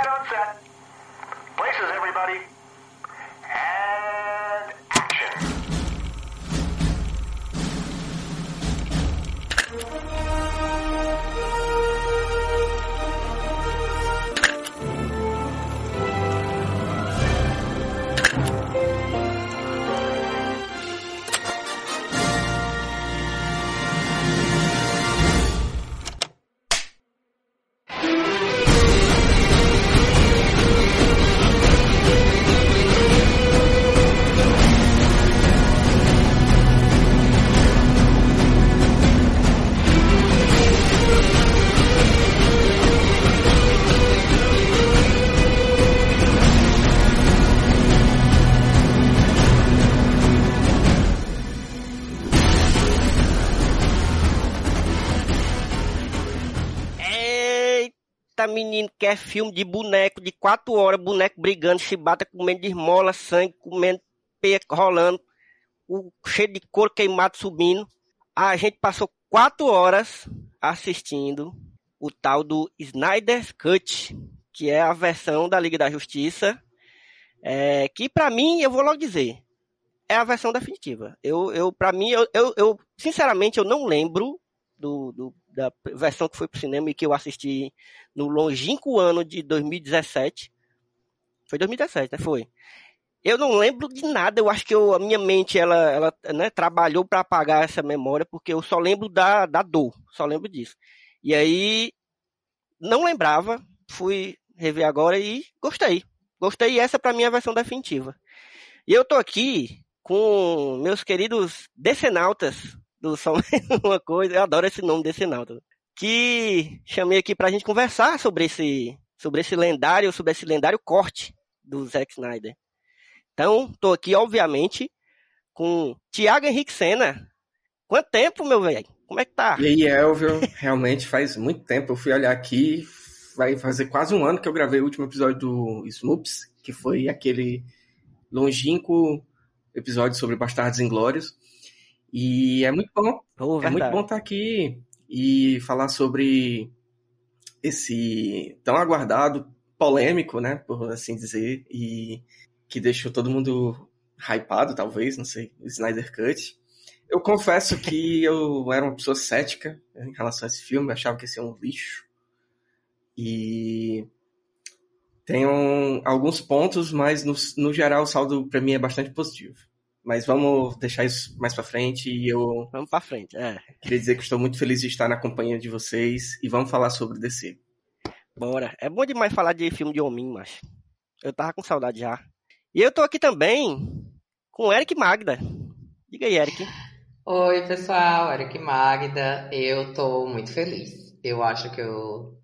Quiet on set. Places, everybody. Eita, menino, que é filme de boneco, de quatro horas, boneco brigando, chibata comendo esmola, sangue, comendo peia rolando, o cheio de couro queimado subindo. A gente passou quatro horas assistindo o tal do Snyder's Cut, que é a versão da Liga da Justiça, é, que para mim, eu vou logo dizer, é a versão definitiva. Eu, eu para mim, eu, eu, eu, sinceramente, eu não lembro do, do, da versão que foi pro cinema e que eu assisti no longínquo ano de 2017. Foi 2017, né? Foi. Eu não lembro de nada, eu acho que eu, a minha mente ela, ela né, trabalhou para apagar essa memória, porque eu só lembro da, da dor, só lembro disso. E aí, não lembrava, fui rever agora e gostei. Gostei, e essa para mim é a versão definitiva. E eu tô aqui com meus queridos decenautas do Só Uma Coisa, eu adoro esse nome decenauta, que chamei aqui pra gente conversar sobre esse, sobre esse lendário, sobre esse lendário corte do Zack Snyder. Então, tô aqui, obviamente, com Tiago Henrique Senna. Quanto tempo, meu velho? Como é que tá? E aí, Elvio, realmente faz muito tempo. Eu fui olhar aqui, vai fazer quase um ano que eu gravei o último episódio do Smoops, que foi aquele longínquo episódio sobre Bastardos Inglórios. E é muito bom. Oh, é muito bom estar aqui e falar sobre esse tão aguardado, polêmico, né, por assim dizer, e que deixou todo mundo hypado, talvez, não sei, o Snyder Cut. Eu confesso que eu era uma pessoa cética em relação a esse filme, achava que ia ser um lixo. E tem alguns pontos, mas no, no geral o saldo para mim é bastante positivo. Mas vamos deixar isso mais para frente e eu. Vamos para frente, é. Queria dizer que estou muito feliz de estar na companhia de vocês e vamos falar sobre DC. Bora. É bom demais falar de filme de homem, mas eu tava com saudade já. E eu tô aqui também com o Eric Magda. Diga aí, Eric. Oi, pessoal, Eric Magda. Eu tô muito feliz. Eu acho que eu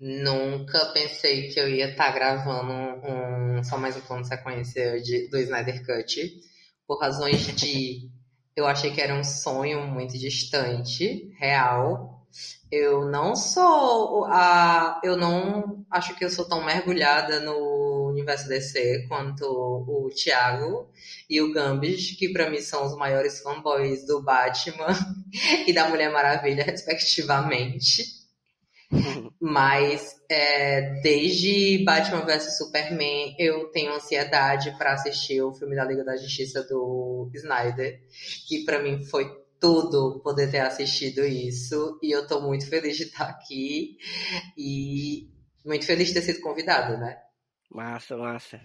nunca pensei que eu ia estar tá gravando um, só mais um plano sequência de, do Snyder Cut por razões de. Eu achei que era um sonho muito distante, real. Eu não sou a. Eu não acho que eu sou tão mergulhada no universo DC quanto o Thiago e o Gambis, que para mim são os maiores fanboys do Batman e da Mulher Maravilha, respectivamente. Mas é, desde Batman vs Superman eu tenho ansiedade para assistir o filme da Liga da Justiça do Snyder, que para mim foi tudo poder ter assistido isso e eu tô muito feliz de estar aqui e muito feliz de ter sido convidado, né? Massa, massa.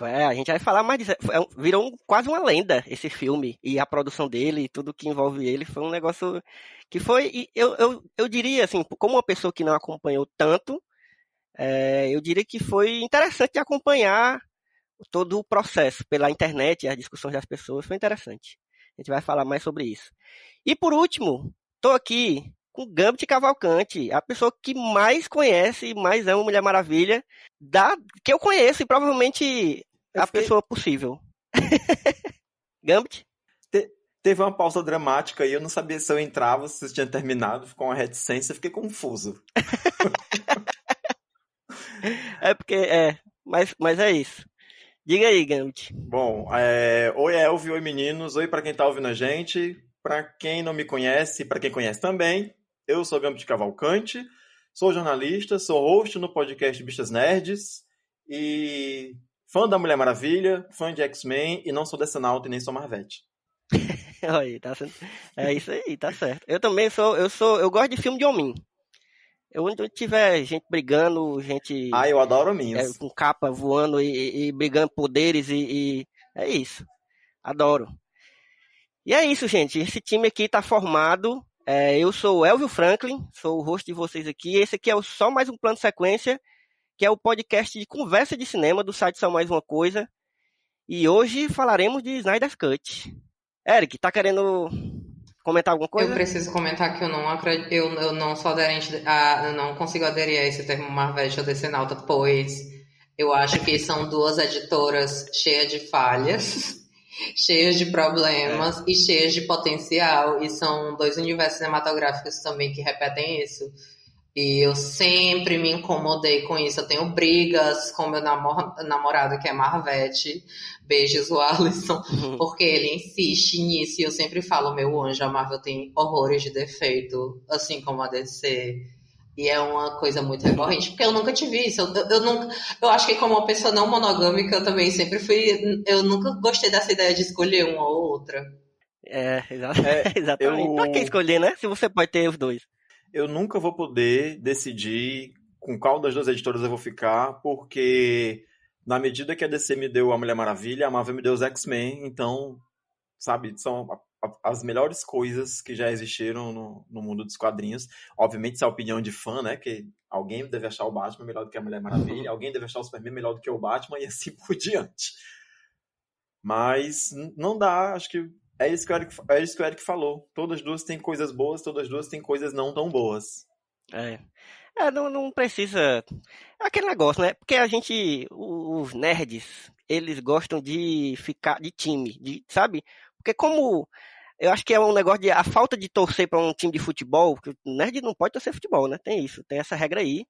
É, a gente vai falar mais disso. É virou quase uma lenda esse filme. E a produção dele, e tudo que envolve ele, foi um negócio que foi. Eu, eu, eu diria, assim, como uma pessoa que não acompanhou tanto, é, eu diria que foi interessante acompanhar todo o processo pela internet, as discussões das pessoas, foi interessante. A gente vai falar mais sobre isso. E por último, estou aqui com Gambit Cavalcante, a pessoa que mais conhece e mais ama Mulher Maravilha, da, que eu conheço e provavelmente eu a fiquei... pessoa possível. Gambit? Te, teve uma pausa dramática e eu não sabia se eu entrava, se você tinha terminado, ficou uma reticência, fiquei confuso. é porque, é, mas, mas é isso. Diga aí, Gambit. Bom, é, oi Elvio, oi meninos, oi para quem tá ouvindo a gente. Para quem não me conhece, para quem conhece também, eu sou Gambit Cavalcante, Sou jornalista, sou host no podcast Bichas Nerds e fã da Mulher Maravilha, fã de X-Men e não sou Decenalta e nem sou Marvete. Aí, tá sendo... É isso aí, tá certo. Eu também sou, eu sou, eu gosto de filme de homem. Eu, onde tiver gente brigando, gente. Ah, eu adoro é, minhas. com capa voando e, e- e brigando poderes e, e- É isso. Adoro. E é isso, gente. Esse time aqui tá formado. É, eu sou o Elvio Franklin, sou o host de vocês aqui. Esse aqui é o só mais um plano sequência, que é o podcast de conversa de cinema do site Só Mais Uma Coisa. E hoje falaremos de Snyder's Cut. Eric, tá querendo comentar alguma coisa? Eu preciso comentar que eu não acredito, eu, eu não sou aderente a, eu não consigo aderir a esse termo Marvete ou Decenalta, pois eu acho que são duas editoras cheias de falhas, cheias de problemas e cheias de potencial, e são dois universos cinematográficos também que repetem isso. E eu sempre me incomodei com isso. Eu tenho brigas com meu namor- namorado, que é Marvete. Beijos, o Alisson porque ele insiste nisso e eu sempre falo, meu anjo, a Marvel tem horrores de defeito, assim como a DC. E é uma coisa muito recorrente, porque eu nunca tive isso. Eu, eu, eu nunca, eu acho que como uma pessoa não monogâmica, eu também sempre fui. Eu nunca gostei dessa ideia de escolher uma ou outra. É, É, exatamente. eu- Pra que escolher, né? Se você pode ter os dois. Eu nunca vou poder decidir com qual das duas editoras eu vou ficar, porque na medida que a DC me deu a Mulher Maravilha, a Marvel me deu os X-Men, então, sabe, são as melhores coisas que já existiram no, no mundo dos quadrinhos. Obviamente, isso é a opinião de fã, né? Que alguém deve achar o Batman melhor do que a Mulher Maravilha, alguém deve achar o Superman melhor do que o Batman e assim por diante. Mas não dá, acho que é isso que o Eric, é isso que o Eric falou. Todas as duas têm coisas boas, todas as duas têm coisas não tão boas. É. É, não, não precisa. É aquele negócio, né? Porque a gente, os nerds, eles gostam de ficar de time, de, sabe? Porque como eu acho que é um negócio de a falta de torcer para um time de futebol, o nerd não pode torcer futebol, né? Tem isso, tem essa regra aí.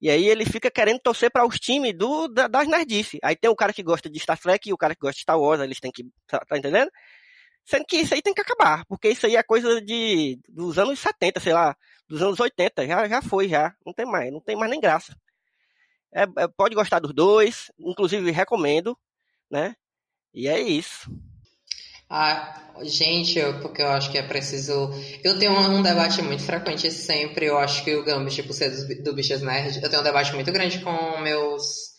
E aí ele fica querendo torcer para os times do, da- das nerdices. Aí tem o cara que gosta de Star Trek e o cara que gosta de Star Wars, eles têm que. Tá, tá entendendo? Sendo que isso aí tem que acabar, porque isso aí é coisa de dos anos 70, sei lá, dos anos 80, já, já foi, já. Não tem mais, não tem mais nem graça. É, é, pode gostar dos dois, inclusive recomendo, né? E é isso. Ah, gente, eu- porque eu acho que é preciso. Eu tenho um, debate muito frequente sempre. Eu acho que o Gambit, por ser do, do Bichas Nerd, eu tenho um debate muito grande com meus.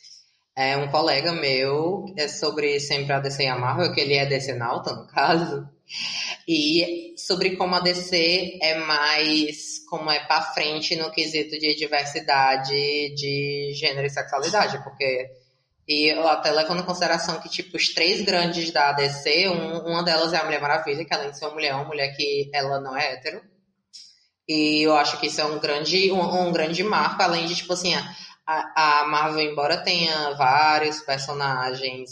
É, um colega meu é sobre sempre a DC e a Marvel, que ele é DC-nauta, no caso. E sobre como a DC é mais. como é pra frente no quesito de diversidade de gênero e sexualidade, porque. E eu até levando em consideração que, tipo, os três grandes da DC, um- uma delas é a Mulher Maravilha, que além de ser uma mulher, é uma mulher que ela não é hétero. E eu acho que isso é um grande, um, um grande marco, além de, tipo assim, a, a Marvel, embora tenha vários personagens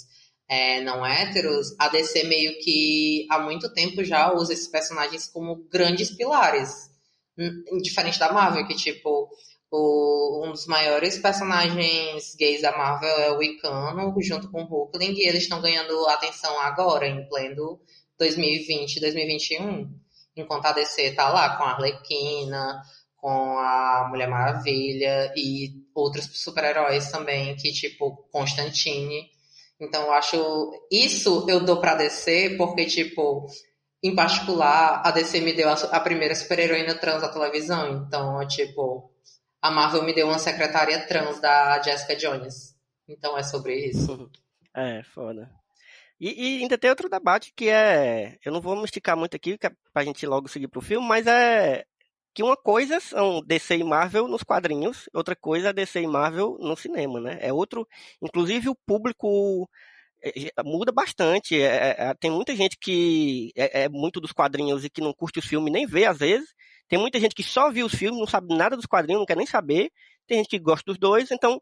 é, não héteros, a DC meio que há muito tempo já usa esses personagens como grandes pilares. Diferente da Marvel, que, tipo, o- um dos maiores personagens gays da Marvel é o Wicano, junto com o Hulkling, e eles estão ganhando atenção agora, em pleno 2020, 2021. Enquanto a DC tá lá com a Arlequina, com a Mulher Maravilha e outros super-heróis também, que tipo Constantine. Então eu acho. Isso eu dou pra DC porque, tipo, em particular, a DC me deu a, a primeira super-heroína trans da televisão. Então, é tipo, a Marvel me deu uma secretária trans da Jessica Jones. Então é sobre isso. É, foda. E, e ainda tem outro debate que é. Eu não vou me esticar muito aqui, que é pra gente logo seguir pro filme, mas é que uma coisa são DC e Marvel nos quadrinhos, outra coisa é DC e Marvel no cinema, né? É outro. Inclusive o público é, é, muda bastante. É, é, tem muita gente que é, é muito dos quadrinhos e que não curte os filmes nem vê às vezes. Tem muita gente que só viu os filmes, não sabe nada dos quadrinhos, não quer nem saber. Tem gente que gosta dos dois, então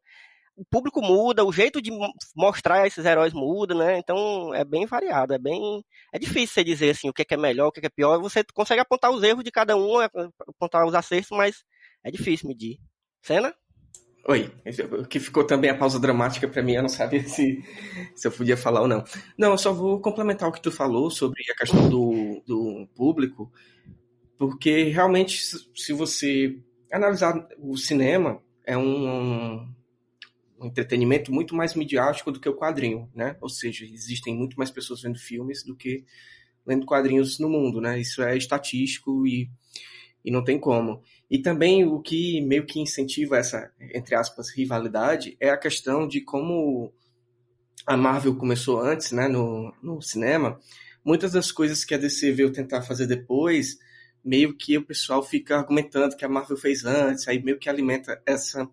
o público muda, o jeito de mo- mostrar esses heróis muda, né? Então é bem variado, é bem. É difícil você dizer assim o que é é melhor, o que é que é pior. Você consegue apontar os erros de cada um, é, apontar os acertos, mas é difícil medir. Cena? Oi, o que ficou também a pausa dramática pra mim, eu não sabia se, se eu podia falar ou não. Não, eu só vou complementar o que tu falou sobre a questão do, do público, porque realmente, se você analisar o cinema é um, um entretenimento muito mais midiático do que o quadrinho, né? Ou seja, existem muito mais pessoas vendo filmes do que lendo quadrinhos no mundo, né? Isso é estatístico e, e não tem como. E também o que meio que incentiva essa, entre aspas, rivalidade é a questão de como a Marvel começou antes, né, no, no cinema. Muitas das coisas que a DC veio tentar fazer depois, meio que o pessoal fica argumentando que a Marvel fez antes, aí meio que alimenta essa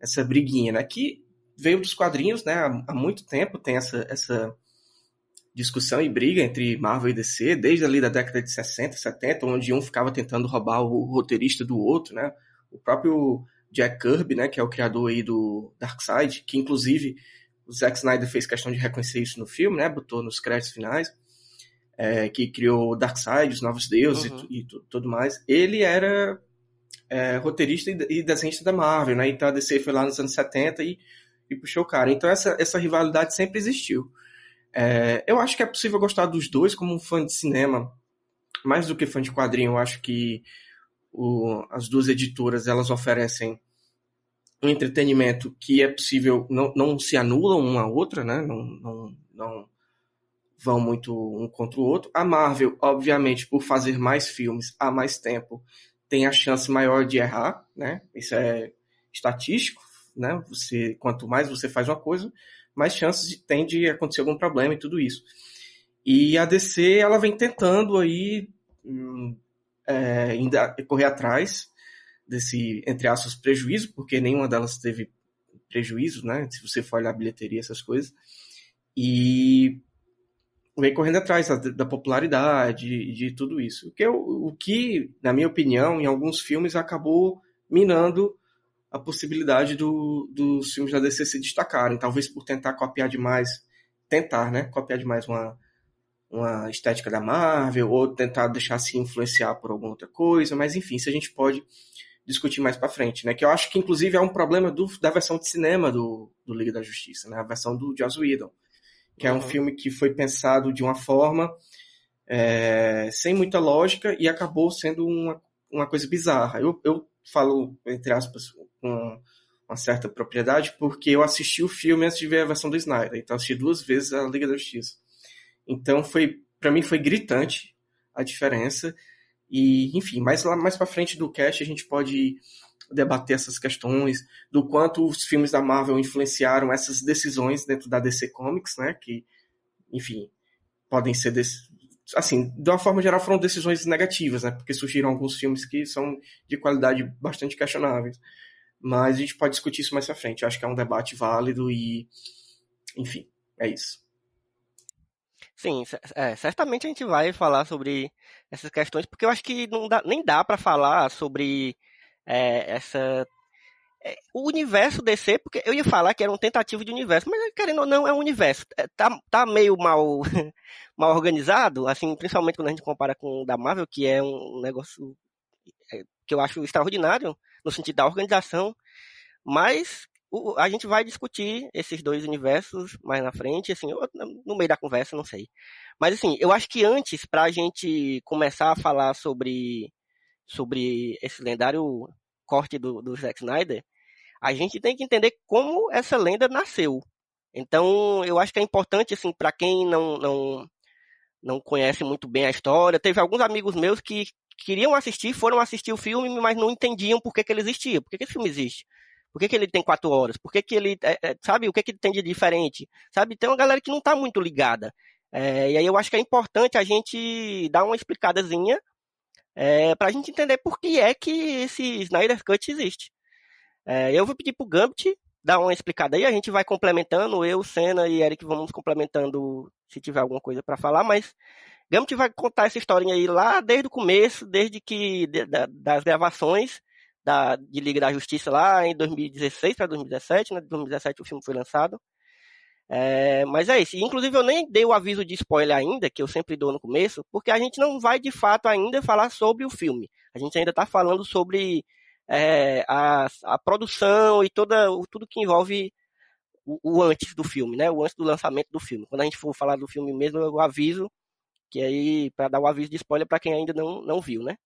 essa briguinha, né? Que veio dos quadrinhos, né? Há, muito tempo tem essa, essa discussão e briga entre Marvel e DC, desde ali da década de 60, 70, onde um ficava tentando roubar o roteirista do outro, né? O próprio Jack Kirby, né, que é o criador aí do Darkseid, que inclusive o Zack Snyder fez questão de reconhecer isso no filme, né? Botou nos créditos finais. É, que criou Darkseid, os Novos Deuses uhum. e, e tudo mais. Ele era é, roteirista e desenhista da Marvel, né? Então a DC foi lá nos anos 70 e, e puxou o cara. Então essa, essa rivalidade sempre existiu. É, eu acho que é possível gostar dos dois como um fã de cinema, mais do que fã de quadrinho. Eu acho que o, as duas editoras elas oferecem um entretenimento que é possível, não, não se anulam uma a outra, né? Não, não, não vão muito um contra o outro. A Marvel, obviamente, por fazer mais filmes há mais tempo, tem a chance maior de errar, né? Isso é estatístico, né? Você, quanto mais você faz uma coisa, mais chances tem de acontecer algum problema e tudo isso. E a DC, ela vem tentando aí hum, é, ainda correr atrás desse, entre aspas, prejuízo, porque nenhuma delas teve prejuízo, né? Se você for olhar a bilheteria, essas coisas. E vem correndo atrás da, da popularidade, de, de tudo isso. O que, o que, na minha opinião, em alguns filmes acabou minando a possibilidade do, dos filmes da DC se destacarem, talvez por tentar copiar demais, tentar, né, copiar demais uma, uma estética da Marvel, ou tentar deixar se influenciar por alguma outra coisa, mas enfim, isso a gente pode discutir mais para frente, né, que eu acho que inclusive é um problema do, da versão de cinema do, do Liga da Justiça, né, a versão do Joss Whedon que é um uhum. filme que foi pensado de uma forma é, sem muita lógica e acabou sendo uma, uma coisa bizarra. Eu, eu falo, entre aspas, com uma certa propriedade, porque eu assisti o filme antes de ver a versão do Snyder. Então, assisti duas vezes a Liga da Justiça. Então, foi para mim foi gritante a diferença. E, enfim, mais lá mais para frente do cast a gente pode debater essas questões do quanto os filmes da Marvel influenciaram essas decisões dentro da DC Comics, né? Que, enfim, podem ser assim, de uma forma geral foram decisões negativas, né? Porque surgiram alguns filmes que são de qualidade bastante questionáveis. Mas a gente pode discutir isso mais pra frente. Eu acho que é um debate válido e, enfim, é isso. Sim, é, certamente a gente vai falar sobre essas questões, porque eu acho que não dá, nem dá para falar sobre é, essa é, o universo DC, porque eu ia falar que era um tentativo de universo, mas querendo ou não, é um universo. É, tá, tá meio mal, mal organizado, assim, principalmente quando a gente compara com o da Marvel, que é um negócio é, que eu acho extraordinário, no sentido da organização, mas o, a gente vai discutir esses dois universos mais na frente, assim, no meio da conversa, não sei. Mas assim, eu acho que antes, para a gente começar a falar sobre sobre esse lendário corte do, do Zack Snyder, a gente tem que entender como essa lenda nasceu. Então, eu acho que é importante, assim, para quem não, não, não conhece muito bem a história. Teve alguns amigos meus que queriam assistir, foram assistir o filme, mas não entendiam por que, que ele existia. Por que, que esse filme existe? Por que, que ele tem quatro horas? Por que, que ele. É, é, sabe, o que, que ele tem de diferente? Sabe, tem uma galera que não está muito ligada. É, e aí eu acho que é importante a gente dar uma explicadazinha é, para a gente entender por que é que esse Snyder Cut existe. É, eu vou pedir para o Gambit dar uma explicada aí, a gente vai complementando, eu, Senna e Eric vamos complementando se tiver alguma coisa para falar, mas Gambit vai contar essa historinha aí lá desde o começo, desde que da, das gravações da, de Liga da Justiça lá em 2016 para 2017, né? 2017 o filme foi lançado. É, mas é isso. Inclusive, eu nem dei o aviso de spoiler ainda, que eu sempre dou no começo, porque a gente não vai de fato ainda falar sobre o filme. A gente ainda está falando sobre é, a, a, produção e toda, tudo que envolve o, o, antes do filme, né? O antes do lançamento do filme. Quando a gente for falar do filme mesmo, eu aviso, que aí, para dar o aviso de spoiler para quem ainda não, não viu, né?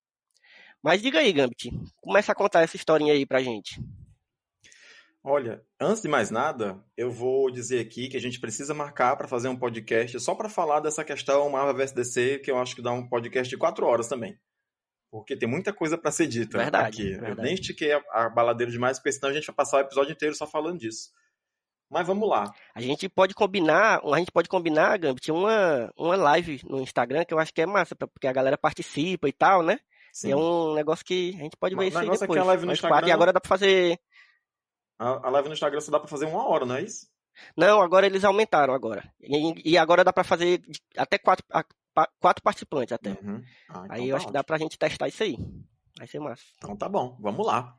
Mas diga aí, Gambit, começa a contar essa historinha aí pra gente. Olha, antes de mais nada, eu vou dizer aqui que a gente precisa marcar para fazer um podcast só para falar dessa questão Marvel vs DC, que eu acho que dá um podcast de quatro horas também. Porque tem muita coisa para ser dita Verdade, aqui. verdade. Eu nem estiquei a, a baladeira demais, porque senão a gente vai passar o episódio inteiro só falando disso. Mas vamos lá. A gente pode combinar, a gente pode combinar, Gambit, uma, uma live no Instagram que eu acho que é massa, porque a galera participa e tal, né? Sim. E é um negócio que a gente pode ver Mas o isso aí negócio é que depois. a live no Instagram- quatro, E agora dá pra fazer. A, a live no Instagram só dá para fazer uma hora, não é isso? Não, agora eles aumentaram agora. E, e agora dá pra fazer até quatro, quatro participantes até. Uhum. Ah, então aí eu tá acho que dá ótimo. pra gente testar isso aí. Vai ser massa. Então tá bom, vamos lá.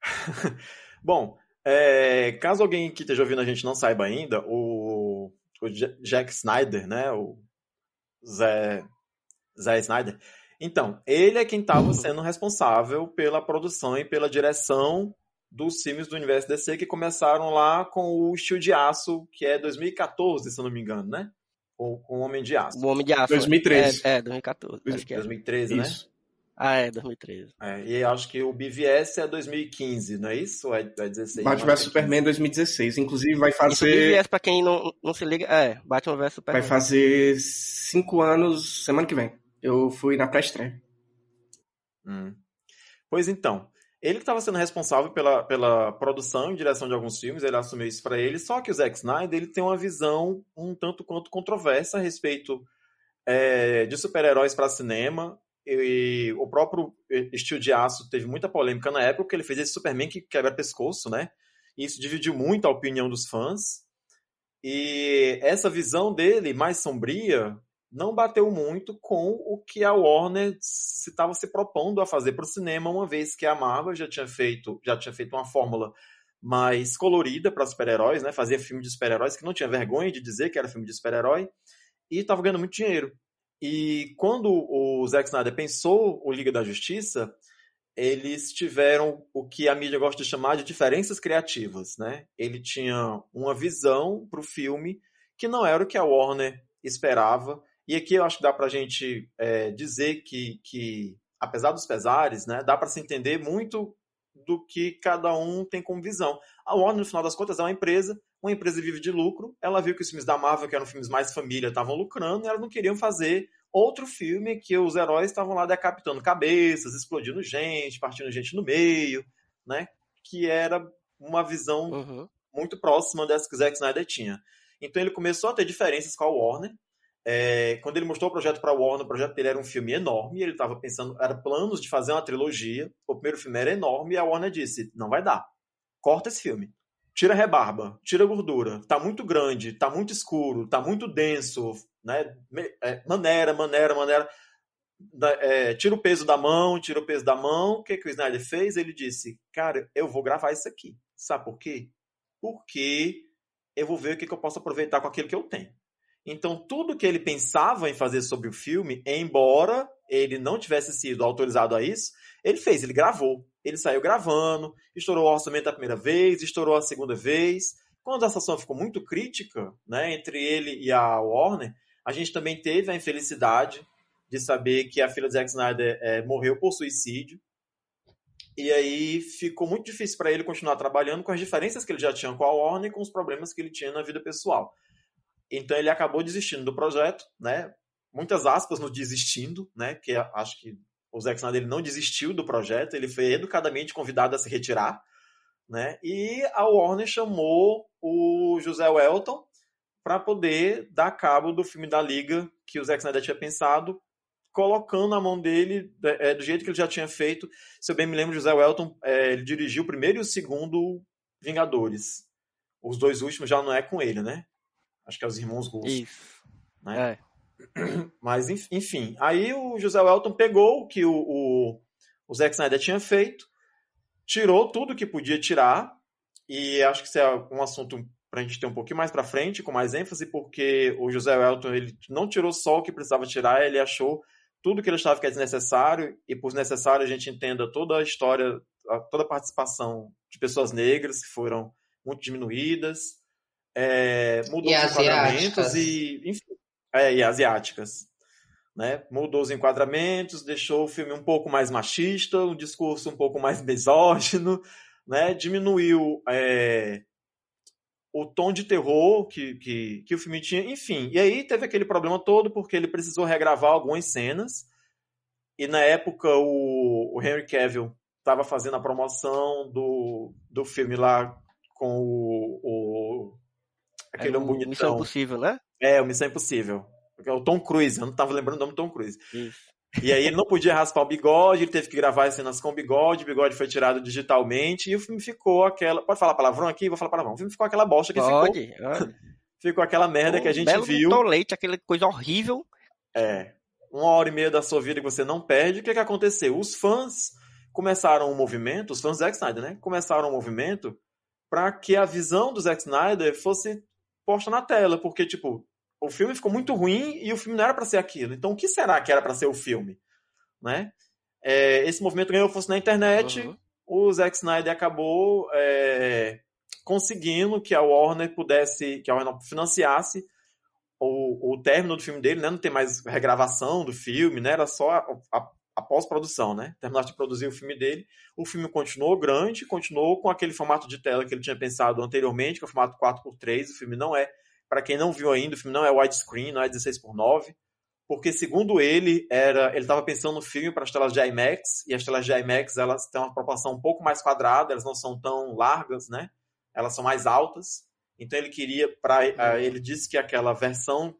bom, é, caso alguém que esteja ouvindo a gente não saiba ainda, o, o Ja- Jack Snyder, né? O Zé, Zé Snyder. Então, ele é quem estava sendo responsável pela produção e pela direção dos filmes do universo DC que começaram lá com o Estilo de Aço, que é 2014, se eu não me engano, né? Ou com o Homem de Aço. O Homem de Aço. 2013. É, é 2014. Acho que é. 2013, né? Isso. Ah, é, 2013. É, e acho que o BVS é 2015, não é isso? Ou é, é 16? Batman Não, é vs Superman 2016. Inclusive vai Isso fazer, BVS, pra quem não, não se liga, é, Batman vs Superman. vai fazer cinco anos semana que vem. Eu fui na pré-estreia. Hum. Pois então, ele que estava sendo responsável pela, pela produção e direção de alguns filmes, ele assumiu isso para ele, só que o Zack Snyder ele tem uma visão um tanto quanto controversa a respeito é, de super-heróis para cinema. E o próprio Estilo de Aço teve muita polêmica na época, porque ele fez esse Superman que quebra pescoço, né? E isso dividiu muito a opinião dos fãs. E essa visão dele, mais sombria, não bateu muito com o que a Warner estava se propondo a fazer para o cinema, uma vez que a Marvel já tinha feito, já tinha feito uma fórmula mais colorida para super-heróis, né? Fazia filme de super-heróis que não tinha vergonha de dizer que era filme de super-herói e estava ganhando muito dinheiro. E quando o Zack Snyder pensou o Liga da Justiça, eles tiveram o que a mídia gosta de chamar de diferenças criativas, né? Ele tinha uma visão para o filme que não era o que a Warner esperava. E aqui eu acho que dá para a gente é, dizer que, que, apesar dos pesares, né, dá para se entender muito do que cada um tem como visão. A Warner, no final das contas, é uma empresa, uma empresa vive de lucro. Ela viu que os filmes da Marvel, que eram filmes mais família, estavam lucrando, e elas não queriam fazer outro filme que os heróis estavam lá decapitando cabeças, explodindo gente, partindo gente no meio, né? Que era uma visão Uhum. muito próxima dessa que o Zack Snyder tinha. Então ele começou a ter diferenças com a Warner. É, quando ele mostrou o projeto para Warner, o projeto dele era um filme enorme. Ele estava pensando, era planos de fazer uma trilogia. O primeiro filme era enorme e a Warner disse: não vai dar. Corta esse filme. Tira rebarba, tira gordura. Tá muito grande, tá muito escuro, tá muito denso, né? É, maneira, maneira, maneira. É, tira o peso da mão, tira o peso da mão. O que, que o Snyder fez? Ele disse: Cara, eu vou gravar isso aqui. Sabe por quê? Porque eu vou ver o que, que eu posso aproveitar com aquilo que eu tenho. Então, tudo que ele pensava em fazer sobre o filme, embora ele não tivesse sido autorizado a isso, ele fez, ele gravou. Ele saiu gravando, estourou o orçamento a primeira vez, estourou a segunda vez. Quando a situação ficou muito crítica, né, entre ele e a Warner, a gente também teve a infelicidade de saber que a filha de Zack Snyder eh, morreu por suicídio. E aí ficou muito difícil para ele continuar trabalhando com as diferenças que ele já tinha com a Warner e com os problemas que ele tinha na vida pessoal. Então ele acabou desistindo do projeto, né? Muitas aspas no desistindo, né? Que acho que o Zack Snyder não desistiu do projeto, ele foi educadamente convidado a se retirar, né? E a Warner chamou o José Welton para poder dar cabo do filme da Liga que o Zack Snyder tinha pensado, colocando na mão dele é, do jeito que ele já tinha feito. Se eu bem me lembro, José Welton é, ele dirigiu o primeiro e o segundo Vingadores. Os dois últimos já não é com ele, né? Acho que é os irmãos Russo. Isso. Né? É. Mas, enf- enfim, aí o José Welton pegou o que o, o, o Zack Snyder tinha feito, tirou tudo que podia tirar, e acho que isso é um assunto para a gente ter um pouquinho mais para frente, com mais ênfase, porque o José Welton ele não tirou só o que precisava tirar, ele achou tudo que ele achava que é desnecessário, e por necessário a gente entenda toda a história, toda a participação de pessoas negras que foram muito diminuídas, é, mudou E os enquadramentos e, enfim, é, e asiáticas. né? Mudou os enquadramentos, deixou o filme um pouco mais machista, um discurso um pouco mais misógino, né? Diminuiu é, o tom de terror que, que, que o filme tinha, enfim. E aí teve aquele problema todo porque ele precisou regravar algumas cenas. E na época o, o Henry Cavill estava fazendo a promoção do, do filme lá com o, o aquele É o bonitão. Missão Impossível, né? É, o Missão Impossível. É o Tom Cruise, eu não estava lembrando o nome do Tom Cruise. Isso. E aí ele não podia raspar o bigode, ele teve que gravar as cenas com bigode, o bigode foi tirado digitalmente e o filme ficou aquela. Pode falar palavrão aqui? Vou falar palavrão. O filme ficou aquela bosta que ficou. Pode. pode. Ficou aquela merda que a Um gente belo viu. Tolete, aquela coisa horrível. É. Uma hora e meia da sua vida que você não perde. O que, que aconteceu? Os fãs começaram um movimento, os fãs do Zack Snyder, né? Começaram um movimento para que a visão do Zack Snyder fosse posta na tela, porque, tipo, o filme ficou muito ruim e o filme não era para ser aquilo. Então, o que será que era para ser o filme? Né? É, esse movimento ganhou força na internet. Uhum. O Zack Snyder acabou é, conseguindo que a Warner pudesse, que a Warner financiasse o, o término do filme dele, né? Não tem mais regravação do filme, né? Era só a, a, a pós-produção, né? Terminaram de produzir o filme dele. O filme continuou grande, continuou com aquele formato de tela que ele tinha pensado anteriormente, que é o formato 4x3. O filme não é, para quem não viu ainda, o filme não é widescreen, não é 16x9 porque segundo ele era ele estava pensando no filme para as telas de IMAX e as telas de IMAX elas têm uma proporção um pouco mais quadrada elas não são tão largas né elas são mais altas então ele queria para ele disse que aquela versão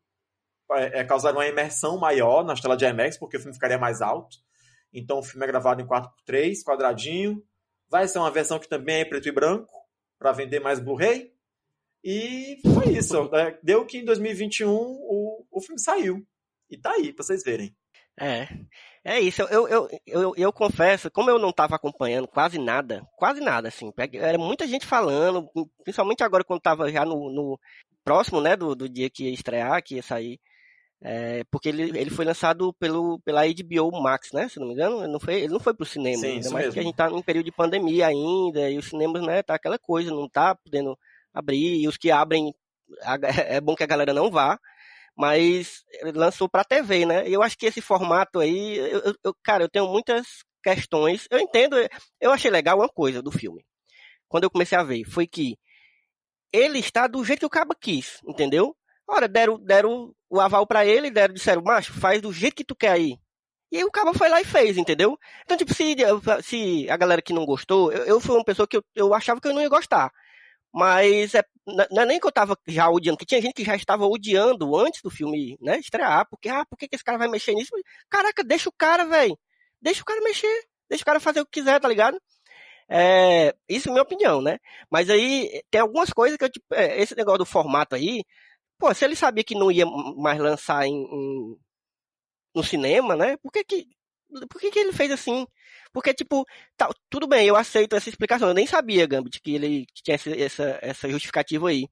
é, causaria uma imersão maior nas telas de IMAX porque o filme ficaria mais alto então o filme é gravado em 4x3 quadradinho vai ser uma versão que também é preto e branco para vender mais Blu-ray e foi isso deu que em 2021 o, o filme saiu e tá aí, pra vocês verem. É, é isso. Eu, eu, eu, eu, confesso, como eu não tava acompanhando quase nada, quase nada, assim, era muita gente falando, principalmente agora quando tava já no, no próximo, né, do, do dia que ia estrear, que ia sair, é, porque ele, ele foi lançado pelo, pela HBO Max, né, se não me engano, ele não foi, ele não foi pro cinema, Sim, ainda mais mesmo. que a gente tá num período de pandemia ainda, e os cinemas, né, tá aquela coisa, não tá podendo abrir, e os que abrem, é bom que a galera não vá, mas lançou para TV, né? E eu acho que esse formato aí, eu, eu, cara, eu tenho muitas questões. Eu entendo, eu achei legal uma coisa do filme. Quando eu comecei a ver, foi que ele está do jeito que o cabo quis, entendeu? Ora, deram, deram o aval para ele, deram, disseram, macho, faz do jeito que tu quer aí. E aí o cabo foi lá e fez, entendeu? Então, tipo, se, se a galera que não gostou, eu, eu fui uma pessoa que eu, eu achava que eu não ia gostar. Mas é, não é nem que eu tava já odiando, que tinha gente que já estava odiando antes do filme, né, estrear, porque, ah, por que, que esse cara vai mexer nisso? Caraca, deixa o cara, velho. Deixa o cara mexer. Deixa o cara fazer o que quiser, tá ligado? É, isso é minha opinião, né? Mas aí tem algumas coisas que eu, tipo, é, esse negócio do formato aí, pô, se ele sabia que não ia mais lançar em, em no cinema, né? Por que que, por que que ele fez assim? Porque, tipo, tá, tudo bem, eu aceito essa explicação. Eu nem sabia, Gambit, que ele tinha essa, essa justificativa aí.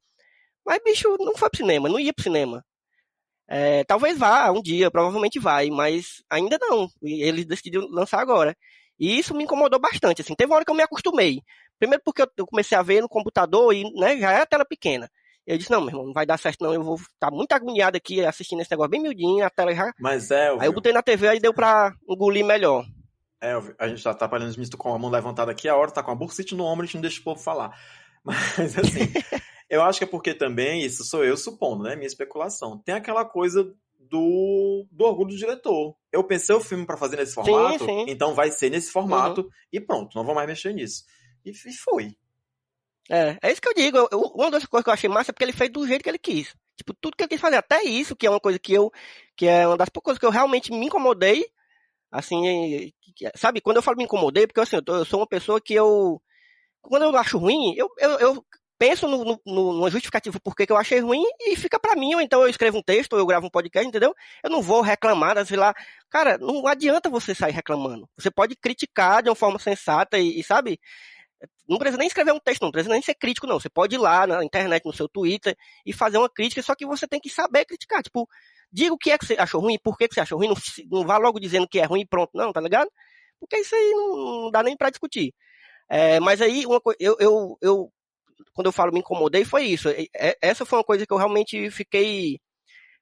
Mas, bicho, não foi pro cinema, não ia pro cinema. É, talvez vá um dia, provavelmente vai, mas ainda não. Ele decidiu lançar agora. E isso me incomodou bastante, assim. Teve uma hora que eu me acostumei. Primeiro porque eu comecei a ver no computador e né, já é a tela pequena. Eu disse, não, meu irmão, não vai dar certo não, eu vou estar muito agoniado aqui assistindo esse negócio bem miudinho, a tela já... Mas é, Aí eu botei na TV e deu pra engolir melhor. É, a gente tá atrapalhando os misto com a mão levantada aqui, a hora tá com a bursite no ombro, a gente não deixa o povo falar. Mas, assim, eu acho que é porque também, isso sou eu supondo, né, minha especulação, tem aquela coisa do, do orgulho do diretor. Eu pensei o filme para fazer nesse formato, sim, sim. então vai ser nesse formato, uhum. e pronto, não vou mais mexer nisso. E, e foi. É, é isso que eu digo. Eu, uma das coisas que eu achei massa é porque ele fez do jeito que ele quis. Tipo, tudo que ele quis fazer, até isso, que é uma coisa que eu, que é uma das poucas coisas que eu realmente me incomodei, assim, sabe, quando eu falo me incomodei, porque assim, eu, sou uma pessoa que eu, quando eu acho ruim, eu, eu, eu penso no, no, por que eu achei ruim e fica para mim, ou então eu escrevo um texto, ou eu gravo um podcast, entendeu? Eu não vou reclamar, sei lá, cara, não adianta você sair reclamando. Você pode criticar de uma forma sensata e, e sabe, não precisa nem escrever um texto, não precisa nem ser crítico, não. Você pode ir lá na internet, no seu Twitter, e fazer uma crítica, só que você tem que saber criticar. Tipo, diga o que é que você achou ruim, por que, que você achou ruim, não, não vá logo dizendo que é ruim e pronto, não, tá ligado? Porque isso aí não, não dá nem pra discutir. É, mas aí, uma eu, eu, eu, quando eu falo me incomodei, foi isso. Essa foi uma coisa que eu realmente fiquei,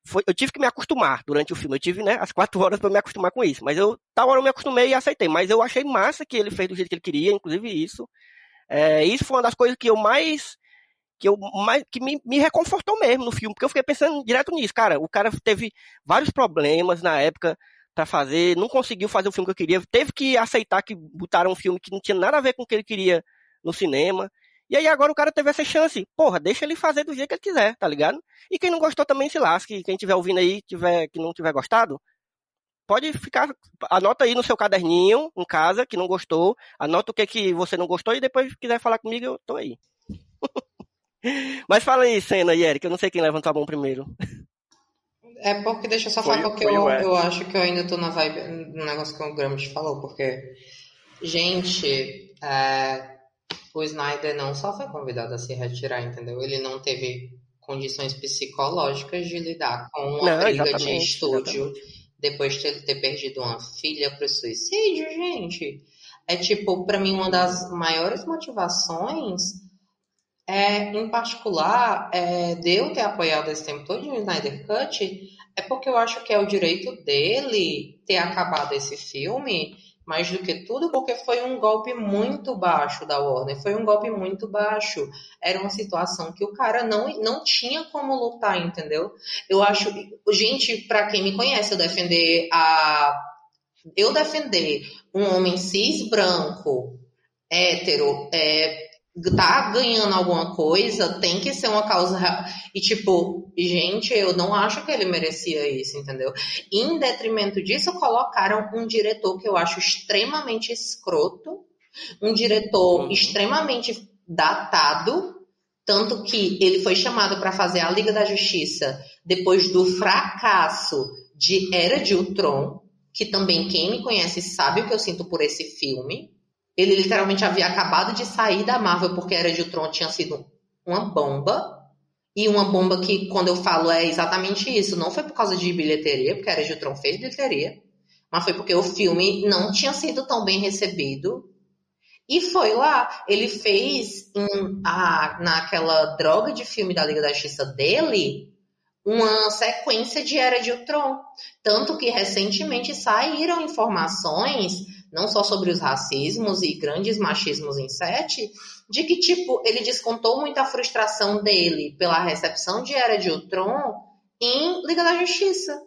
foi, eu tive que me acostumar durante o filme. Eu tive, né, as quatro horas para me acostumar com isso. Mas eu, tal hora eu me acostumei e aceitei. Mas eu achei massa que ele fez do jeito que ele queria, inclusive isso. É, isso foi uma das coisas que eu mais que eu mais que me, me reconfortou mesmo no filme, porque eu fiquei pensando direto nisso, cara. O cara teve vários problemas na época para fazer, não conseguiu fazer o filme que eu queria, teve que aceitar que botaram um filme que não tinha nada a ver com o que ele queria no cinema. E aí agora o cara teve essa chance. Porra, deixa ele fazer do jeito que ele quiser, tá ligado? E quem não gostou também se lasque. Quem tiver ouvindo aí, tiver, que não tiver gostado, pode ficar. Anota aí no seu caderninho, em casa, que não gostou. Anota o que, que você não gostou e depois quiser falar comigo, eu tô aí. Mas fala aí, Senna e Eric, eu não sei quem levantou a mão primeiro. É porque, deixa eu só falar, porque eu, eu acho que eu ainda tô na vibe, no negócio que o Gramsci falou, porque, gente, é, o Snyder não só foi convidado a se retirar, entendeu? Ele não teve condições psicológicas de lidar com uma não, briga de estúdio exatamente. depois de ter, ter perdido uma filha pro suicídio, gente. É tipo, para mim, uma das maiores motivações é, em particular, é, de eu ter apoiado esse tempo todo o Snyder Cut, é porque eu acho que é o direito dele ter acabado esse filme mais do que tudo, porque foi um golpe muito baixo da Warner, foi um golpe muito baixo. Era uma situação que o cara não, não tinha como lutar, entendeu? Eu acho, gente, para quem me conhece, eu defender a eu defender um homem cis branco hétero é, tá ganhando alguma coisa, tem que ser uma causa. E, tipo, gente, eu não acho que ele merecia isso, entendeu? em detrimento disso, colocaram um diretor que eu acho extremamente escroto, um diretor uhum. extremamente datado, tanto que ele foi chamado para fazer a Liga da Justiça depois do fracasso de Era de Ultron, que também quem me conhece sabe o que eu sinto por esse filme ele literalmente havia acabado de sair da Marvel porque Era de Ultron tinha sido uma bomba. E uma bomba que, quando eu falo, é exatamente isso. Não foi por causa de bilheteria, porque Era de Ultron fez bilheteria. Mas foi porque o filme não tinha sido tão bem recebido. E foi lá. Ele fez em, a, naquela droga de filme da Liga da Justiça dele uma sequência de Era de Ultron. Tanto que recentemente saíram informações não só sobre os racismos e grandes machismos em sete, de que, tipo, ele descontou muita frustração dele pela recepção de Era de Ultron em Liga da Justiça.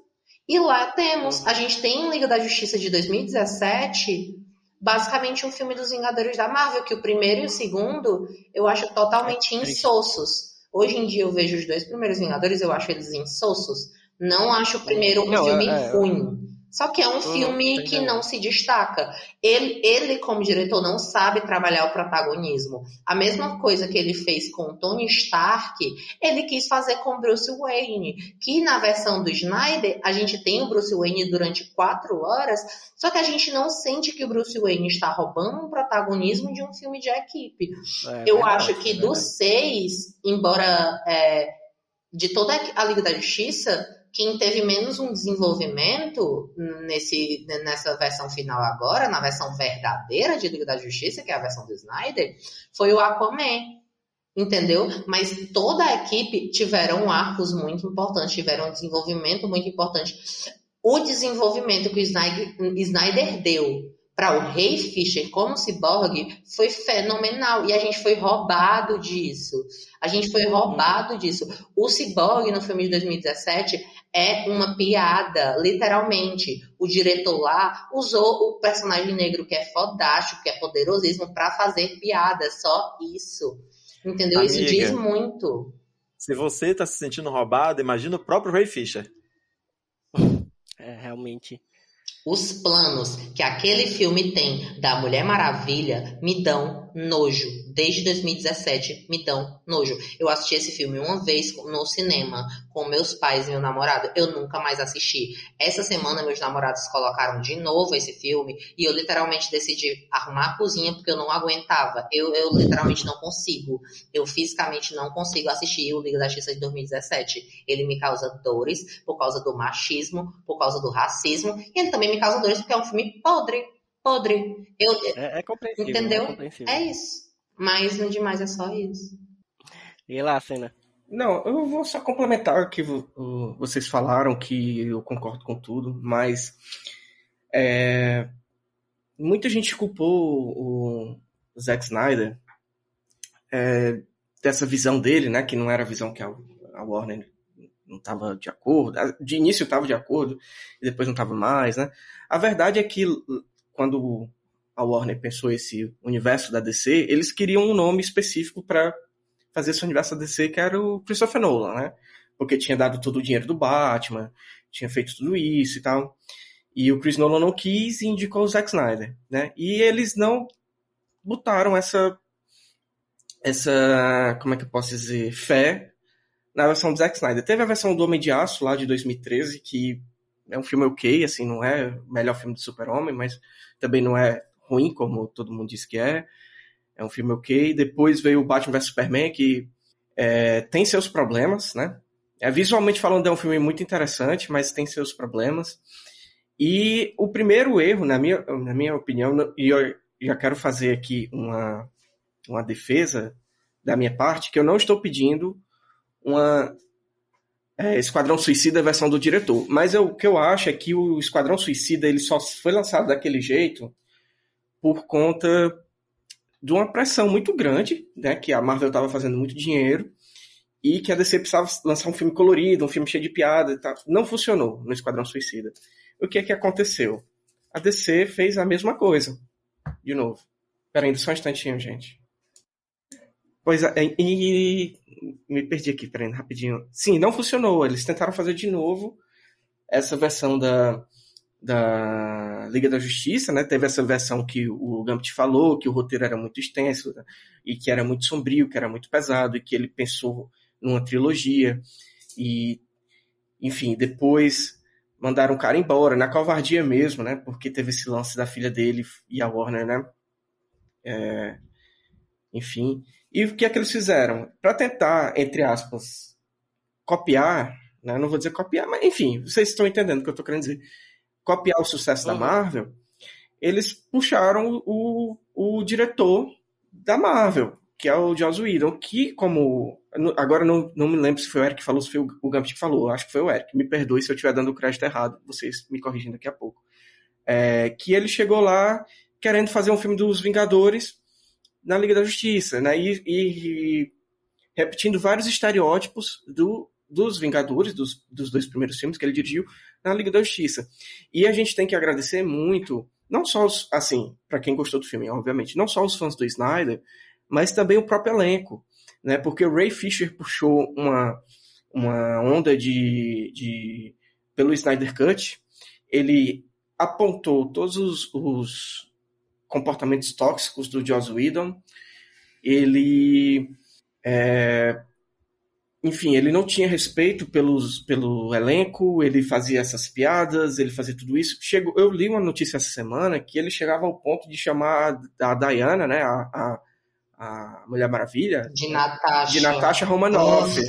E lá temos, a gente tem em Liga da Justiça de 2017, basicamente um filme dos Vingadores da Marvel, que o primeiro e o segundo eu acho totalmente é insossos. Hoje em dia eu vejo os dois primeiros Vingadores, eu acho eles insossos. Não acho o primeiro um não, filme é, é, ruim. Só que é um hum, filme que não se destaca. Ele, ele, como diretor, não sabe trabalhar o protagonismo. A mesma coisa que ele fez com Tony Stark, ele quis fazer com Bruce Wayne. Que na versão do Snyder, a gente tem o Bruce Wayne durante quatro horas, só que a gente não sente que o Bruce Wayne está roubando um protagonismo de um filme de equipe. É, Eu acho que é dos seis, embora é, de toda a Liga da Justiça quem teve menos um desenvolvimento nesse, nessa versão final agora, na versão verdadeira de Liga da Justiça, que é a versão do Snyder, foi o Aquaman. Entendeu? Mas toda a equipe tiveram arcos muito importantes, tiveram um desenvolvimento muito importante. O desenvolvimento que o Snyder, Snyder deu para o Ray Fisher como ciborgue foi fenomenal e a gente foi roubado disso. A gente foi roubado disso. O ciborgue no filme de 2017 é uma piada, literalmente. O diretor lá usou o personagem negro que é fodástico, que é poderosíssimo, para fazer piada, só isso. Entendeu? Amiga, isso diz muito. Se você tá se sentindo roubado, imagina o próprio Ray Fisher. É, realmente. Os planos que aquele filme tem da Mulher Maravilha me dão nojo. Desde 2017 me dão nojo. Eu assisti esse filme uma vez no cinema com meus pais e meu namorado. Eu nunca mais assisti. Essa semana meus namorados colocaram de novo esse filme e eu literalmente decidi arrumar a cozinha porque eu não aguentava. Eu, eu literalmente não consigo. Eu fisicamente não consigo assistir o Liga da Justiça de 2017. Ele me causa dores por causa do machismo, por causa do racismo e ele também me causa dores porque é um filme podre podre. Eu, é, é compreensível. Entendeu? É, compreensível. é, isso. Mas no demais é só isso. E lá, cena? Não, eu vou só complementar o que vocês falaram, que eu concordo com tudo, mas é, muita gente culpou o Zack Snyder é, dessa visão dele, né, que não era a visão que a, a Warner não estava de acordo. De início estava de acordo, e depois não estava mais, né? A verdade é que quando a Warner pensou esse universo da DC, eles queriam um nome específico para fazer esse universo da DC, que era o Christopher Nolan, né? Porque tinha dado todo o dinheiro do Batman, tinha feito tudo isso e tal. E o Chris Nolan não quis e indicou o Zack Snyder, né? E eles não botaram essa essa, como é que eu posso dizer, fé na versão do Zack Snyder. Teve a versão do Homem de Aço lá de 2013, que é um filme ok, assim, não é o melhor filme do Super-Homem, mas também não é ruim, como todo mundo diz que é. É um filme ok. Depois veio o Batman vs Superman, que é, tem seus problemas, né? É, visualmente falando, é um filme muito interessante, mas tem seus problemas. E o primeiro erro, na minha, na minha opinião, e eu já quero fazer aqui uma, uma defesa da minha parte, que eu não estou pedindo uma é, Esquadrão Suicida versão do diretor. Mas eu, o que eu acho é que o Esquadrão Suicida ele só foi lançado daquele jeito por conta de uma pressão muito grande, né, que a Marvel estava fazendo muito dinheiro e que a DC precisava lançar um filme colorido, um filme cheio de piada e tal. Não funcionou no Esquadrão Suicida. O que é que aconteceu? A DC fez a mesma coisa. De novo. Pera ainda só um instantinho, gente. Pois é, e, me perdi aqui, peraí, rapidinho. Sim, não funcionou. Eles tentaram fazer de novo essa versão da, da Liga da Justiça, né? Teve essa versão que o Gambit falou, que o roteiro era muito extenso né? e que era muito sombrio, que era muito pesado e que ele pensou numa trilogia. E, enfim, depois mandaram o cara embora, na covardia mesmo, né? Porque teve esse lance da filha dele e a Warner, né? É, enfim. E o que é que eles fizeram? Para tentar, entre aspas, copiar, né? não vou dizer copiar, mas enfim, vocês estão entendendo o que eu estou querendo dizer. Copiar o sucesso uhum. da Marvel, eles puxaram o, o diretor da Marvel, que é o Joss Whedon, que como... Agora não, não me lembro se foi o Eric que falou, se foi o Gambit que falou, acho que foi o Eric. Me perdoe se eu estiver dando o crédito errado, vocês me corrigindo daqui a pouco. É, que ele chegou lá querendo fazer um filme dos Vingadores na Liga da Justiça, né? E, e repetindo vários estereótipos do, dos Vingadores, dos, dos dois primeiros filmes que ele dirigiu na Liga da Justiça. E a gente tem que agradecer muito, não só os, assim, para quem gostou do filme, obviamente, não só os fãs do Snyder, mas também o próprio elenco, né? Porque o Ray Fisher puxou uma, uma onda de, de pelo Snyder Cut, ele apontou todos os, os comportamentos tóxicos do Joss Whedon. Ele, é, enfim, ele não tinha respeito pelos, pelo elenco, ele fazia essas piadas, ele fazia tudo isso. Chegou, eu li uma notícia essa semana que ele chegava ao ponto de chamar a Diana, né, a, a, a Mulher Maravilha, de Natasha, de Natasha Romanoff.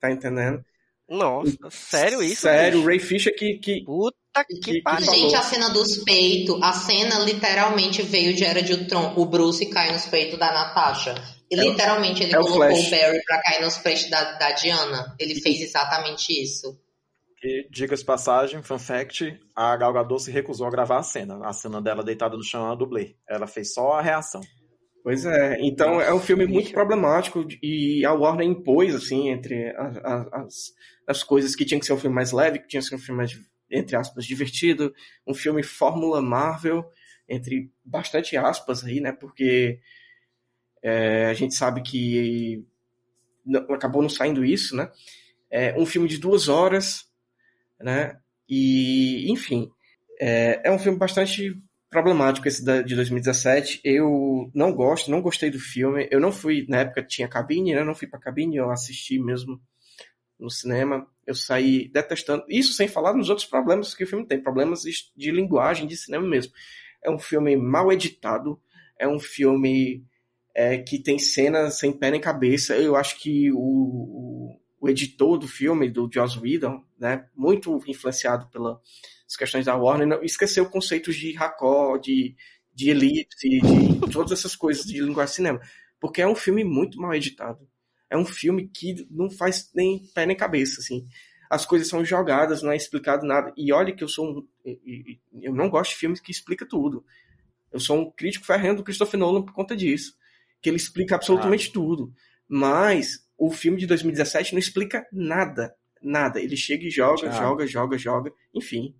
Tá entendendo? Nossa, sério isso? Sério, o Ray Fisher que. que Puta que, que pariu. Gente, a cena dos peitos, a cena literalmente veio de Era de Ultron. O Bruce cai nos peitos da Natasha. E, é literalmente ele é colocou o, o, Barry pra cair nos peitos da, da Diana. Ele fez exatamente isso. E, dicas de passagem, fun fact, a Gal Gadot se recusou a gravar a cena. A cena dela deitada no chão é a dublê. Ela fez só a reação. Pois é, então é um filme muito problemático e a Warner impôs, assim, entre as, as, as coisas que tinha que ser um filme mais leve, que tinha que ser um filme mais, entre aspas, divertido, um filme Fórmula Marvel, entre bastante aspas aí, né, porque é, a gente sabe que não, acabou não saindo isso, né, é um filme de duas horas, né, e, enfim, é, é um filme bastante problemático esse de 2017. Eu não gosto, não gostei do filme. Eu não fui, na época tinha cabine, né? Não fui pra cabine, eu assisti mesmo no cinema. Eu saí detestando. Isso sem falar nos outros problemas que o filme tem, problemas de linguagem de cinema mesmo. É um filme mal editado, é um filme é, que tem cenas sem pé nem cabeça. Eu acho que o, o, o editor do filme, do Joss Whedon, né, muito influenciado pela as questões da Warner, esqueceu conceitos de racó, de, de elipse, de todas essas coisas de linguagem de cinema. Porque é um filme muito mal editado. É um filme que não faz nem pé nem cabeça, assim. As coisas são jogadas, não é explicado nada. E olha que eu sou um, eu não gosto de filmes que explica tudo. Eu sou um crítico ferrendo do Christopher Nolan por conta disso, que ele explica absolutamente ah. tudo. Mas o filme de 2017 não explica nada, nada. Ele chega e joga, joga, joga, joga, enfim.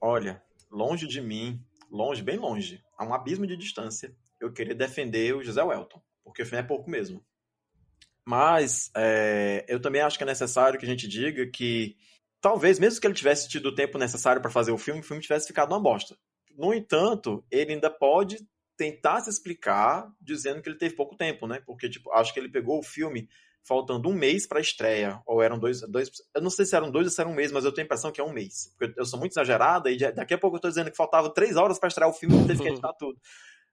Olha, longe de mim, longe, bem longe, a um abismo de distância, eu queria defender o José Welton, porque o filme é pouco mesmo. Mas é, eu também acho que é necessário que a gente diga que talvez, mesmo que ele tivesse tido o tempo necessário para fazer o filme, o filme tivesse ficado uma bosta. No entanto, ele ainda pode tentar se explicar dizendo que ele teve pouco tempo, né? Porque, tipo, acho que ele pegou o filme faltando um mês para a estreia, ou eram dois, dois, eu não sei se eram dois ou se era um mês, mas eu tenho a impressão que é um mês, porque eu sou muito exagerada e daqui a pouco eu estou dizendo que faltava três horas para estrear o filme e teve que editar tudo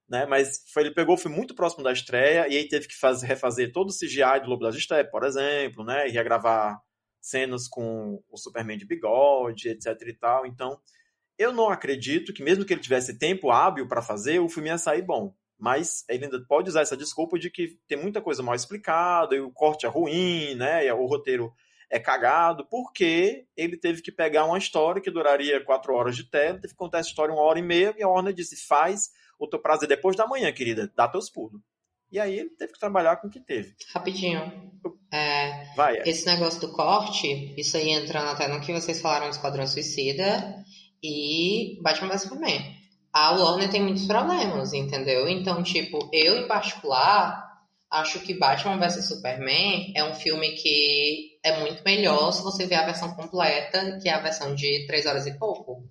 né? Mas foi, ele pegou filme muito próximo da estreia e aí teve que fazer, refazer todo o CGI do Lobo das Steppes, por exemplo, né? E regravar cenas com o Superman de bigode, etc e tal. Então, eu não acredito que mesmo que ele tivesse tempo hábil para fazer, o filme ia sair bom. Mas ele ainda pode usar essa desculpa de que tem muita coisa mal explicada e o corte é ruim, né? E o roteiro é cagado, porque ele teve que pegar uma história que duraria quatro horas de tela, teve que contar essa história uma hora e meia, e a Warner disse, faz o teu prazo é depois da manhã, querida. Dá teus pulos. E aí ele teve que trabalhar com o que teve. Rapidinho. É, Vai, é. Esse negócio do corte, isso aí entrando até no que vocês falaram do Esquadrão Suicida e Batman vs Superman. A Warner tem muitos problemas, entendeu? Então, tipo, eu em particular acho que Batman vs Superman é um filme que é muito melhor se você ver a versão completa, que é a versão de 3 horas e pouco.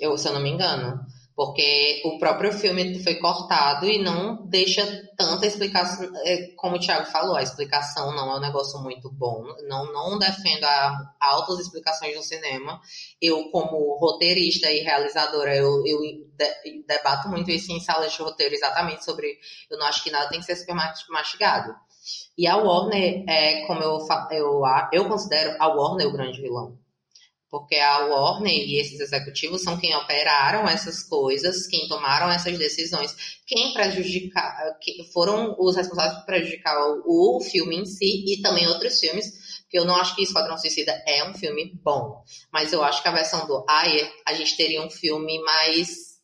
Eu, se eu não me engano porque o próprio filme foi cortado e não deixa tanta explicação, é, como o Thiago falou, a explicação não é um negócio muito bom, não, não defendo a, altas explicações no cinema, eu como roteirista e realizadora, eu, eu de, debato muito isso em salas de roteiro, exatamente sobre, eu não acho que nada tem que ser super mastigado. E a Warner, é, como eu, eu, eu considero a Warner o grande vilão porque a Warner e esses executivos são quem operaram essas coisas, quem tomaram essas decisões, quem prejudicar, foram os responsáveis por prejudicar o, o filme em si e também outros filmes, porque eu não acho que Esquadrão Suicida é um filme bom, mas eu acho que a versão do Ayer, a gente teria um filme mais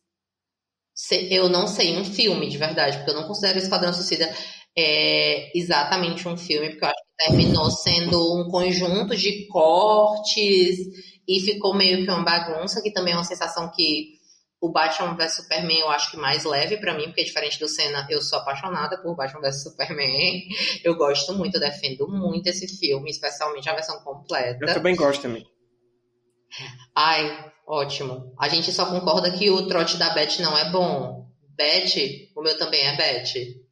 eu não sei um filme de verdade, porque eu não considero Esquadrão Suicida é, exatamente um filme, porque eu acho que terminou sendo um conjunto de cortes e ficou meio que uma bagunça, que também é uma sensação que o Batman vs Superman eu acho que mais leve para mim, porque diferente do Senna, eu sou apaixonada por Batman vs Superman. Eu gosto muito, eu defendo muito esse filme, especialmente a versão completa. Eu também gosto também. Ai, ótimo. A gente só concorda que o trote da Beth não é bom. Beth, o meu também é Beth.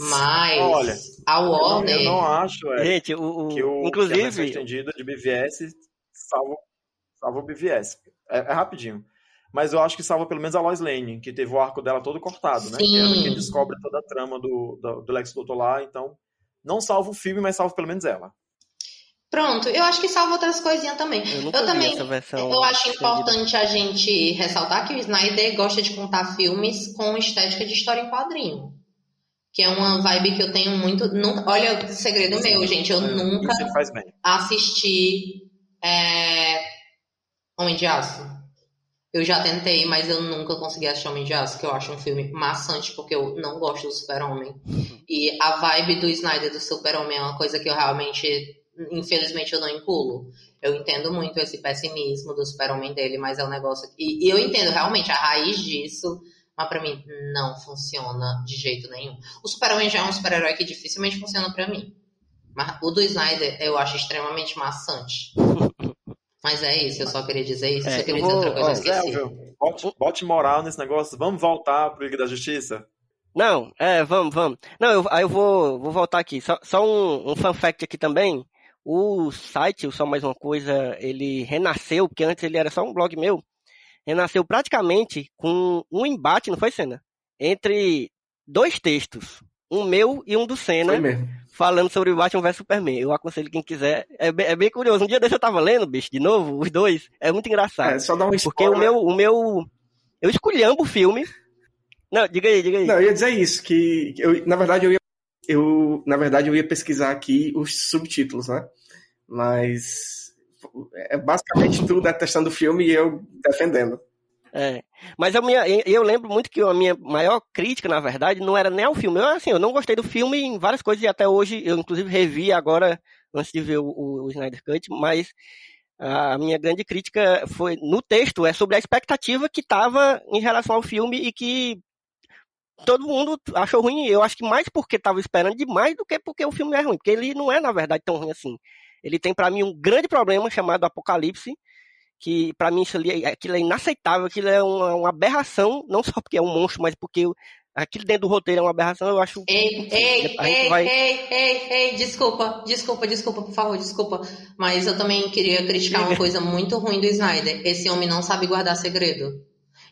Mas Olha, a Warner. Eu não, eu não acho é, Gente, o, o, que o inclusive que a estendida de BVS salva, salva o BVS. É, é, rapidinho. Mas eu acho que salva pelo menos a Lois Lane, que teve o arco dela todo cortado, né? Que ela que descobre toda a trama do, do, do Lex Luthor lá. Então, não salva o filme, mas salva pelo menos ela. Pronto, eu acho que salva outras coisinhas também. Eu, eu também, eu acho importante a gente ressaltar que o Snyder gosta de contar filmes com estética de história em quadrinho que é uma vibe que eu tenho muito. Nunca, olha, segredo meu, gente, eu nunca assisti é, Homem de Aço. Eu já tentei, mas eu nunca consegui assistir Homem de Aço, que eu acho um filme maçante, porque eu não gosto do Super-Homem. E a vibe do Snyder do Super-Homem é uma coisa que eu realmente, infelizmente, eu não enculo. Eu entendo muito esse pessimismo do Super-Homem dele, mas é um negócio. E, e eu entendo realmente a raiz disso mas para mim não funciona de jeito nenhum. O Super-Homem já é um super-herói que dificilmente funciona para mim. Mas o do Snyder eu acho extremamente maçante. Mas é isso, eu só queria dizer isso. É, eu queria dizer outra coisa, ó, esqueci. bote, bote moral nesse negócio. Vamos voltar pro Liga da Justiça? Não, é, vamos, vamos. Não, eu, aí eu vou, vou voltar aqui. Só, só um, um fun fact aqui também. O site, só mais uma coisa, ele renasceu, porque antes ele era só um blog meu renasceu praticamente com um embate, não foi, Senna? Entre dois textos, um meu e um do Senna, falando sobre o Batman vs Superman. Eu aconselho quem quiser. É bem, é bem, curioso. Um dia desse eu tava lendo, bicho, de novo, os dois. É muito engraçado. É, só dar um Porque o meu, o meu. Eu escolhendo o filme. Não, diga aí, diga aí. Não, eu ia dizer isso, que eu, na verdade eu ia eu, na verdade, eu ia pesquisar aqui os subtítulos, né? Mas é basicamente tudo detestando o filme e eu defendendo. É. Mas a minha, eu lembro muito que a minha maior crítica, na verdade, não era nem ao filme. Eu, assim, eu não gostei do filme em várias coisas e até hoje eu, inclusive, revi agora, antes de ver o, o, o Snyder Cut, mas a minha grande crítica foi no texto, é sobre a expectativa que estava em relação ao filme e que todo mundo achou ruim. Eu acho que mais porque estava esperando demais do que porque o filme é ruim, porque ele não é, na verdade, tão ruim assim. Ele tem para mim um grande problema chamado Apocalipse, que para mim isso ali, aquilo é inaceitável, aquilo é uma, uma, aberração, não só porque é um monstro, mas porque aquilo dentro do roteiro é uma aberração, eu acho. Ei, ei, ei, vai... ei, ei, ei, desculpa, desculpa, desculpa, por favor, desculpa. Mas eu também queria criticar uma coisa muito ruim do Snyder. Esse homem não sabe guardar segredo.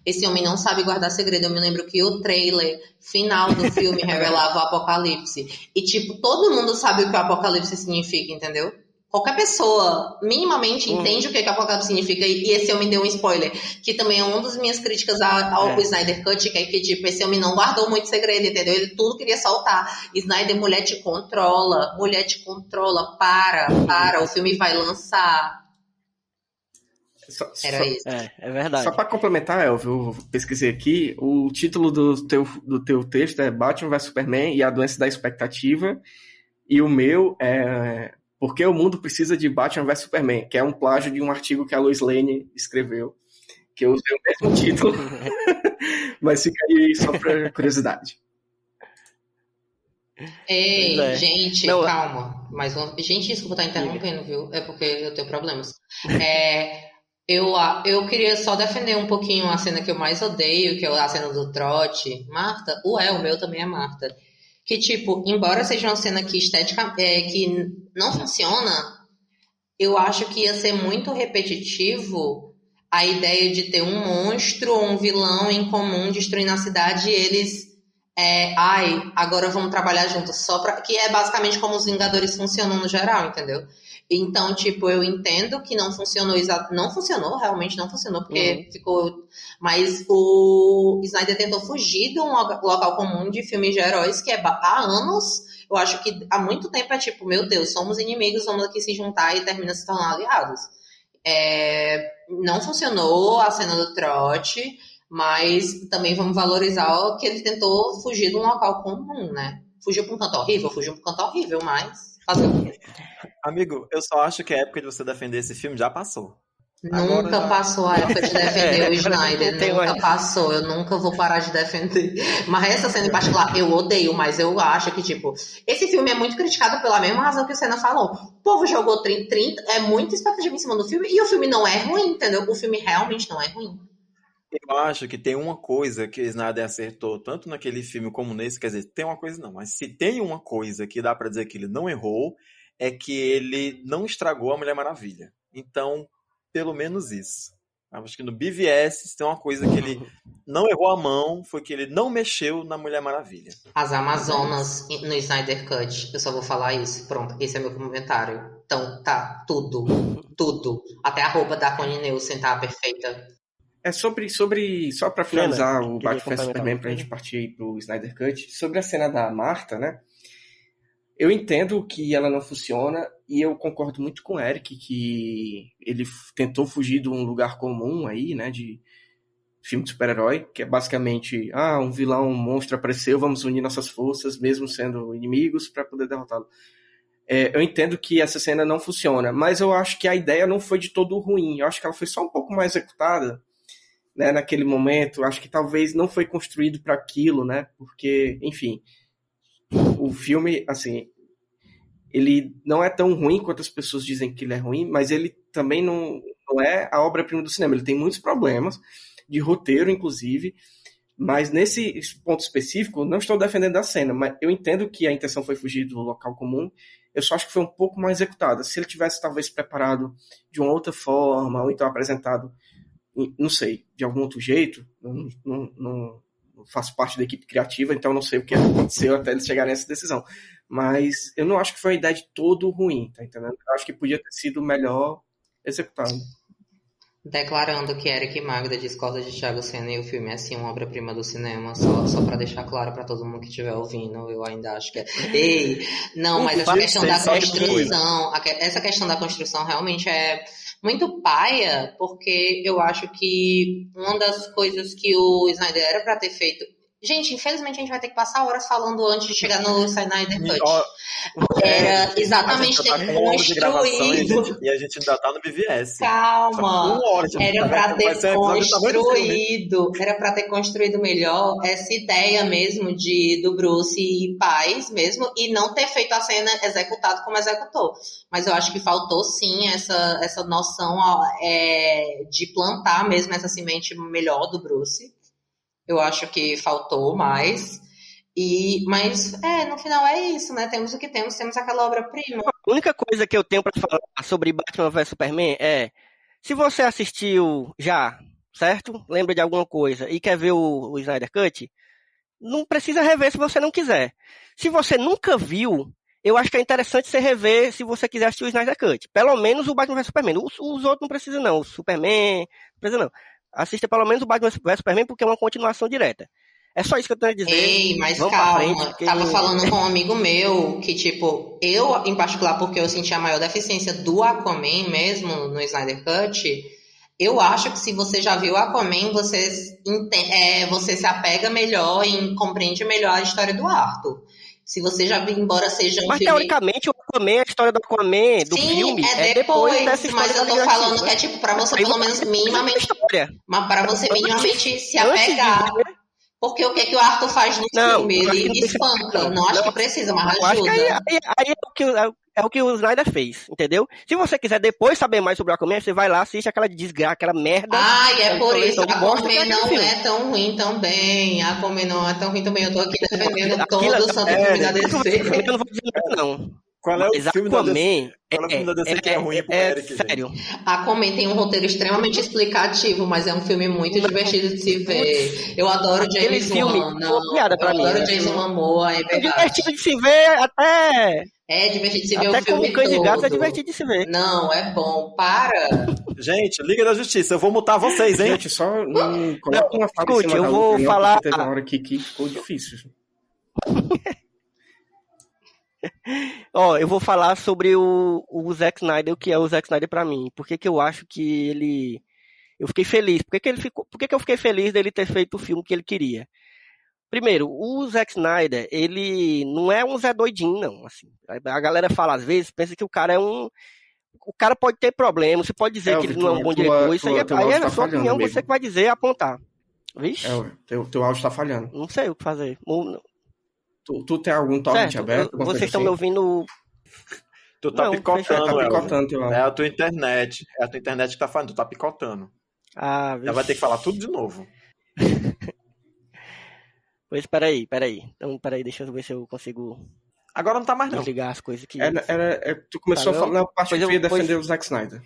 Esse homem não sabe guardar segredo. Eu me lembro que o trailer final do filme revelava o apocalipse. E, tipo, todo mundo sabe o que o apocalipse significa, entendeu? Qualquer pessoa minimamente uhum. entende o que, que Apocalipse significa, e esse homem deu um spoiler, que também é uma das minhas críticas ao, é. Snyder Cut, que é que, tipo, esse homem não guardou muito segredo, entendeu? Ele tudo queria soltar. Snyder, mulher te controla, mulher te controla, para, para, o filme vai lançar. Só, Era só, isso. É, é verdade. Só para complementar, Elvio, eu pesquisei aqui, o título do teu, do teu texto é Batman vs Superman e a doença da expectativa, e o meu é porque o mundo precisa de Batman vs Superman, que é um plágio de um artigo que a Lois Lane escreveu, que eu usei o mesmo título, mas fica aí só para curiosidade. Ei, é. gente, Não, calma. Mas, gente, desculpa estar interrompendo, viu? É porque eu tenho problemas. É, eu, eu queria só defender um pouquinho a cena que eu mais odeio, que é a cena do trote. Marta, o é, o meu também é Marta que, tipo, embora seja uma cena que estética é, que não funciona, eu acho que ia ser muito repetitivo a ideia de ter um monstro ou um vilão em comum destruindo a cidade e eles. É, ai, agora vamos trabalhar juntos só pra. Que é basicamente como os Vingadores funcionam no geral, entendeu? Então, tipo, eu entendo que não funcionou exato. Não funcionou, realmente não funcionou, porque uhum. ficou. Mas o Snyder tentou fugir de um local comum de filmes de heróis que é há anos. Eu acho que há muito tempo é tipo, meu Deus, somos inimigos, vamos aqui se juntar e termina se tornando aliados. É, não funcionou a cena do trote, mas também vamos valorizar que ele tentou fugir de um local comum, né? Fugiu para um canto horrível, fugiu para um canto horrível, mas fazer o quê? Amigo, eu só acho que a época de você defender esse filme já passou. Nunca já... passou a época de defender o Snyder. nunca passou. Eu nunca vou parar de defender. Mas essa cena em particular, eu odeio, mas eu acho que, tipo, esse filme é muito criticado pela mesma razão que o Senna falou. O povo jogou 30, 30 é muita expectativa em cima do filme, e o filme não é ruim, entendeu? O filme realmente não é ruim. Eu acho que tem uma coisa que o Snyder acertou, tanto naquele filme como nesse, quer dizer, tem uma coisa não, mas se tem uma coisa que dá para dizer que ele não errou, é que ele não estragou a Mulher Maravilha. Então, pelo menos isso. Acho que no BVS tem uma coisa que ele não errou a mão, foi que ele não mexeu na Mulher Maravilha. As Amazonas no Snyder Cut, eu só vou falar isso. Pronto, esse é meu comentário. Então, tá, tudo, tudo. Até a roupa da Connie Nielsen tá perfeita. É sobre, sobre só para finalizar o Batman Superman pra gente partir aí pro Snyder Cut, sobre a cena da Marta, né? Eu entendo que ela não funciona e eu concordo muito com o Eric que ele tentou fugir de um lugar comum aí, né, de filme de super-herói, que é basicamente, ah, um vilão, um monstro apareceu, vamos unir nossas forças, mesmo sendo inimigos, para poder derrotá-lo. É, eu entendo que essa cena não funciona, mas eu acho que a ideia não foi de todo ruim. Eu acho que ela foi só um pouco mais executada, né, naquele momento. Eu acho que talvez não foi construído para aquilo, né, porque, enfim, o filme, assim, ele não é tão ruim quanto as pessoas dizem que ele é ruim, mas ele também não, não é a obra-prima do cinema. Ele tem muitos problemas, de roteiro, inclusive, mas nesse ponto específico, não estou defendendo a cena, mas eu entendo que a intenção foi fugir do local comum, eu só acho que foi um pouco mais executada. Se ele tivesse talvez preparado de uma outra forma, ou então apresentado, não sei, de algum outro jeito, não, não faço parte da equipe criativa, então não sei o que aconteceu até eles chegarem a essa decisão. Mas eu não acho que foi uma ideia de todo ruim, tá entendendo? Eu acho que podia ter sido melhor executado. Declarando que Eric Magda discorda de Thiago Senna e o filme é sim uma obra-prima do cinema, só, só para deixar claro para todo mundo que estiver ouvindo, eu ainda acho que é. Ei, não, mas essa questão da construção, essa questão da construção realmente é muito paia, porque eu acho que uma das coisas que o Snyder era para ter feito Gente, infelizmente a gente vai ter que passar horas falando antes de chegar no Snyder Cut. Era exatamente tá ter construído. E a gente ainda tá no BVS. Calma. Era pra ter construído. Era pra ter construído melhor essa ideia mesmo de do Bruce e paz mesmo, e não ter feito a cena executado como executou. Mas eu acho que faltou sim essa, essa noção é, de plantar mesmo essa semente melhor do Bruce eu acho que faltou mais. E, mas, é, no final é isso, né? Temos o que temos, temos aquela obra-prima. A única coisa que eu tenho para falar sobre Batman vs Superman é: se você assistiu já, certo? Lembra de alguma coisa e quer ver o, o Snyder Cut, não precisa rever se você não quiser. Se você nunca viu, eu acho que é interessante você rever se você quiser assistir o Snyder Cut. Pelo menos o Batman vs Superman. Os, os outros não precisam, não. O Superman, não precisa, não assista pelo menos o Batman vs Superman porque é uma continuação direta. É só isso que eu tenho a dizer. Ei, mas Vamos calma, frente, tava falando com um amigo meu que, tipo, eu, em particular, porque eu senti a maior deficiência do Aquaman mesmo no Snyder Cut, eu acho que se você já viu Aquaman, você, é, você se apega melhor e compreende melhor a história do Arthur. Se você já viu, embora seja um Mas filme... teoricamente o Aquaman, a história do Aquaman, do Sim, filme, é depois, é depois dessa história mas eu tô falando que é tipo pra você pelo menos minimamente... Mas para você minimamente se apegar... Porque o que, que o Arthur faz no não, filme? Ele espanca. Não acho não, que precisa, mas ajuda. Aí, aí, aí, é o que, é o que o Snyder fez, entendeu? Se você quiser depois saber mais sobre o Aquaman, você vai lá, assiste aquela desgraça, aquela merda. E é por isso, Aquaman não é tão ruim também. Aquaman não é tão ruim também. Eu tô aqui defendendo todo o santo filme da DC. Eu não vou dizer não. Qual é o filme Aquaman da DC? Qual é o filme da DC é, que é ruim pro é, Eric, sério. gente? Aquaman tem um roteiro extremamente explicativo, mas é um filme muito divertido de se ver. Eu adoro James Wan. Não, eu adoro né? Jason Momoa, é verdade. É divertido de se ver até é divertido de se ver Até o filme como cães todo. é divertido de se ver. Não, é bom. Para! Gente, Liga da Justiça, eu vou mutar vocês, hein? Gente, só não coloca uma fala Escute, eu vou falar... Teve uma hora aqui que ficou difícil. Ó, eu vou falar sobre o, o Zack Snyder, o que é o Zack Snyder pra mim. Por que que eu acho que ele... Eu fiquei feliz. Por que que ele ficou... Por que que eu fiquei feliz dele ter feito o filme que ele queria? Primeiro, o Zack Snyder, ele não é um Zé doidinho, não. Assim, a galera fala às vezes, pensa que o cara é um. O cara pode ter problema, você pode dizer é, que ele não é um bom diretor, isso aí, é, aí é a sua opinião, amigo. você que vai dizer apontar. Vixe? É, teu, teu áudio está falhando. Não sei o que fazer. Tu, tu tem algum torrent aberto? Vocês estão assim? me ouvindo. Tu tá não, picotando, tá picotando É a tua internet. É a tua internet que tá falando, tu tá picotando. Ah, Ela vai ter que falar tudo de novo. Pois, peraí, peraí. Então, peraí, deixa eu ver se eu consigo. Agora não tá mais, não. Ligar as coisas aqui. Era, era, é, tu começou tá, a falar na parte que eu ia defender o Zack Snyder.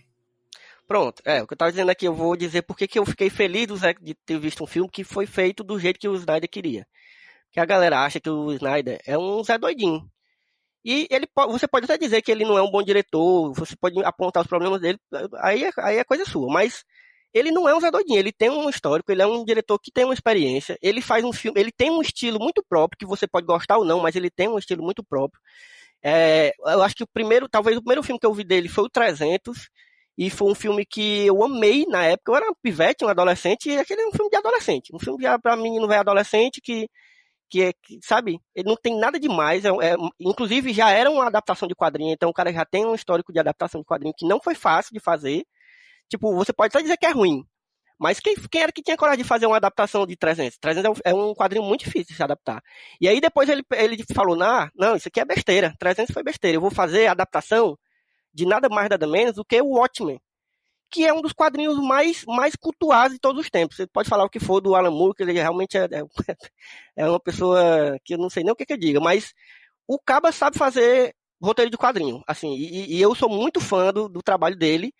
Pronto, é, o que eu tava dizendo aqui, eu vou dizer porque que eu fiquei feliz do Zack de ter visto um filme que foi feito do jeito que o Snyder queria. Que a galera acha que o Snyder é um Zé doidinho. E ele você pode até dizer que ele não é um bom diretor, você pode apontar os problemas dele, aí é, aí é coisa sua, mas ele não é um Zé Doidinho, ele tem um histórico, ele é um diretor que tem uma experiência, ele faz um filme, ele tem um estilo muito próprio, que você pode gostar ou não, mas ele tem um estilo muito próprio. É, eu acho que o primeiro, talvez o primeiro filme que eu vi dele foi o 300, e foi um filme que eu amei na época, eu era um pivete, um adolescente, e aquele é um filme de adolescente, um filme para menino velho adolescente que que é, que, sabe, ele não tem nada demais, é, é, inclusive já era uma adaptação de quadrinho, então o cara já tem um histórico de adaptação de quadrinho que não foi fácil de fazer, Tipo, você pode só dizer que é ruim. Mas quem, quem era que tinha coragem de fazer uma adaptação de 300? 300 é um, é um quadrinho muito difícil de se adaptar. E aí depois ele, ele falou, nah, não, isso aqui é besteira. 300 foi besteira. Eu vou fazer a adaptação de nada mais, nada menos do que o Watchmen. Que é um dos quadrinhos mais, mais cultuados de todos os tempos. Você pode falar o que for do Alan Moore, que ele realmente é, é, é uma pessoa que eu não sei nem o que, que eu diga. Mas o Caba sabe fazer roteiro de quadrinho. Assim, e, e eu sou muito fã do, do trabalho dele.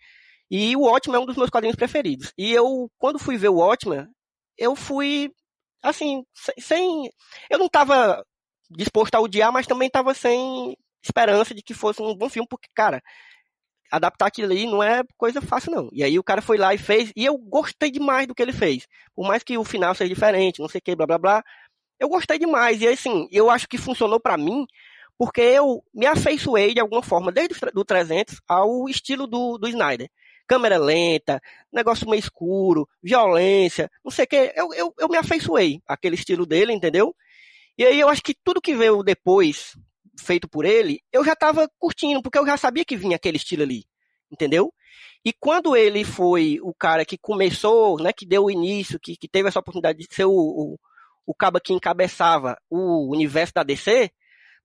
E o Watchmen é um dos meus quadrinhos preferidos. E eu, quando fui ver o Watchmen, eu fui, assim, sem. Eu não estava disposto a odiar, mas também estava sem esperança de que fosse um bom filme, porque, cara, adaptar aquilo ali não é coisa fácil, não. E aí o cara foi lá e fez, e eu gostei demais do que ele fez. Por mais que o final seja diferente, não sei o que, blá blá blá. Eu gostei demais. E assim, eu acho que funcionou para mim, porque eu me afeiçoei de alguma forma, desde o 300, ao estilo do, do Snyder. Câmera lenta, negócio meio escuro, violência, não sei o que. Eu, eu, eu me afeiçoei àquele estilo dele, entendeu? E aí eu acho que tudo que veio depois, feito por ele, eu já estava curtindo, porque eu já sabia que vinha aquele estilo ali, entendeu? E quando ele foi o cara que começou, né, que deu o início, que, que teve essa oportunidade de ser o, o, o caba que encabeçava o universo da DC,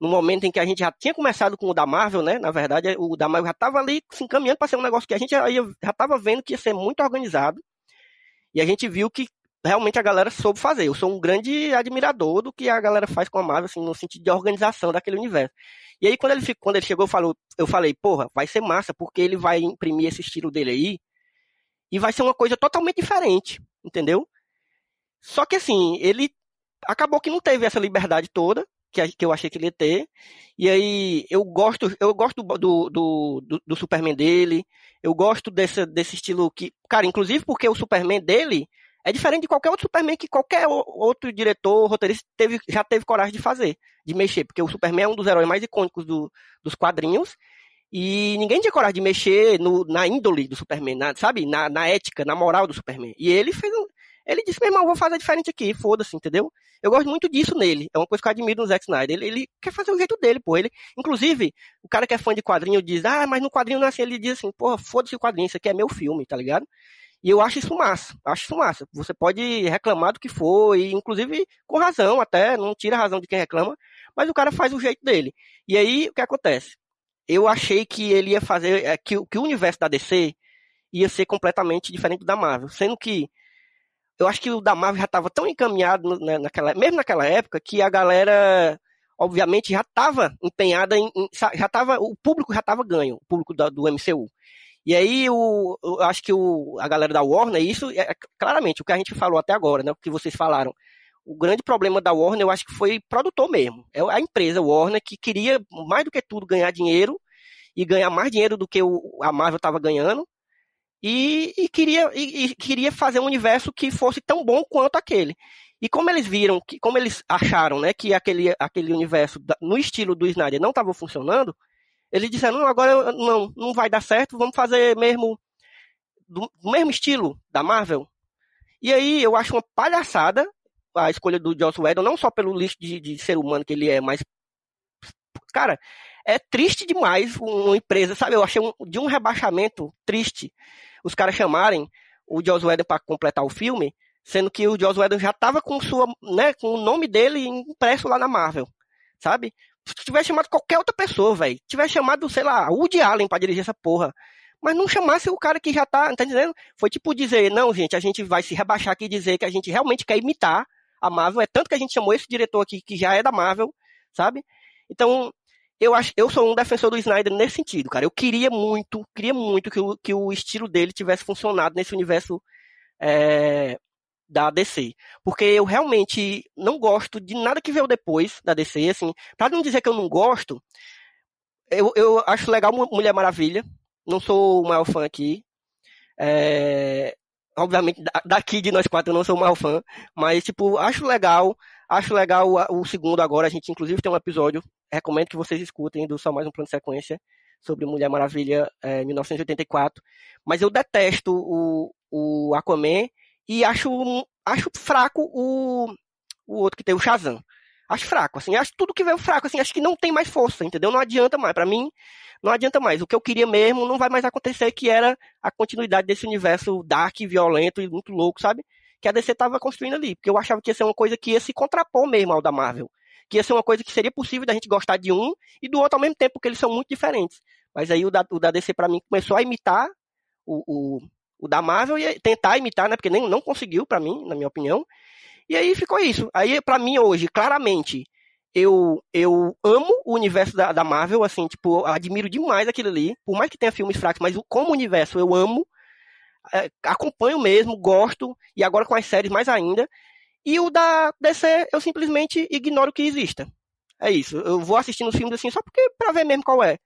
no momento em que a gente já tinha começado com o da Marvel, né? Na verdade, o da Marvel já estava ali se encaminhando para ser um negócio que a gente já estava vendo que ia ser muito organizado. E a gente viu que realmente a galera soube fazer. Eu sou um grande admirador do que a galera faz com a Marvel, assim, no sentido de organização daquele universo. E aí, quando ele, quando ele chegou, falou, eu falei, porra, vai ser massa, porque ele vai imprimir esse estilo dele aí, e vai ser uma coisa totalmente diferente, entendeu? Só que assim, ele acabou que não teve essa liberdade toda, que, que eu achei que ele ia ter. E aí, eu gosto, eu gosto do, do, do, do Superman dele, eu gosto desse, desse estilo que. Cara, inclusive porque o Superman dele é diferente de qualquer outro Superman que qualquer outro diretor, roteirista teve, já teve coragem de fazer, de mexer, porque o Superman é um dos heróis mais icônicos do, dos quadrinhos, e ninguém tinha coragem de mexer no, na índole do Superman, na, sabe? Na, na, ética, na moral do Superman. E ele fez um, Ele disse, meu irmão, vou fazer diferente aqui, foda-se, entendeu? Eu gosto muito disso nele. É uma coisa que eu admiro no Zack Snyder. Ele, ele quer fazer o jeito dele, pô. Ele, inclusive, o cara que é fã de quadrinho diz, ah, mas no quadrinho não é assim. Ele diz assim, porra, foda-se o quadrinho, isso aqui é meu filme, tá ligado? E eu acho isso massa, acho isso massa. Você pode reclamar do que for, e inclusive com razão até, não tira a razão de quem reclama, mas o cara faz o jeito dele. E aí, o que acontece? Eu achei que ele ia fazer, é, que, que o universo da DC ia ser completamente diferente da Marvel, sendo que eu acho que o da Marvel já estava tão encaminhado né, naquela, mesmo naquela época, que a galera, obviamente, já estava empenhada em, em, já estava, o público já estava ganho, o público da, do MCU. E aí, o, eu acho que o, a galera da Warner, isso é, é claramente o que a gente falou até agora, né? O que vocês falaram. O grande problema da Warner, eu acho que foi produtor mesmo. É a empresa Warner que queria, mais do que tudo, ganhar dinheiro e ganhar mais dinheiro do que o, a Marvel estava ganhando. E, e queria, e, e, queria fazer um universo que fosse tão bom quanto aquele. E como eles viram, que, como eles acharam né, que aquele, aquele universo, no estilo do Snyder, não estava funcionando, eles disseram, não, agora não, não vai dar certo, vamos fazer mesmo do, do mesmo estilo da Marvel. E aí eu acho uma palhaçada a escolha do Joss Whedon, não só pelo lixo de, de ser humano que ele é, mas cara, é triste demais uma empresa, sabe? Eu achei um, de um rebaixamento triste os caras chamarem o Joss Whedon para completar o filme, sendo que o Joss Whedon já estava com sua, né, com o nome dele impresso lá na Marvel, sabe? Se tivesse chamado qualquer outra pessoa, velho, tivesse chamado, sei lá, Woody Allen pra dirigir essa porra, mas não chamasse o cara que já tá, tá dizendo? Foi tipo dizer, não, gente, a gente vai se rebaixar aqui e dizer que a gente realmente quer imitar a Marvel, é tanto que a gente chamou esse diretor aqui que já é da Marvel, sabe? Então, eu acho, eu sou um defensor do Snyder nesse sentido, cara. Eu queria muito, queria muito que o, que o estilo dele tivesse funcionado nesse universo é, da DC. Porque eu realmente não gosto de nada que veio depois da DC, assim. Pra não dizer que eu não gosto, eu, eu acho legal Mulher Maravilha. Não sou o maior fã aqui. É, obviamente, daqui de nós quatro eu não sou o maior fã. Mas, tipo, acho legal. Acho legal o, segundo agora. A gente, inclusive, tem um episódio. Recomendo que vocês escutem do Só Mais Um Plano de Sequência sobre Mulher Maravilha é, 1984. Mas eu detesto o, o Aquaman e acho, acho fraco o, o outro que tem, o Shazam. Acho fraco, assim, acho tudo que veio fraco, assim, acho que não tem mais força, entendeu? Não adianta mais, para mim, não adianta mais. O que eu queria mesmo não vai mais acontecer, que era a continuidade desse universo dark, violento e muito louco, sabe? Que a DC tava construindo ali, porque eu achava que ia ser uma coisa que ia se contrapor mesmo ao da Marvel. Que ia ser uma coisa que seria possível da gente gostar de um e do outro ao mesmo tempo, porque eles são muito diferentes. Mas aí o da, o da DC para mim começou a imitar o, o, o da Marvel ia tentar imitar, né? Porque nem, não conseguiu, para mim, na minha opinião. E aí ficou isso. Aí, para mim, hoje, claramente, eu, eu amo o universo da, da Marvel, assim, tipo, admiro demais aquilo ali. Por mais que tenha filmes fracos, mas como universo eu amo. É, acompanho mesmo, gosto, e agora com as séries mais ainda. E o da DC, eu simplesmente ignoro que exista. É isso. Eu vou assistindo os filmes assim, só porque pra ver mesmo qual é.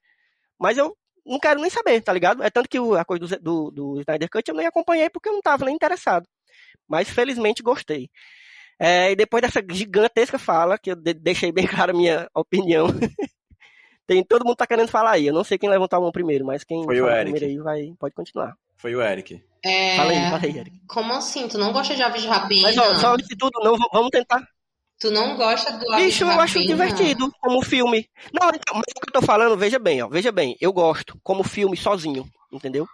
Mas eu não quero nem saber, tá ligado? É tanto que a coisa do, do, do Snyder Cut eu nem acompanhei porque eu não tava nem interessado. Mas felizmente gostei. É, e depois dessa gigantesca fala, que eu de deixei bem clara a minha opinião, tem todo mundo tá querendo falar aí. Eu não sei quem levantar a mão primeiro, mas quem Foi o Eric. primeiro aí vai, pode continuar. Foi o Eric. É... Fala aí, fala aí, Eric. Como assim? Tu não gosta de Aves de Rapina? Mas ó, só antes de tudo, não, vamos tentar. Tu não gosta do Aves Bicho, eu acho divertido como filme. Não, então, mas o que eu tô falando, veja bem, ó, veja bem, eu gosto como filme sozinho, entendeu?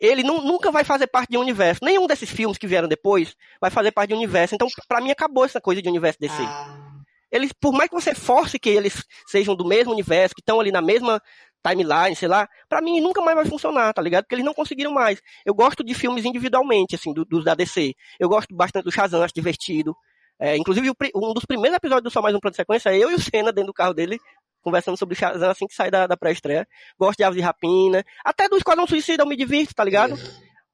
Ele nu- nunca vai fazer parte de um universo. Nenhum desses filmes que vieram depois vai fazer parte de um universo. Então, pra mim, acabou essa coisa de universo DC. Ah, Eles, por mais que você force que eles sejam do mesmo universo, que estão ali na mesma timeline, sei lá, pra mim nunca mais vai funcionar, tá ligado? Porque eles não conseguiram mais. Eu gosto de filmes individualmente, assim, do- dos da DC. Eu gosto bastante do Shazam, acho divertido. É, inclusive, um dos primeiros episódios do Só Mais Um Plano de Sequência é eu e o Senna dentro do carro dele, conversando sobre o Shazam assim que sai da, da pré-estreia. Gosto de Aves de Rapina. Até do Esquadrão Suicida eu me divirto, tá ligado?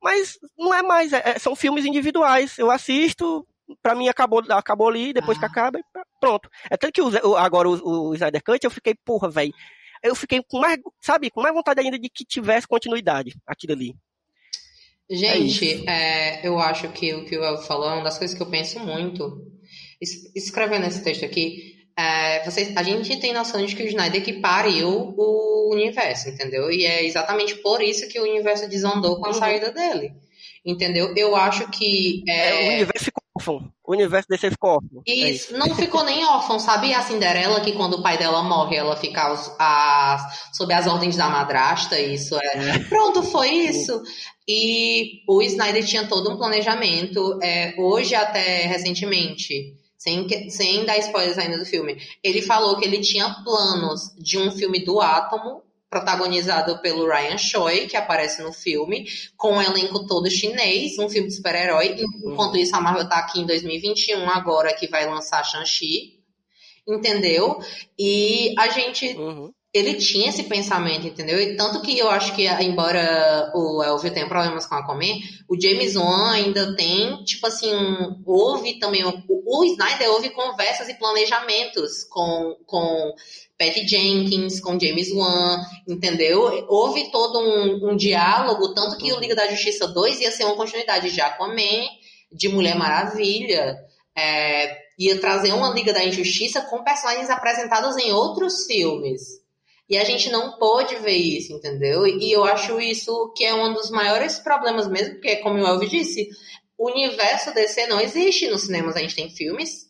Mas não é mais, é- é- são filmes individuais. Eu assisto, pra mim acabou, acabou ali, depois Ah. que acaba, pá, pronto. É tanto que o agora o, o Snyder Cut, eu fiquei, porra, velho. Eu fiquei com mais, sabe, com mais vontade ainda de que tivesse continuidade aquilo ali. Gente, é, eu acho que o que o El falou é uma das coisas que eu penso muito. Es- Escrevendo esse texto aqui, é, vocês, a gente tem noção de que o Snyder que pariu o universo, entendeu? E é exatamente por isso que o universo desandou com a Uhum. saída dele. Entendeu? Eu acho que. É, o É, universo ficou órfão. O universo desse ficou órfão. É isso. Isso, não ficou nem órfão, sabe? A Cinderela, que quando o pai dela morre, ela fica aos- as- sob as ordens da madrasta, isso é. Pronto, foi isso. E o Snyder tinha todo um planejamento. é, hoje, até recentemente, sem, sem dar spoilers ainda do filme, ele falou que ele tinha planos de um filme do Átomo, protagonizado pelo Ryan Choi, que aparece no filme, com um elenco todo chinês, um filme de super-herói. Enquanto isso, a Marvel tá aqui em 2021, agora que vai lançar Shang-Chi. Entendeu? E a gente Uhum. Ele tinha esse pensamento, entendeu? E tanto que eu acho que, embora o Elvio tenha problemas com a Aquaman, o James Wan ainda tem, tipo assim, houve também, o, o Snyder houve conversas e planejamentos com, com Patty Jenkins, com James Wan, entendeu? Houve todo um, um diálogo, tanto que o Liga da Justiça 2 ia ser uma continuidade de Aquaman, de Mulher Maravilha, é, ia trazer uma Liga da Injustiça com personagens apresentados em outros filmes. E a gente não pôde ver isso, entendeu? E eu acho isso que é um dos maiores problemas mesmo, porque, como o Elvio disse, o universo DC não existe nos cinemas, a gente tem filmes,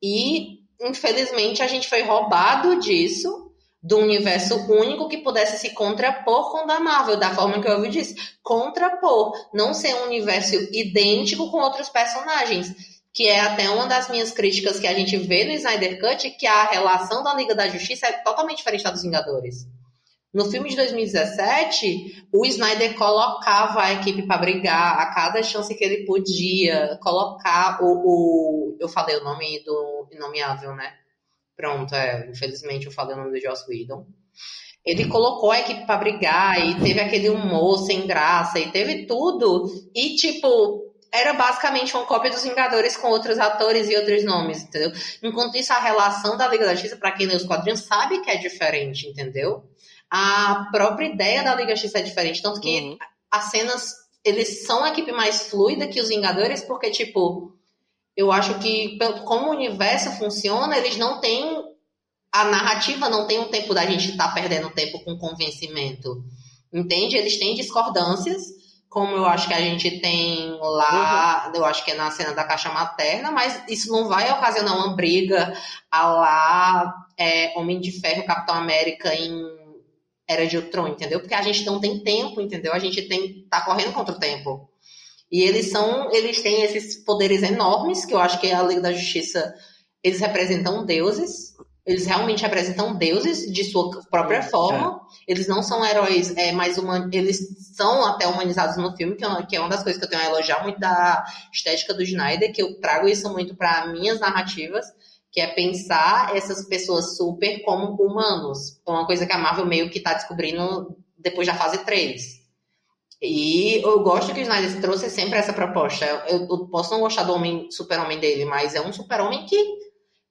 e infelizmente a gente foi roubado disso, do universo único que pudesse se contrapor com o da Marvel, da forma que o Elvio disse. Contrapor, não ser um universo idêntico com outros personagens que é até uma das minhas críticas que a gente vê no Snyder Cut, que a relação da Liga da Justiça é totalmente diferente da dos Vingadores. No filme de 2017, o Snyder colocava a equipe para brigar a cada chance que ele podia, colocar o, o eu falei o nome do inomeável, né? Pronto, é, infelizmente eu falei o nome do Joss Whedon. Ele colocou a equipe para brigar e teve aquele humor sem graça e teve tudo. E tipo, era basicamente uma cópia dos Vingadores com outros atores e outros nomes, entendeu? Enquanto isso, a relação da Liga da Justiça, pra quem lê os quadrinhos, sabe que é diferente, entendeu? A própria ideia da Liga da Justiça é diferente, tanto que Uhum. as cenas, eles são a equipe mais fluida que os Vingadores, porque, tipo, eu acho que como o universo funciona, eles não têm a narrativa não tem um tempo da gente estar perdendo tempo com convencimento. Entende? Eles têm discordâncias, como eu acho que a gente tem lá, eu acho que é na cena da caixa materna, mas isso não vai ocasionar uma briga a lá é, Homem de Ferro, Capitão América em Era de Ultron, entendeu? Porque a gente não tem tempo, entendeu? A gente tem tá correndo contra o tempo. E eles são, eles têm esses poderes enormes, que eu acho que a Liga da Justiça, eles representam deuses, eles realmente representam deuses de sua própria forma. Eles não são heróis é, mais humanos, eles são até humanizados no filme, que é, que é uma das coisas que eu tenho a elogiar muito da estética do Snyder, que eu trago isso muito para minhas narrativas, que é pensar essas pessoas super como humanos. É uma coisa que a Marvel meio que tá descobrindo depois da fase 3. E eu gosto que o Snyder trouxe sempre essa proposta. Eu, eu posso não gostar do homem, super-homem dele, mas é um super-homem que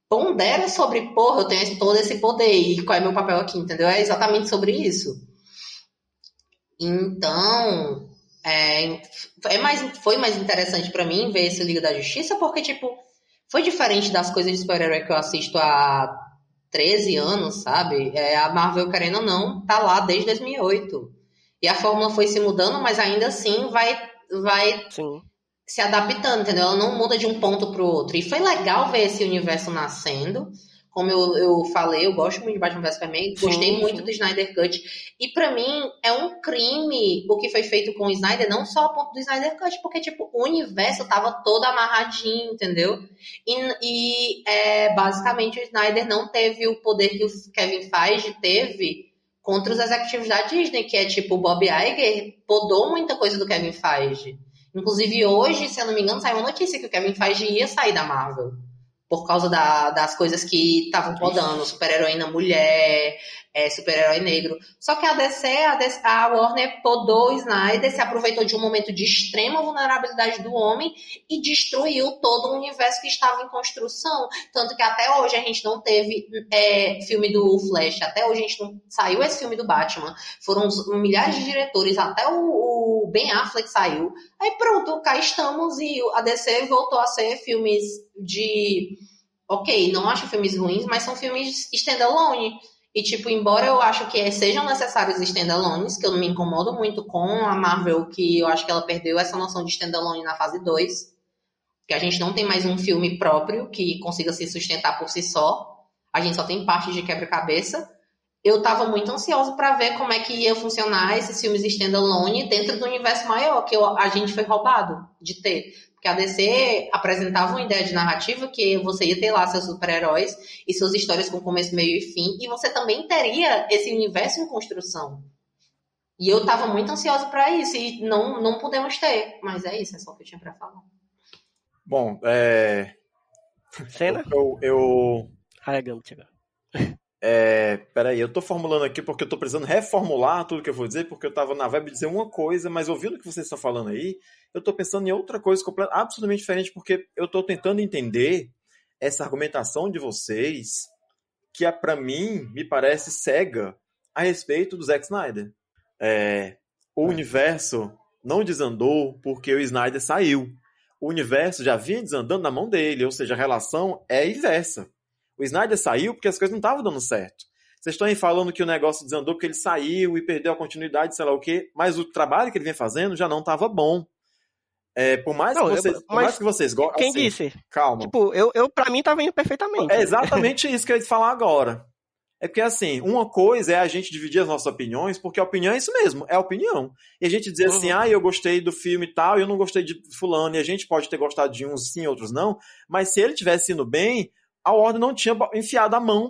pondera sobre, porra, eu tenho todo esse poder e qual é meu papel aqui, entendeu? É exatamente sobre isso. Então, é, é mais, foi mais interessante para mim ver esse Liga da Justiça, porque, tipo, foi diferente das coisas de super-herói que eu assisto há 13 anos, sabe? É, a Marvel, querendo ou não, tá lá desde 2008. E a fórmula foi se mudando, mas ainda assim vai, vai Sim. Se adaptando, entendeu? Ela não muda de um ponto pro outro. E foi legal ver esse universo nascendo. Como eu, eu falei, eu gosto muito de Batman vs Superman, gostei Sim, muito sim. do Snyder Cut. E pra mim é um crime o que foi feito com o Snyder, não só a ponto do Snyder Cut, porque tipo, o universo tava todo amarradinho, entendeu? E, e, é, basicamente o Snyder não teve o poder que o Kevin Feige teve contra os executivos da Disney, que é tipo, o Bob Iger podou muita coisa do Kevin Feige. Inclusive hoje, se eu não me engano, saiu uma notícia que o Kevin Feige ia sair da Marvel. Por causa da- das coisas que estavam podando, super-heroína mulher, é, super-herói negro. Só que a DC, a DC, a Warner podou o Snyder, se aproveitou de um momento de extrema vulnerabilidade do homem e destruiu todo o universo que estava em construção. Tanto que até hoje a gente não teve é, filme do Flash, até hoje a gente não saiu esse filme do Batman. Foram milhares de diretores, até o, o Ben Affleck saiu. Aí pronto, cá estamos e a DC voltou a ser filmes de. Ok, não acho filmes ruins, mas são filmes standalone. E, tipo, embora eu acho que sejam necessários standalones, que eu não me incomodo muito com a Marvel, que eu acho que ela perdeu essa noção de standalone na fase 2. Que a gente não tem mais um filme próprio que consiga se sustentar por si só. A gente só tem parte de quebra-cabeça. Eu tava muito ansiosa para ver como é que ia funcionar esses filmes standalone dentro do universo maior, que eu- a gente foi roubado de ter. Porque a DC apresentava uma ideia de narrativa que você ia ter lá seus super-heróis e suas histórias com começo, meio e fim, e você também teria esse universo em construção. E eu tava muito ansiosa para isso, e não, não podemos ter. Mas é isso, é só o que eu tinha pra falar. Bom, é, Cena? eu, eu Ai, Gambit agora. É, peraí, eu tô formulando aqui porque eu tô precisando reformular tudo que eu vou dizer, porque eu tava na web de dizer uma coisa, mas ouvindo o que vocês estão falando aí, eu tô pensando em outra coisa comple- absolutamente diferente, porque eu tô tentando entender essa argumentação de vocês, que é, para mim me parece cega a respeito do Zack Snyder. É, o universo não desandou porque o Snyder saiu. O universo já vinha desandando na mão dele, ou seja, a relação é inversa. O Snyder saiu porque as coisas não estavam dando certo. Vocês estão aí falando que o negócio desandou porque ele saiu e perdeu a continuidade, sei lá o quê, mas o trabalho que ele vinha fazendo já não estava bom. É, por mais Não, que eu- vocês, por mas mais que vocês gostem. Quem disse? Calma. Tipo, eu, eu, pra mim tava indo perfeitamente. É exatamente isso que eu ia te falar agora. É porque, assim, uma coisa é a gente dividir as nossas opiniões, porque a opinião é isso mesmo, é a opinião. E a gente dizer assim, Uhum. ah, eu gostei do filme e tal, e eu não gostei de fulano, e a gente pode ter gostado de uns sim, outros não, mas se ele tivesse indo bem, a Warner não tinha enfiado a mão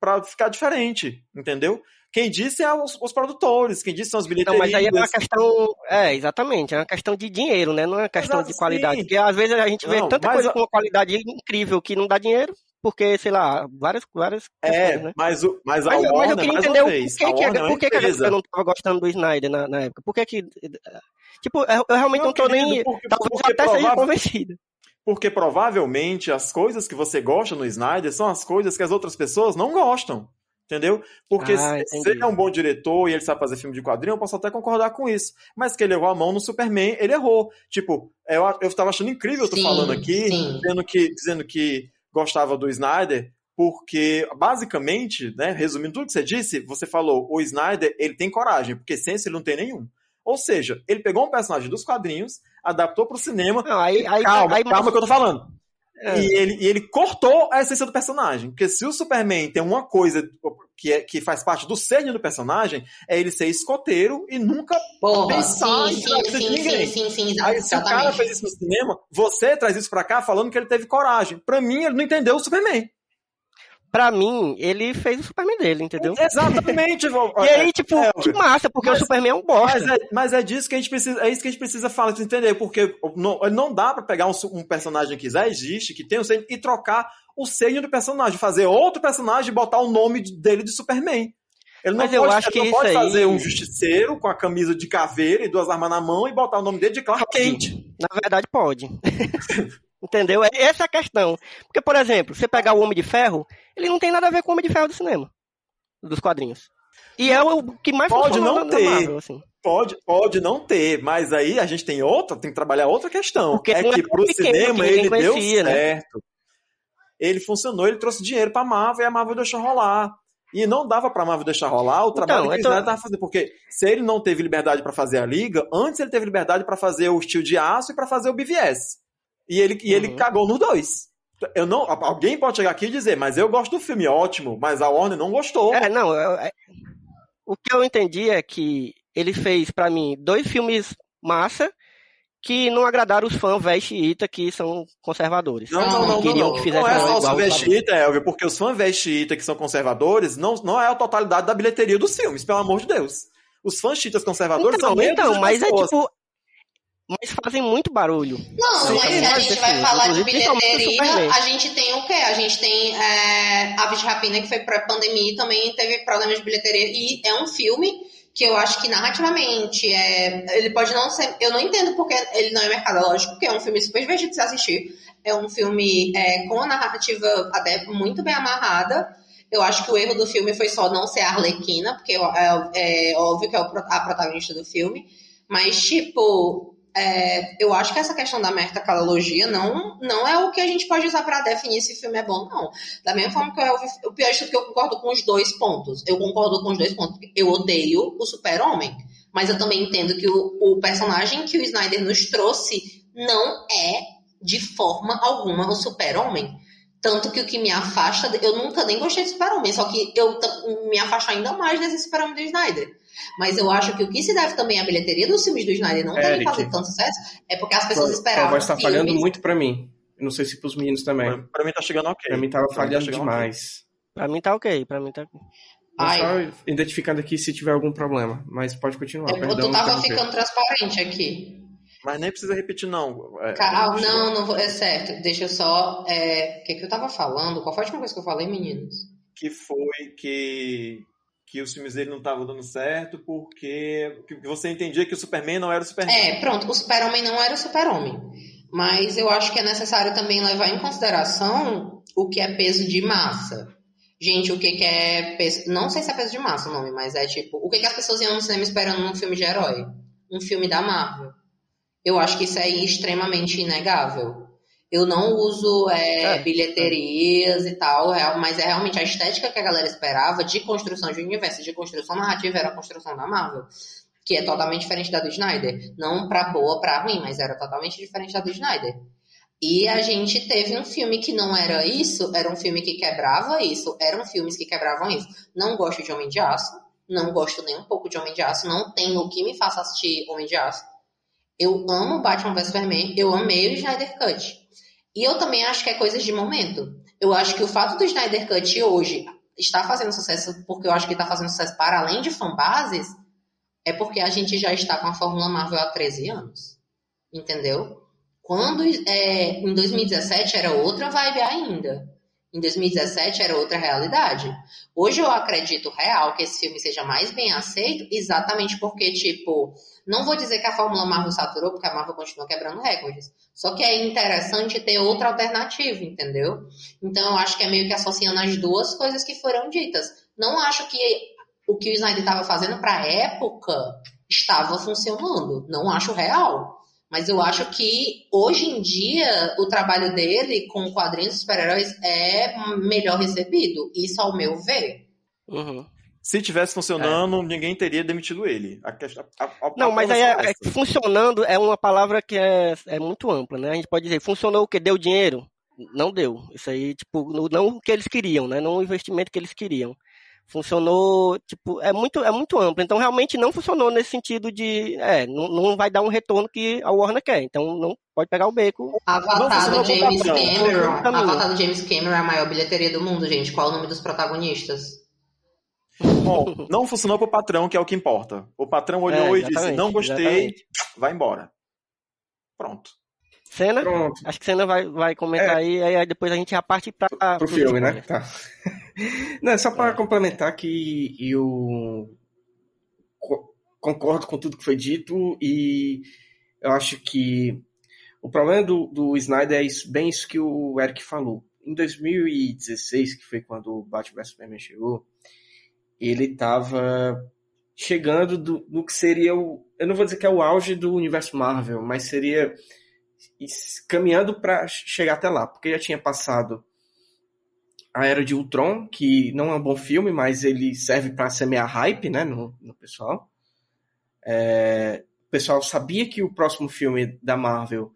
pra ficar diferente, entendeu? Quem disse é os, os produtores, quem disse são as Não, bilheterias. mas aí é uma questão. É, exatamente. É uma questão de dinheiro, né? Não é uma questão Exato, de qualidade. sim. Porque às vezes a gente vê Não, tanta mas coisa a- com uma qualidade incrível que não dá dinheiro, porque, sei lá, várias, várias É, questões, né? mas, o, mas a Mas, mas Warner, eu queria entender vez, a que, Warner é uma por que, que a galera não tava gostando do Snyder na, na época. Por que que. Tipo, eu, eu realmente Meu não tô nem. porque- talvez porque até seja provável- convencido. Porque provavelmente as coisas que você gosta no Snyder são as coisas que as outras pessoas não gostam. Entendeu? Porque Ah, se, ele é um bom diretor e ele sabe fazer filme de quadrinho, eu posso até concordar com isso. Mas que ele errou a mão no Superman, ele errou. Tipo, eu, eu tava achando incrível eu tô Sim, falando aqui, sim. dizendo que, dizendo que gostava do Snyder, porque basicamente, né, resumindo tudo que você disse, você falou, o Snyder, ele tem coragem, porque sem isso ele não tem nenhum. Ou seja, ele pegou um personagem dos quadrinhos, adaptou pro cinema, Não, aí, aí, calma, aí, calma que eu tô falando. É. E, ele, e ele cortou a essência do personagem. Porque se o Superman tem uma coisa que, é, que faz parte do cerne do personagem, é ele ser escoteiro e nunca. Porra, Pensar sim, em sim, sim, ninguém. sim, sim, sim, Aí, se o cara fez isso no cinema, você traz isso pra cá falando que ele teve coragem. Pra mim, ele não entendeu o Superman. Pra mim, ele fez o Superman dele, entendeu? Exatamente, vô. E aí, tipo, É, que massa, porque mas- o Superman é um bosta. Mas é, mas é disso que a gente precisa, é isso que a gente precisa falar, entender, porque não, não dá pra pegar um, um personagem que já existe, que tem o senho, e trocar o senho do personagem, fazer outro personagem e botar o nome de- dele de Superman. Ele não Mas eu pode, acho ele que não pode aí- fazer um justiceiro com a camisa de caveira e duas armas na mão e botar o nome dele de Clark Kent. Na verdade, pode. Entendeu? É- Essa é a questão. Porque, por exemplo, você pegar o Homem de Ferro, ele não tem nada a ver com o Homem de Ferro do cinema. Dos quadrinhos. E é o que mais Pode não na ter. Marvel, assim. Pode, pode não ter, mas aí a gente tem outra, tem que trabalhar outra questão. Porque é não que pro pequeno, cinema que ele deu né? certo. Ele funcionou, ele trouxe dinheiro pra Marvel e a Marvel deixou rolar. E não dava pra Marvel deixar rolar o trabalho Então, que o então- Snyder tava fazendo. Porque se ele não teve liberdade pra fazer a Liga, antes ele teve liberdade pra fazer o Steel de Aço e pra fazer o BVS. E ele, e ele Uhum. cagou nos dois. Eu não, alguém pode chegar aqui e dizer, mas eu gosto do filme, ótimo, mas a Warner não gostou. É, não, é- é- o que eu entendi é que ele fez, pra mim, dois filmes massa que não agradaram os fãs velhos xiita que são conservadores. Não, não, não, queriam não, que não. fizesse Não é só os xiita, Elvio, porque os fãs velhos xiita que são conservadores não, não é a totalidade da bilheteria dos filmes, pelo amor de Deus. Os fãs xiitas conservadores Então, são então, mas é pessoas. tipo. Mas fazem muito barulho. Não, Sim, mas se a gente vai falar de bilheteria, a gente tem o quê? A gente tem é, Aves de Rapina, que foi pré-pandemia e também teve problemas de bilheteria. E é um filme que eu acho que narrativamente é, ele pode não ser. Eu não entendo porque ele não é mercadológico, porque é um filme super divertido de se assistir. É um filme é, com a narrativa até muito bem amarrada. Eu acho que o erro do filme foi só não ser a Arlequina, porque é, é óbvio que é a protagonista do filme. Mas, tipo, é, eu acho que essa questão da mercadologia não, não é o que a gente pode usar pra definir se o filme é bom, não. Da mesma forma que eu, o pior é que eu concordo com os dois pontos. Eu concordo com os dois pontos. Eu odeio o super-homem, mas eu também entendo que o, o personagem que o Snyder nos trouxe não é, de forma alguma, o super-homem. Tanto que o que me afasta, eu nunca nem gostei de super-homem, só que eu me afasto ainda mais desse super-homem do Snyder. Mas eu acho que o que se deve também à bilheteria dos filmes do Snyder não terem Eric. fazer tanto sucesso é porque as pessoas esperavam Tua voz tá falhando muito pra mim. Eu não sei se pros meninos também. Pra, pra mim tá chegando ok. Pra mim tava Pra mim tá falhando chegando demais. Pra mim tá ok, pra mim tá. Ai. Só identificando aqui se tiver algum problema. Mas pode continuar. Eu- perdão, tu tava ficando transparente aqui. Mas nem precisa repetir, não. É, Cal- não, não vou. É certo. Deixa eu só. é, O que, que eu tava falando? Qual foi a última coisa que eu falei, meninos? Que foi que, que os filmes dele não estavam dando certo porque que você entendia que o Superman não era o Superman. É, pronto, o super-homem não era o super-homem. Mas eu acho que é necessário também levar em consideração o que é peso de massa. Gente, o que, que é peso. Não sei se é peso de massa o nome, mas é tipo. O que, que as pessoas iam no cinema esperando num filme de herói? Um filme da Marvel. Eu acho que isso é extremamente inegável. Eu não uso é, É. bilheterias e tal, é, mas é realmente a estética que a galera esperava de construção de universo, de construção narrativa, era a construção da Marvel. Que é totalmente diferente da do Snyder. Não pra boa, pra ruim, mas era totalmente diferente da do Snyder. E a gente teve um filme que não era isso, era um filme que quebrava isso, eram filmes que quebravam isso. Não gosto de Homem de Aço, não gosto nem um pouco de Homem de Aço, não tem o que me faça assistir Homem de Aço. Eu amo Batman vs Superman, eu amei o Snyder Cut. E eu também acho que é coisas de momento. Eu acho que o fato do Snyder Cut hoje estar fazendo sucesso, porque eu acho que está fazendo sucesso para além de fanbases, é porque a gente já está com a Fórmula Marvel há 13 anos. Entendeu? Quando é, em 2017 era outra vibe ainda. Em 2017 era outra realidade. Hoje eu acredito real que esse filme seja mais bem aceito, exatamente porque, tipo, não vou dizer que a Fórmula Marvel saturou, porque a Marvel continua quebrando recordes. Só que é interessante ter outra alternativa, entendeu? Então eu acho que é meio que associando as duas coisas que foram ditas. Não acho que o que o Snyder estava fazendo para a época estava funcionando. Não acho real. Mas eu acho que hoje em dia o trabalho dele com quadrinhos de super-heróis é melhor recebido. Isso ao meu ver. Uhum. Se tivesse funcionando, ninguém teria demitido ele. A questão- a- a- Não, mas aí é é- é- funcionando é uma palavra que é, é muito ampla, né? A gente pode dizer, funcionou o que? Deu dinheiro? Não deu. Isso aí, tipo, não o que eles queriam, né? Não o investimento que eles queriam. Funcionou, tipo, é muito, é muito amplo. Então, realmente não funcionou nesse sentido de, é, não, não vai dar um retorno que a Warner quer. Então, não pode pegar o beco. Avatar do James. Cameron. Avatar do James Cameron é a maior bilheteria do mundo, gente. Qual é o nome dos protagonistas? Bom, não funcionou pro patrão, que é o que importa. O patrão olhou É, e disse: não gostei, exatamente. vai embora. Pronto. Cena? Pronto. Acho que Cena vai, vai comentar É. aí, aí depois a gente já parte Pro pros filme, né? Tá. Não, é só para complementar que eu co- concordo com tudo que foi dito e eu acho que o problema do, do Snyder é isso, bem isso que o Eric falou. Em 2016, que foi quando o Batman Superman chegou, ele estava chegando do, do que seria o. Eu não vou dizer que é o auge do universo Marvel, mas seria caminhando para chegar até lá, porque já tinha passado a Era de Ultron, que não é um bom filme, mas ele serve para semear hype né, no, no pessoal. É, o pessoal sabia que o próximo filme da Marvel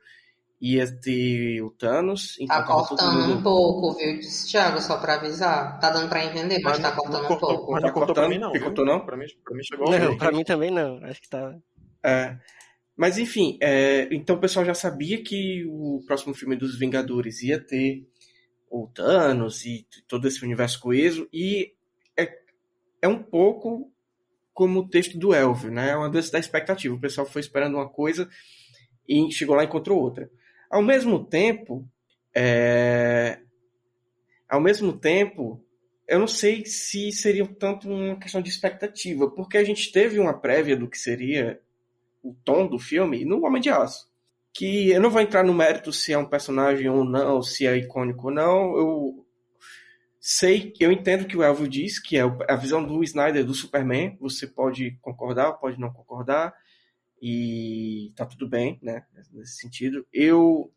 ia ter o Thanos. Então tá cortando mundo... um pouco, viu, Thiago, só pra avisar. Tá dando pra entender, mas, mas tá cortando cortou, um pouco. Mas não cortou pra mim não. Picotou não? Pra mim, pra mim chegou Não, pra mim também não. Acho que tá... É, mas enfim, é, então o pessoal já sabia que o próximo filme dos Vingadores ia ter o Thanos e todo esse universo coeso, e é, é um pouco como o texto do Elvio, né? É uma doença da expectativa. O pessoal foi esperando uma coisa e chegou lá e encontrou outra. Ao mesmo tempo, é... ao mesmo tempo, eu não sei se seria tanto uma questão de expectativa, porque a gente teve uma prévia do que seria o tom do filme no Homem de Aço. Que eu não vou entrar no mérito se é um personagem ou não, se é icônico ou não. Eu sei, eu entendo que o Elvio diz, que é a visão do Snyder do Superman. Você pode concordar, pode não concordar e tá tudo bem, né? Nesse sentido. Eu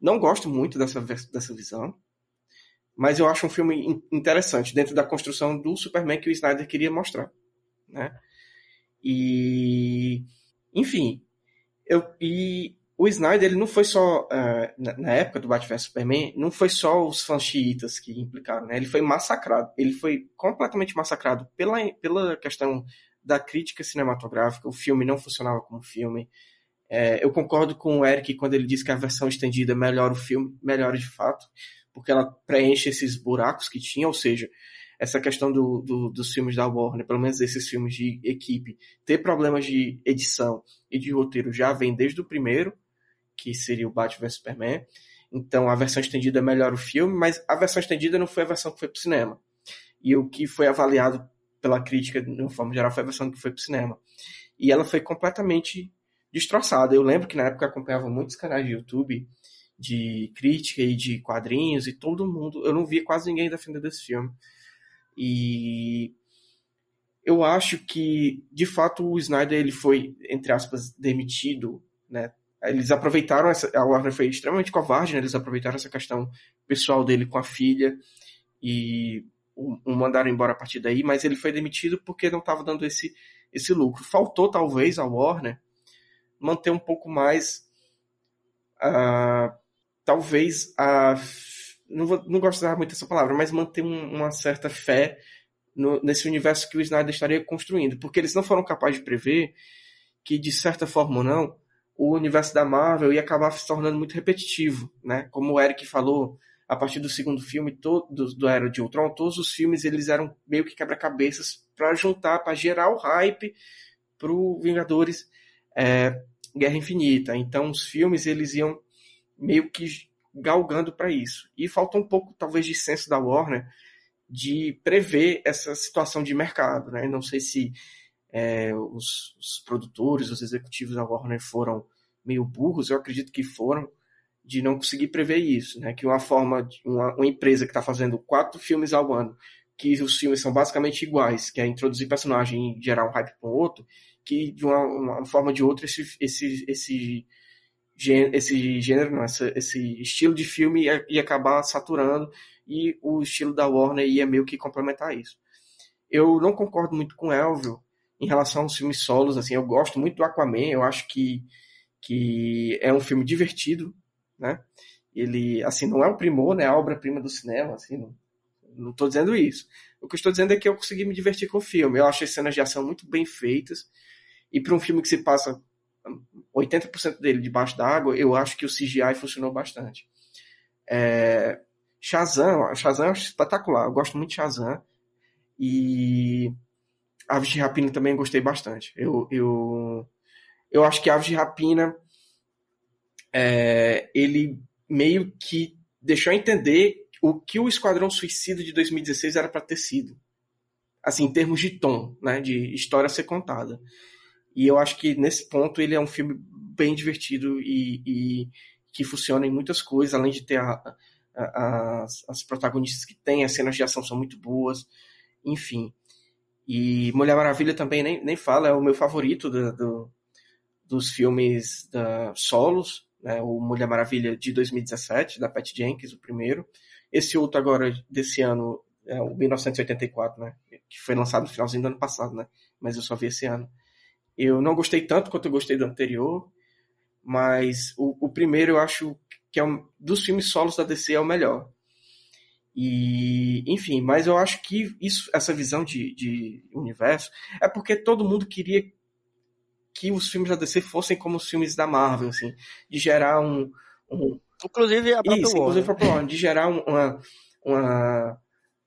não gosto muito dessa, dessa visão, mas eu acho um filme interessante dentro da construção do Superman que o Snyder queria mostrar, né? E, enfim, eu, e o Snyder ele não foi só uh, na, na, época do Batman vs Superman, não foi só os fãs xiitas que implicaram, né? Ele foi massacrado, ele foi completamente massacrado pela, pela questão da crítica cinematográfica, o filme não funcionava como filme. É, eu concordo com o Eric quando ele diz que a versão estendida melhora o filme, melhora de fato, porque ela preenche esses buracos que tinha, ou seja, essa questão do, do, dos filmes da Warner, pelo menos esses filmes de equipe, ter problemas de edição e de roteiro já vem desde o primeiro, que seria o Batman vs Superman. Então a versão estendida melhora o filme, mas a versão estendida não foi a versão que foi para o cinema. E o que foi avaliado pela crítica, de uma forma geral, foi a versão que foi pro cinema. E ela foi completamente destroçada. Eu lembro que na época acompanhava muitos canais de YouTube de crítica e de quadrinhos e todo mundo, eu não via quase ninguém defendendo esse filme. E eu acho que, de fato, o Snyder ele foi, entre aspas, demitido, né? Eles aproveitaram essa, a Warner foi extremamente covarde, né? Eles aproveitaram essa questão pessoal dele com a filha e o, mandaram embora a partir daí, mas ele foi demitido porque não estava dando esse, esse lucro. Faltou, talvez, a Warner manter um pouco mais. Uh, talvez a. Não, vou, não gosto de usar muito essa palavra, mas manter um, uma certa fé no, nesse universo que o Snyder estaria construindo, porque eles não foram capazes de prever que, de certa forma ou não, o universo da Marvel ia acabar se tornando muito repetitivo, né? Como o Eric falou, a partir do segundo filme todo, do, do Era de Ultron, todos os filmes eles eram meio que quebra-cabeças para juntar, para gerar o hype pro Vingadores é, Guerra Infinita. Então os filmes eles iam meio que galgando para isso. E faltou um pouco, talvez, de senso da Warner de prever essa situação de mercado. Né? Não sei se é, os, os produtores, os executivos da Warner foram meio burros, eu acredito que foram, de não conseguir prever isso, né? Que uma forma, uma, uma empresa que está fazendo quatro filmes ao ano, que os filmes são basicamente iguais, que é introduzir personagem e gerar um hype com outro, que de uma, uma forma ou de outra esse, esse, esse, esse gênero, não, esse, estilo de filme ia, ia acabar saturando e o estilo da Warner ia meio que complementar isso. Eu não concordo muito com Elvio em relação aos filmes solos, assim, eu gosto muito do Aquaman, eu acho que, que é um filme divertido, né? Ele, assim, não é um primor, né? A obra-prima do cinema, assim, não, não tô dizendo isso. O que eu estou dizendo é que eu consegui me divertir com o filme. Eu achei cenas de ação muito bem feitas. E para um filme que se passa 80% dele debaixo d'água, eu acho que o CGI funcionou bastante. É... Shazam, Shazam é espetacular. Eu gosto muito de Shazam. E Aves de Rapina também gostei bastante. Eu, eu, eu acho que Aves de Rapina é, ele meio que deixou entender o que o Esquadrão Suicida de 2016 era para ter sido. Assim, em termos de tom, né, de história a ser contada. E eu acho que nesse ponto ele é um filme bem divertido e, e que funciona em muitas coisas, além de ter a, a, as, as protagonistas que tem, as cenas de ação são muito boas, enfim. E Mulher Maravilha também nem, nem fala, é o meu favorito do, do dos filmes da solos, né? O Mulher Maravilha de 2017, da Pat Jenkins, o primeiro. Esse outro agora, desse ano, é o 1984, né? Que foi lançado no finalzinho do ano passado, né? Mas eu só vi esse ano. Eu não gostei tanto quanto eu gostei do anterior, mas o, o primeiro eu acho que é um, dos filmes solos da DC é o melhor. E, enfim, mas eu acho que isso, essa visão de, de universo é porque todo mundo queria que os filmes da DC fossem como os filmes da Marvel, assim, de gerar um. um... Inclusive a própria Isso, inclusive a própria Warner, de gerar uma, uma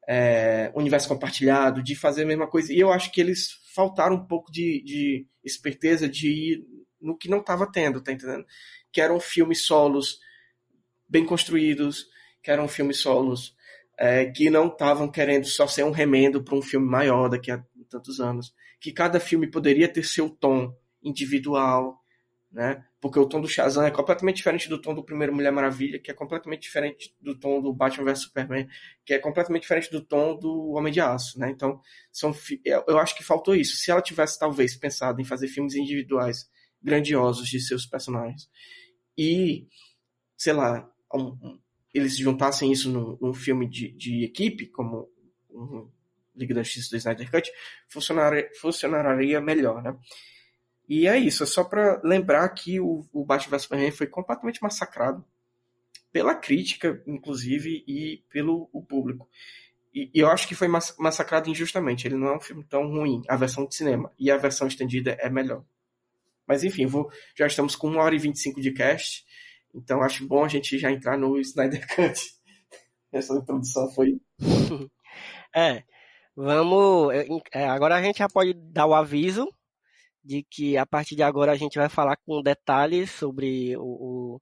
é, universo compartilhado, de fazer a mesma coisa. E eu acho que eles faltaram um pouco de, de esperteza de ir no que não estava tendo, tá entendendo? Que eram filmes solos bem construídos, que eram filmes solos é, que não estavam querendo só ser um remendo para um filme maior daqui a tantos anos. Que cada filme poderia ter seu tom individual, né? Porque o tom do Shazam é completamente diferente do tom do primeiro Mulher Maravilha, que é completamente diferente do tom do Batman vs Superman, que é completamente diferente do tom do Homem de Aço, né? Então, são eu acho que faltou isso. Se ela tivesse talvez pensado em fazer filmes individuais grandiosos de seus personagens e, sei lá, um, um, eles juntassem isso num, num filme de, de, equipe, como um Liga da Justiça do Snyder Cut, funcionaria, funcionaria melhor, né? E é isso, é só para lembrar que o, o Batman vs Superman foi completamente massacrado pela crítica, inclusive, e pelo o público. E, e, eu acho que foi massacrado injustamente. Ele não é um filme tão ruim, a versão de cinema. E a versão estendida é melhor. Mas enfim, vou, já estamos com 1 hora e 25 de cast. Então acho bom a gente já entrar no Snyder Cut. Essa introdução foi. É, vamos. É, agora a gente já pode dar o aviso de que a partir de agora a gente vai falar com detalhes sobre o, o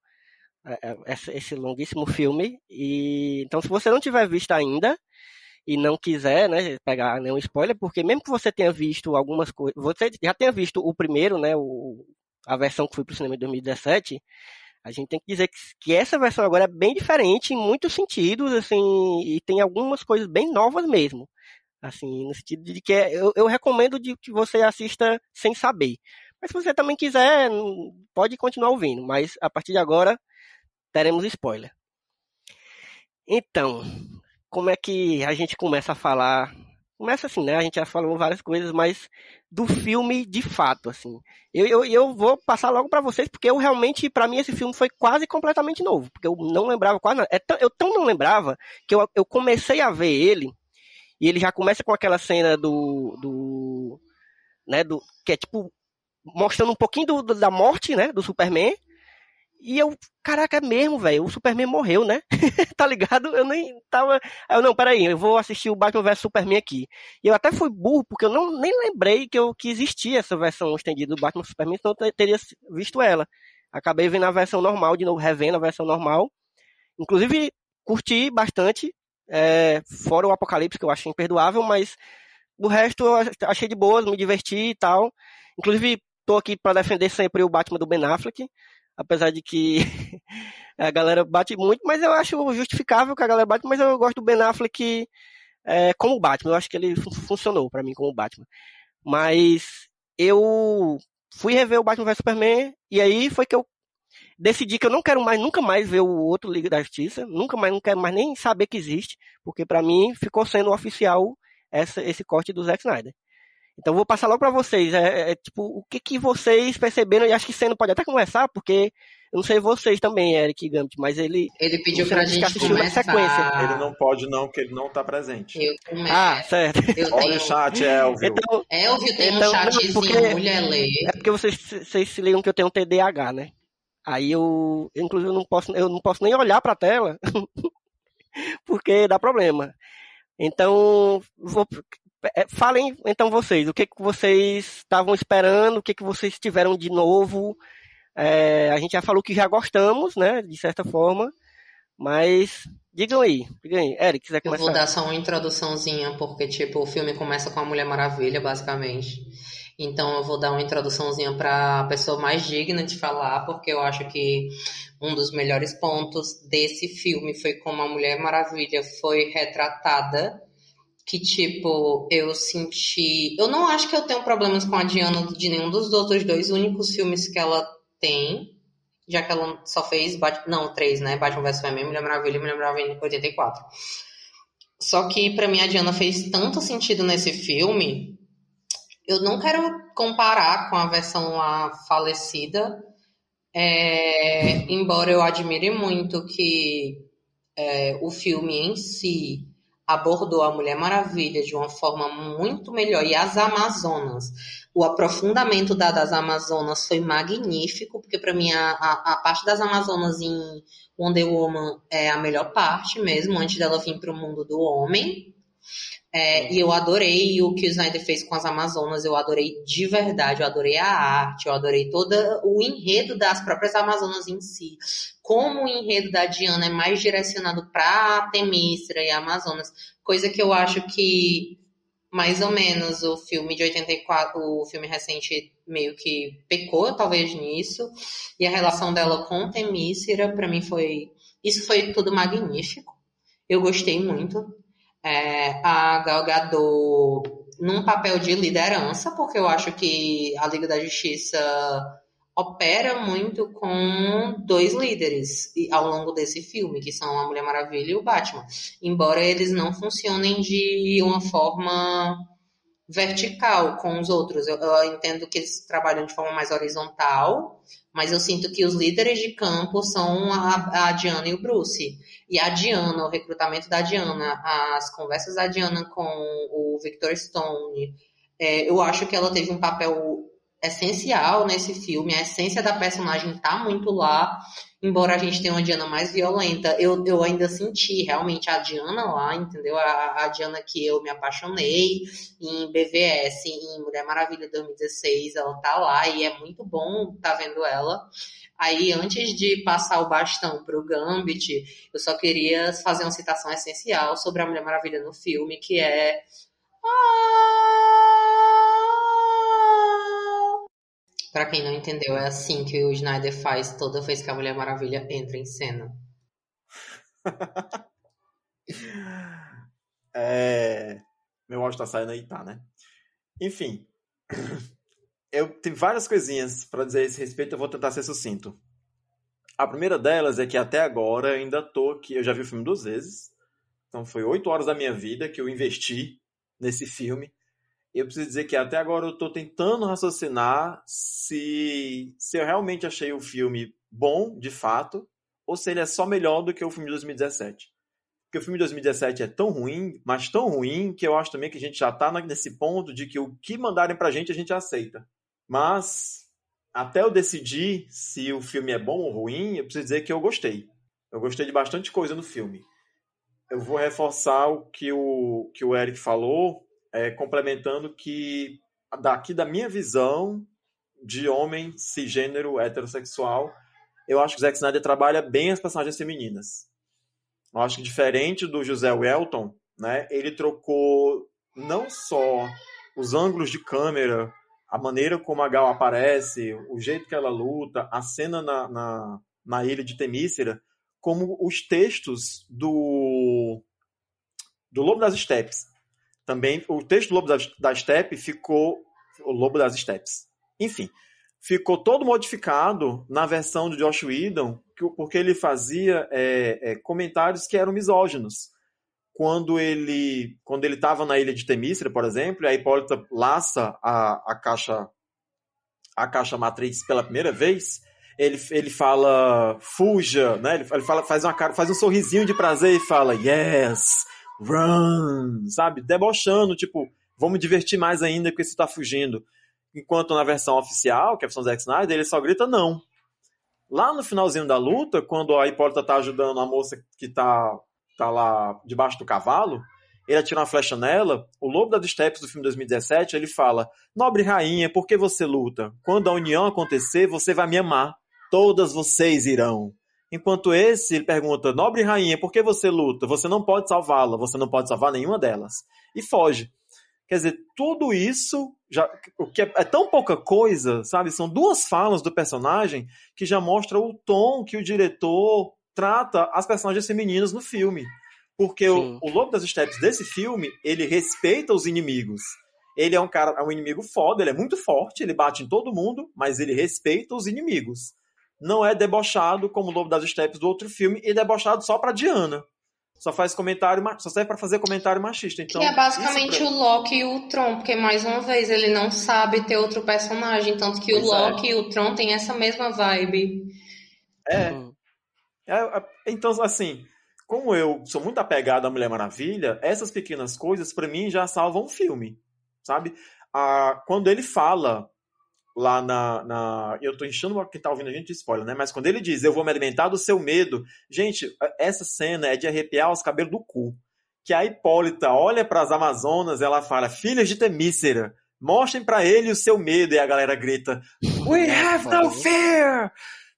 é, é, esse longuíssimo filme. E então, se você não tiver visto ainda e não quiser, né, pegar nenhum spoiler, porque mesmo que você tenha visto algumas coisas, você já tenha visto o primeiro, né, o, a versão que foi para o cinema em 2017, a gente tem que dizer que, que, essa versão agora é bem diferente em muitos sentidos, assim, e tem algumas coisas bem novas mesmo. Assim, no sentido de que é, eu, eu recomendo de que você assista sem saber. Mas se você também quiser, pode continuar ouvindo. Mas a partir de agora, teremos spoiler. Então, como é que a gente começa a falar? Começa assim, né? A gente já falou várias coisas, mas do filme de fato, assim. Eu, eu, eu vou passar logo para vocês, porque eu realmente, para mim, esse filme foi quase completamente novo. Porque eu não lembrava quase nada. É eu tão não lembrava que eu, eu comecei a ver ele e ele já começa com aquela cena do. do né, do, que é tipo. Mostrando um pouquinho do, do, da morte, né? Do Superman. E eu, caraca, é mesmo, velho. O Superman morreu, né? tá ligado? Eu nem tava. Eu, não, peraí, eu vou assistir o Batman vs Superman aqui. E eu até fui burro, porque eu não, nem lembrei que, eu, que existia essa versão estendida do Batman Superman, senão eu teria visto ela. Acabei vendo a versão normal, de novo, revendo a versão normal. Inclusive, curti bastante. É, fora o Apocalipse, que eu achei imperdoável, mas o resto eu achei de boas, me diverti e tal. Inclusive, tô aqui para defender sempre o Batman do Ben Affleck, apesar de que a galera bate muito, mas eu acho justificável que a galera bate, mas eu gosto do Ben Affleck é, como Batman, eu acho que ele funcionou para mim como Batman. Mas eu fui rever o Batman vs Superman e aí foi que eu decidi que eu não quero mais, nunca mais ver o outro Liga da Justiça, nunca mais, não quero mais nem saber que existe, porque para mim ficou sendo oficial essa, esse corte do Zack Snyder. Então vou passar logo para vocês, é, é, tipo, o que que vocês perceberam, e acho que você não pode até conversar, porque eu não sei vocês também, Eric Gambit, mas ele... Ele pediu pra gente começar. sequência. Ele não pode não, porque ele não tá presente. Eu começo. Ah, certo. Eu Olha tenho... o chat, Elvio. Então, Elvio tem então, um chatzinho, porque, mulher lê. É porque vocês, vocês se ligam que eu tenho um TDAH, né? Aí eu, inclusive, eu não posso, eu não posso nem olhar para a tela, porque dá problema. Então, vou, é, falem então vocês, o que, que vocês estavam esperando, o que, que vocês tiveram de novo. É, a gente já falou que já gostamos, né, de certa forma, mas digam aí, digam aí. Eric, quiser começar? Eu vou dar só uma introduçãozinha, porque, tipo, o filme começa com a Mulher Maravilha, basicamente. Então eu vou dar uma introduçãozinha para a pessoa mais digna de falar, porque eu acho que um dos melhores pontos desse filme foi como a Mulher Maravilha foi retratada, que, tipo, eu senti. Eu não acho que eu tenho problemas com a Diana de nenhum dos outros dois únicos filmes que ela tem, já que ela só fez. Não, três, né? Batman vs Superman, Mulher Maravilha Mulher Maravilha em 84. Só que, pra mim, a Diana fez tanto sentido nesse filme. Eu não quero comparar com a versão lá falecida, é... embora eu admire muito que é, o filme em si abordou a Mulher Maravilha de uma forma muito melhor. E as Amazonas, o aprofundamento da, das Amazonas foi magnífico, porque para mim a, a, a, parte das Amazonas em Wonder Woman é a melhor parte mesmo, antes dela vir para o mundo do homem. É, e eu adorei o que o Snyder fez com as Amazonas, eu adorei de verdade, eu adorei a arte, eu adorei todo o enredo das próprias Amazonas em si. Como o enredo da Diana é mais direcionado para Temístra e Amazonas, coisa que eu acho que mais ou menos o filme de 84, o filme recente meio que pecou talvez nisso, e a relação dela com Temícera, para mim foi, isso foi tudo magnífico. Eu gostei muito é, a Gal Gadot num papel de liderança, porque eu acho que a Liga da Justiça opera muito com dois líderes ao longo desse filme, que são a Mulher Maravilha e o Batman. Embora eles não funcionem de uma forma vertical com os outros. Eu, eu, entendo que eles trabalham de forma mais horizontal, mas eu sinto que os líderes de campo são a, a Diana e o Bruce. E a Diana, o recrutamento da Diana, as conversas da Diana com o Victor Stone, é, eu acho que ela teve um papel essencial nesse filme. A essência da personagem tá muito lá embora a gente tenha uma Diana mais violenta, eu, eu ainda senti realmente a Diana lá, entendeu? A, a Diana que eu me apaixonei em BVS, em Mulher Maravilha 2016, ela tá lá e é muito bom tá vendo ela. Aí, antes de passar o bastão pro Gambit, eu só queria fazer uma citação essencial sobre a Mulher Maravilha no filme, que é. Ah, Pra quem não entendeu, é assim que o Snyder faz toda vez que a Mulher Maravilha entra em cena. é... Meu áudio tá saindo aí, tá, né? Enfim. Eu tenho várias coisinhas para dizer a esse respeito, eu vou tentar ser sucinto. A primeira delas é que até agora ainda tô aqui, eu já vi o filme duas vezes. Então foi oito horas da minha vida que eu investi nesse filme eu preciso dizer que até agora eu estou tentando raciocinar se, se eu realmente achei o filme bom, de fato, ou se ele é só melhor do que o filme de 2017. Porque o filme de 2017 é tão ruim, mas tão ruim, que eu acho também que a gente já está nesse ponto de que o que mandarem pra gente a gente aceita. Mas, até eu decidir se o filme é bom ou ruim, eu preciso dizer que eu gostei. Eu gostei de bastante coisa no filme. Eu vou reforçar o que o, que o Eric falou é, complementando que daqui da minha visão de homem cisgênero heterossexual, eu acho que o Zack Snyder trabalha bem as personagens femininas. Eu acho que diferente do José Welton, né, ele trocou não só os ângulos de câmera, a maneira como a Gal aparece, o jeito que ela luta, a cena na, na, na ilha de Temícera, como os textos do do Lobo das Steppes também o texto do Lobo da, da Steppe ficou o Lobo das Steppes. Enfim, ficou todo modificado na versão do Josh Whedon, porque ele fazia é, é, comentários que eram misóginos. Quando ele quando ele estava na ilha de Temícera, por exemplo, a Hipólita laça a, a caixa a caixa matriz pela primeira vez, ele, ele fala fuja, né? Ele, ele fala faz uma cara, faz um sorrisinho de prazer e fala yes, run, sabe? Debochando, tipo, vamos me divertir mais ainda porque você tá fugindo. Enquanto na versão oficial, que é a versão Zack Snyder, ele só grita não. Lá no finalzinho da luta, quando a Hipólita tá ajudando a moça que tá, tá lá debaixo do cavalo, ele atira uma flecha nela, o Lobo das Steppes do filme 2017, ele fala, nobre rainha, por que você luta? Quando a união acontecer, você vai me amar. Todas vocês irão. Enquanto esse, ele pergunta: Nobre rainha, por que você luta? Você não pode salvá-la, você não pode salvar nenhuma delas. E foge. Quer dizer, tudo isso, já, o que é, é, tão pouca coisa, sabe? São duas falas do personagem que já mostra o tom que o diretor trata as personagens femininas no filme. Porque o, Sim. o Lobo das Steppes desse filme, ele respeita os inimigos. Ele é um cara, é um inimigo foda, ele é muito forte, ele bate em todo mundo, mas ele respeita os inimigos. Não é debochado como o Lobo das Steppes do outro filme, e debochado só pra Diana. Só faz comentário, só serve pra fazer comentário machista. Então, que é basicamente isso o Loki e o Tron, porque mais uma vez ele não sabe ter outro personagem, tanto que o Pois é. Loki e o Tron têm essa mesma vibe. pra- é, Hum. É, é, então, assim, como eu sou muito apegado à Mulher Maravilha, essas pequenas coisas, pra mim, já salvam o filme, sabe? Ah, quando ele fala lá na, na- Eu tô enchendo quem tá ouvindo a gente de spoiler, né? Mas quando ele diz, eu vou me alimentar do seu medo, gente, essa cena é de arrepiar os cabelos do cu. Que a Hipólita olha pras Amazonas, ela fala, filhas de Temícera, mostrem pra ele o seu medo, e a galera grita, We have no fear!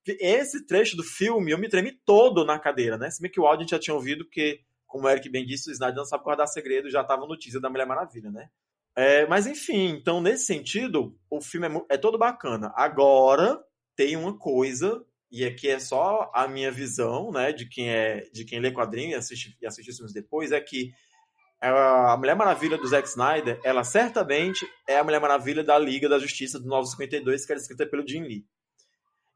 Esse trecho do filme, eu me tremi todo na cadeira, né? Se bem que o áudio a gente já tinha ouvido, porque, como o Eric bem disse, o Snyder não sabe guardar segredo, já tava no teaser da Mulher Maravilha, né? É, mas enfim, então nesse sentido, o filme é, é todo bacana. Agora, tem uma coisa, e aqui é só a minha visão, né, de quem é de quem lê quadrinho e assiste, e assiste filmes depois, é que a Mulher Maravilha do Zack Snyder, ela certamente é a Mulher Maravilha da Liga da Justiça do 952, que era escrita pelo Jim Lee.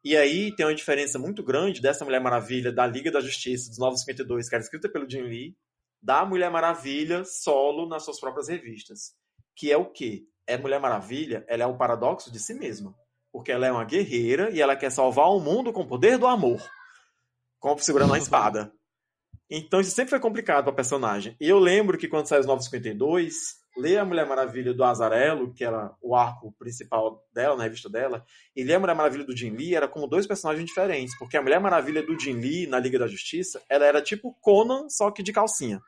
E aí tem uma diferença muito grande dessa Mulher Maravilha da Liga da Justiça dos 952, que era escrita pelo Jim Lee, da Mulher Maravilha solo nas suas próprias revistas. Que é o quê? É Mulher Maravilha, ela é o paradoxo de si mesma. Porque ela é uma guerreira e ela quer salvar o mundo com o poder do amor. Como segurando uma espada. Então isso sempre foi complicado para personagem. E eu lembro que quando saiu os 952, ler a Mulher Maravilha do Azarello, que era o arco principal dela, na revista dela, e ler a Mulher Maravilha do Jim Lee era como dois personagens diferentes. Porque a Mulher Maravilha do Jim Lee, na Liga da Justiça, ela era tipo Conan, só que de calcinha.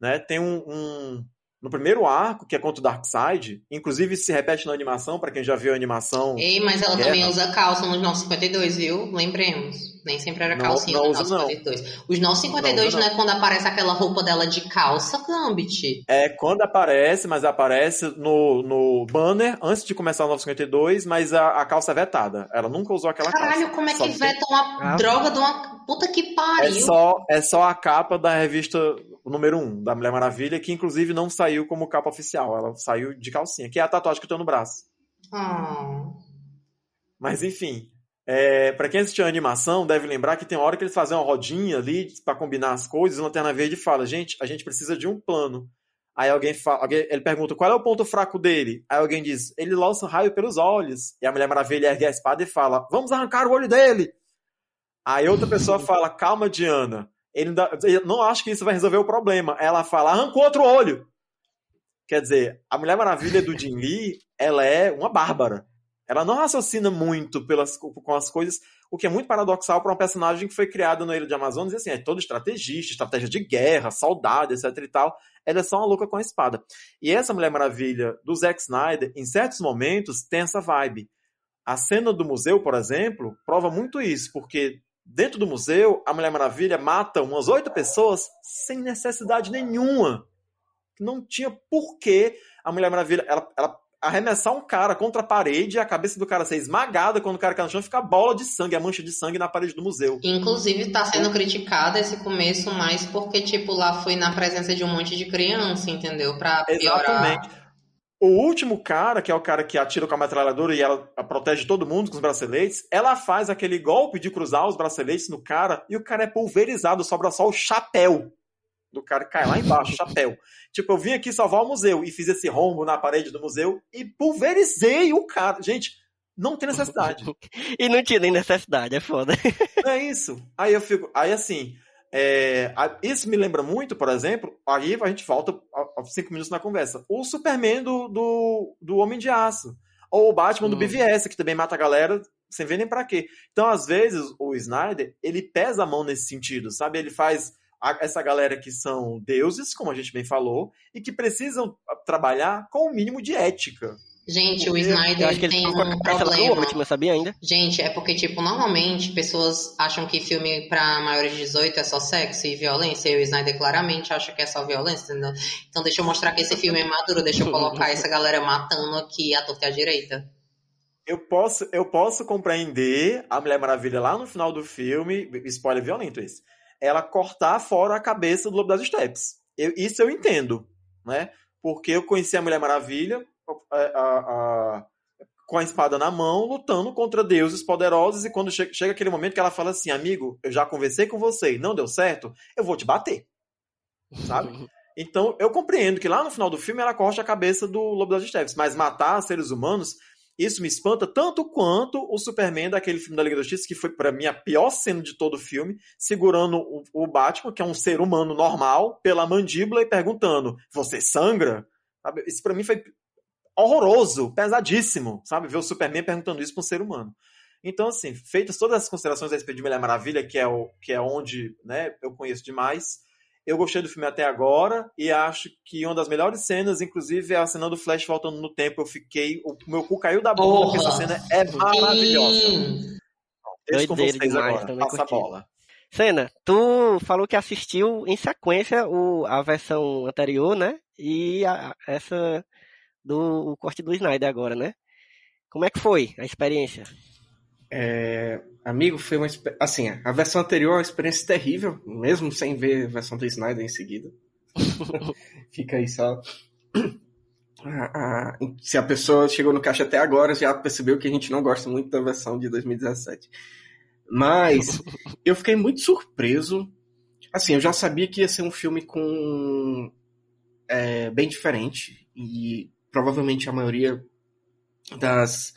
Né? Tem um, um- No primeiro arco, que é contra o Darkseid, inclusive se repete na animação, para quem já viu a animação. Ei, mas ela Guerra. também usa calça nos 952, viu? Lembremos. Nem sempre era Não- calcinha não nos usa, não. 952. Os 952 Não não, usa, é quando aparece aquela roupa dela de calça, Gambit. É quando aparece, mas aparece no, no banner antes de começar o 952, mas a, a calça é vetada. Ela nunca usou aquela calça. Caralho, como é Só que veta uma Ah. droga de uma. Puta que É pariu. só, é só a capa da revista número 1 da Mulher Maravilha, que inclusive não saiu como capa oficial. Ela saiu de calcinha, que é a tatuagem que eu tenho no braço. Ah. Mas enfim, é, para quem assistiu a animação, deve lembrar que tem hora que eles fazem uma rodinha ali pra combinar as coisas, e o Lanterna Verde fala, gente, a gente precisa de um plano. Aí alguém fala, alguém- ele pergunta qual é o ponto fraco dele. Aí alguém diz, ele lança um raio pelos olhos. E a Mulher Maravilha ergue a espada e fala, vamos arrancar o olho dele. Aí outra pessoa fala, calma, Diana. Ele, ele não acha que isso vai resolver o problema. Ela fala, arrancou outro olho. Quer dizer, a Mulher Maravilha do Jim Lee, ela é uma bárbara. Ela não raciocina muito pelas, com as coisas, o que é muito paradoxal para uma personagem que foi criada no Ilha de Amazonas, e assim, é todo estrategista, estratégia de guerra, soldado, etc e tal. Ela é só uma louca com a espada. E essa Mulher Maravilha do Zack Snyder, em certos momentos, tem essa vibe. A cena do museu, por exemplo, prova muito isso, porque dentro do museu, a Mulher Maravilha mata umas oito pessoas sem necessidade nenhuma. Não tinha porquê a Mulher Maravilha ela, ela arremessar um cara contra a parede e a cabeça do cara ser esmagada quando o cara cai no chão fica a bola de sangue, a mancha de sangue na parede do museu. Inclusive, tá sendo criticado esse começo mais porque, tipo, lá foi na presença de um monte de criança, entendeu? Pra piorar. Exatamente. O último cara, que é o cara que atira com a metralhadora e ela protege todo mundo com os braceletes, ela faz aquele golpe de cruzar os braceletes no cara e o cara é pulverizado, sobra só o chapéu do cara que cai lá embaixo, chapéu. Tipo, eu vim aqui salvar o museu e fiz esse rombo na parede do museu e pulverizei o cara. Gente, não tem necessidade. E não tinha nem necessidade, é foda. É isso. Aí eu fico. Aí assim. É, isso me lembra muito, por exemplo, aí a gente volta a- a cinco minutos na conversa. O Superman do, do, do Homem de Aço. Ou o Batman do Hum. BVS, que também mata a galera sem ver nem pra quê. Então, às vezes, o Snyder, ele pesa a mão nesse sentido, sabe? Ele faz a- essa galera que são deuses, como a gente bem falou, e que precisam trabalhar com o mínimo de ética. Gente, o Eu Eu Snyder acho que ele tem um problema. eu sabia ainda. Gente, é porque, tipo, normalmente pessoas acham que filme pra maiores de 18 é só sexo e violência, e o Snyder claramente acha que é só violência, entendeu? Então deixa eu mostrar que esse filme é maduro, deixa eu colocar essa galera matando aqui à torta e à direita. Eu posso, eu posso compreender a Mulher Maravilha lá no final do filme, spoiler violento esse, ela cortar fora a cabeça do Lobo das Steppes. Eu, isso eu entendo, né? Porque eu conheci a Mulher Maravilha a, a, a, com a espada na mão, lutando contra deuses poderosos, e quando chega, chega aquele momento que ela fala assim, amigo, eu já conversei com você e não deu certo, eu vou te bater. Sabe? Então, eu compreendo que lá no final do filme ela corta a cabeça do Lobo das Steppes, mas matar seres humanos, isso me espanta tanto quanto o Superman daquele filme da Liga da Justiça, que foi para mim a pior cena de todo o filme, segurando o, o, Batman, que é um ser humano normal, pela mandíbula e perguntando: "Você sangra?" Isso para mim foi horroroso, pesadíssimo, sabe? Ver o Superman perguntando isso para um ser humano. Então, assim, feitas todas as considerações a respeito de Mulher Maravilha, que é, o, que é onde né, eu conheço demais, eu gostei do filme até agora e acho que uma das melhores cenas, inclusive, é a cena do Flash voltando no tempo. Eu fiquei. O meu cu caiu da bunda, porque essa cena é maravilhosa. Deixa com vocês demais, agora. Passa a bola. Cena, tu falou que assistiu em sequência o, a versão anterior, né? E a, essa do corte do Snyder agora, né? Como é que foi a experiência? É, amigo, foi uma assim, a versão anterior é uma experiência terrível, mesmo sem ver a versão do Snyder em seguida. Fica aí só. se a pessoa chegou no caixa até agora, já percebeu que a gente não gosta muito da versão de 2017. Mas eu fiquei muito surpreso. Assim, eu já sabia que ia ser um filme com é, bem diferente e provavelmente a maioria das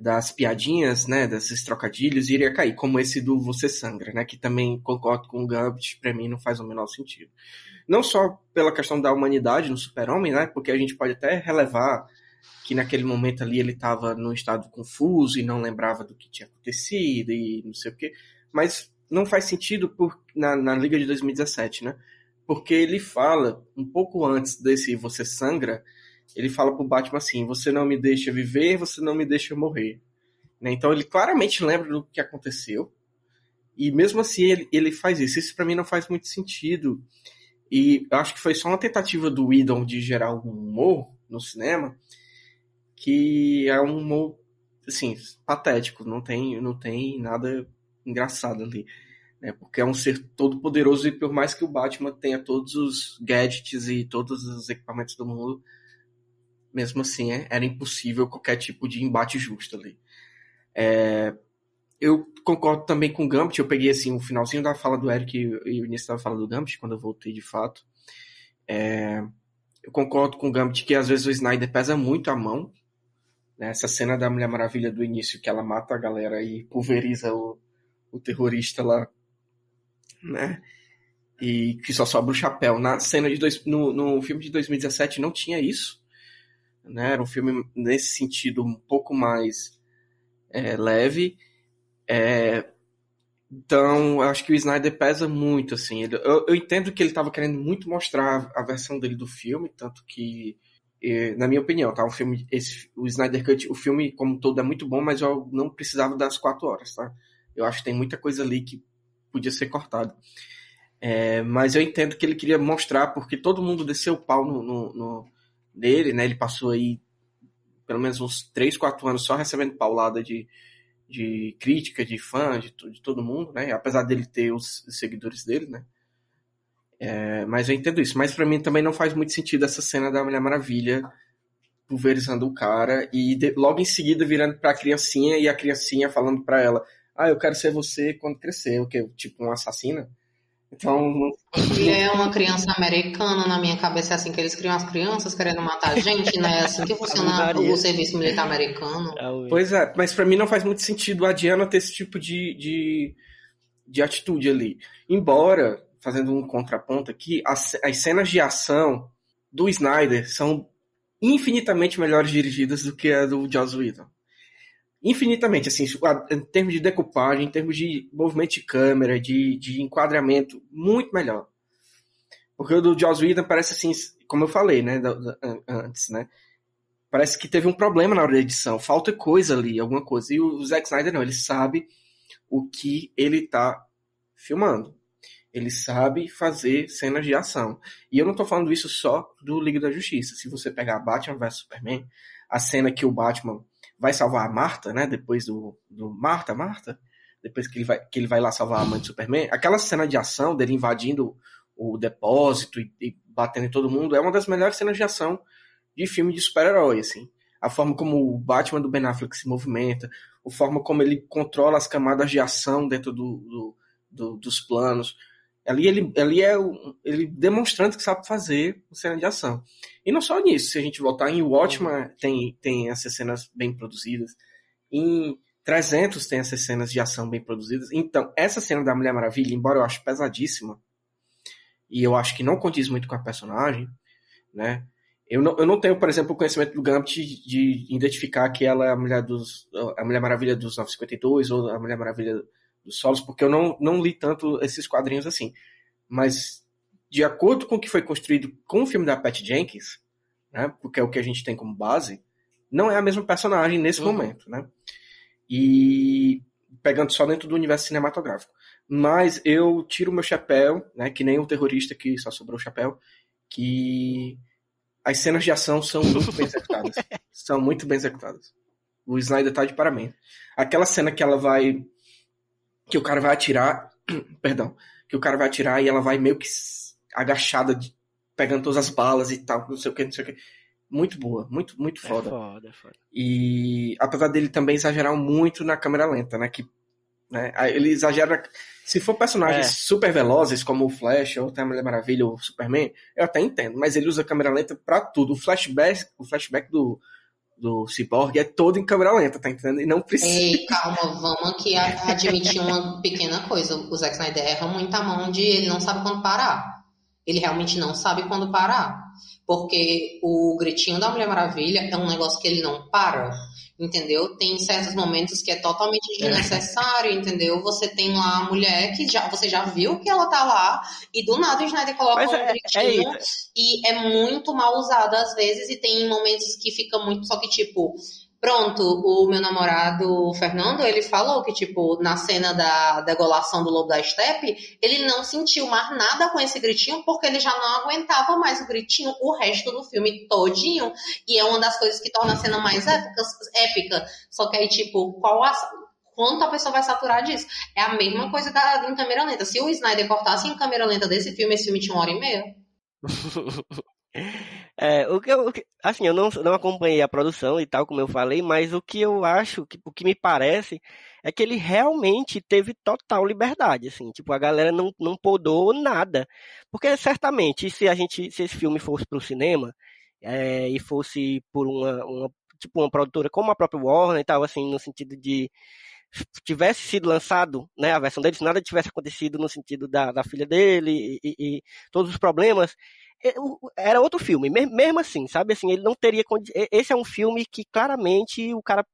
das piadinhas, né, desses trocadilhos, iria cair, como esse do Você Sangra, né, que também concordo com o Gambit, para mim não faz o menor sentido. Não só pela questão da humanidade no super-homem, né, porque a gente pode até relevar que naquele momento ali ele estava num estado confuso e não lembrava do que tinha acontecido e não sei o quê, mas não faz sentido por, na, na Liga de 2017, né, porque ele fala, um pouco antes desse Você Sangra, ele fala pro Batman assim: você não me deixa viver, você não me deixa morrer. Né? Então ele claramente lembra do que aconteceu. E mesmo assim ele, ele faz isso. Isso para mim não faz muito sentido. E eu acho que foi só uma tentativa do Whedon de gerar um humor no cinema que é um humor assim, patético, não tem, não tem nada engraçado ali. Né? Porque é um ser todo poderoso e por mais que o Batman tenha todos os gadgets e todos os equipamentos do mundo, mesmo assim é, era impossível qualquer tipo de embate justo ali. É, eu concordo também com o Gambit, eu peguei assim o finalzinho da fala do Eric e o início da fala do Gambit, quando eu voltei de fato. É, eu concordo com o Gambit que às vezes o Snyder pesa muito a mão. Né? Essa cena da Mulher Maravilha do início, que ela mata a galera e pulveriza o, o terrorista lá, né? E que só sobra o chapéu. Na cena de dois, no, no filme de 2017 não tinha isso né? Era um filme nesse sentido um pouco mais é, leve. É, então, acho que o Snyder pesa muito, assim. Ele, eu, eu, entendo que ele estava querendo muito mostrar a versão dele do filme, tanto que, na minha opinião, tá? Um filme, esse, o Snyder Cut, o filme como todo é muito bom, mas eu não precisava das quatro horas, tá? Eu acho que tem muita coisa ali que podia ser cortada. É, mas eu entendo que ele queria mostrar, porque todo mundo desceu o pau no, no, no dele, né? Ele passou aí pelo menos uns 3, 4 anos só recebendo paulada de, de crítica, de fã, de, de todo mundo, né? Apesar dele ter os seguidores dele, né? É, mas eu entendo isso. Mas para mim também não faz muito sentido essa cena da Mulher Maravilha pulverizando o cara e de, logo em seguida virando pra criancinha e a criancinha falando pra ela: Ah, eu quero ser você quando crescer, o que? Tipo, um assassina? Então. Ele é uma criança americana, na minha cabeça é assim que eles criam as crianças querendo matar a gente, né? É assim que funciona o serviço militar americano. É pois é, mas para mim não faz muito sentido a Diana ter esse tipo de, de, de atitude ali. Embora, fazendo um contraponto aqui, as, as cenas de ação do Snyder são infinitamente melhores dirigidas do que a do Joss Whedon infinitamente, assim, em termos de decupagem, em termos de movimento de câmera, de, de enquadramento, muito melhor. Porque o do Joss Whedon parece assim, como eu falei, né, antes, né, parece que teve um problema na hora da edição, falta coisa ali, alguma coisa. E o Zack Snyder não, ele sabe o que ele tá filmando. Ele sabe fazer cenas de ação. E eu não tô falando isso só do Liga da Justiça. Se você pegar Batman vs Superman, a cena que o Batman vai salvar a Marta, né? Depois do, do Marta, Marta, depois que ele vai, que ele vai lá salvar a mãe do Superman, aquela cena de ação dele invadindo o depósito e, e batendo em todo mundo é uma das melhores cenas de ação de filme de super-herói, assim. A forma como o Batman do Ben Affleck se movimenta, a forma como ele controla as camadas de ação dentro do, do, do dos planos. Ali ele, ali é o, ele demonstrando que sabe fazer cena de ação. E não só nisso, se a gente voltar em Watchmen, tem, tem essas cenas bem produzidas. Em 300 tem essas cenas de ação bem produzidas. Então, essa cena da Mulher Maravilha, embora eu ache pesadíssima, e eu acho que não condiz muito com a personagem, né? Eu não, eu não tenho, por exemplo, o conhecimento do Gambit de, de identificar que ela é a Mulher, dos, a Mulher Maravilha dos 952 ou a Mulher Maravilha dos Solos, porque eu não, não li tanto esses quadrinhos assim. Mas, de acordo com o que foi construído com o filme da Pat Jenkins, né, porque é o que a gente tem como base, não é a mesma personagem nesse uhum. momento, né? E pegando só dentro do universo cinematográfico. Mas eu tiro meu chapéu, né, que nem o terrorista que só sobrou o chapéu, que as cenas de ação são muito bem executadas. são muito bem executadas. O Snyder tá de parabéns. Aquela cena que ela vai. Que o cara vai atirar. Perdão. Que o cara vai atirar e ela vai meio que agachada, de, pegando todas as balas e tal, não sei o que, não sei o que. Muito boa, muito, muito é foda. É foda, foda. E apesar dele também exagerar muito na câmera lenta, né? Que, né ele exagera. Se for personagens é. super velozes, como o Flash, ou a Mulher Maravilha, ou o Superman, eu até entendo, mas ele usa câmera lenta pra tudo. O flashback, o flashback do, do Cyborg é todo em câmera lenta, tá entendendo? E não precisa. Ei, calma, vamos aqui admitir uma pequena coisa. O Zack Snyder erra muito a mão de ele não sabe quando parar. Ele realmente não sabe quando parar. Porque o gritinho da Mulher Maravilha é um negócio que ele não para entendeu? Tem certos momentos que é totalmente é. desnecessário, entendeu? Você tem lá a mulher que já, você já viu que ela tá lá e do nada o Snyder coloca Mas um é, gritinho é e é muito mal usado às vezes e tem momentos que fica muito só que tipo Pronto, o meu namorado Fernando, ele falou que, tipo, na cena da degolação do lobo da steppe, ele não sentiu mais nada com esse gritinho, porque ele já não aguentava mais o gritinho o resto do filme todinho. E é uma das coisas que torna a cena mais épica. épica. Só que aí, tipo, qual a, quanto a pessoa vai saturar disso? É a mesma coisa da, em câmera lenta. Se o Snyder cortasse em câmera lenta desse filme, esse filme tinha uma hora e meia. É, o que eu, assim, eu não, não acompanhei a produção e tal, como eu falei, mas o que eu acho, que, o que me parece, é que ele realmente teve total liberdade, assim, tipo, a galera não, não podou nada. Porque certamente, se a gente, se esse filme fosse para o cinema, é, e fosse por uma, uma, tipo, uma produtora como a própria Warner e tal, assim, no sentido de tivesse sido lançado, né, a versão dele, se nada tivesse acontecido no sentido da, da filha dele e, e, e todos os problemas, era outro filme, mesmo assim, sabe? Assim, ele não teria. Esse é um filme que claramente o cara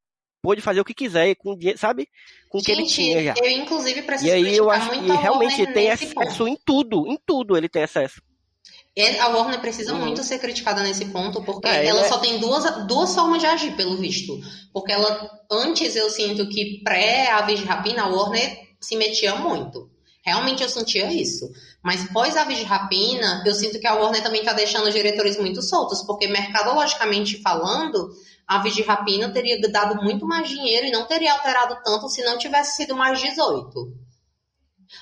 pôde fazer o que quiser, com, sabe? Com o que ele tinha já. Eu, inclusive, preciso E aí eu acho que realmente tem acesso ponto. em tudo, em tudo ele tem acesso. A Warner precisa uhum. muito ser criticada nesse ponto, porque é, ela é... só tem duas, duas formas de agir, pelo visto. Porque ela, antes eu sinto que pré-Aves de Rapina, a Warner se metia muito. Realmente eu sentia isso. Mas pós Aves de Rapina, eu sinto que a Warner também está deixando os diretores muito soltos, porque mercadologicamente falando, Aves de Rapina teria dado muito mais dinheiro e não teria alterado tanto se não tivesse sido mais 18.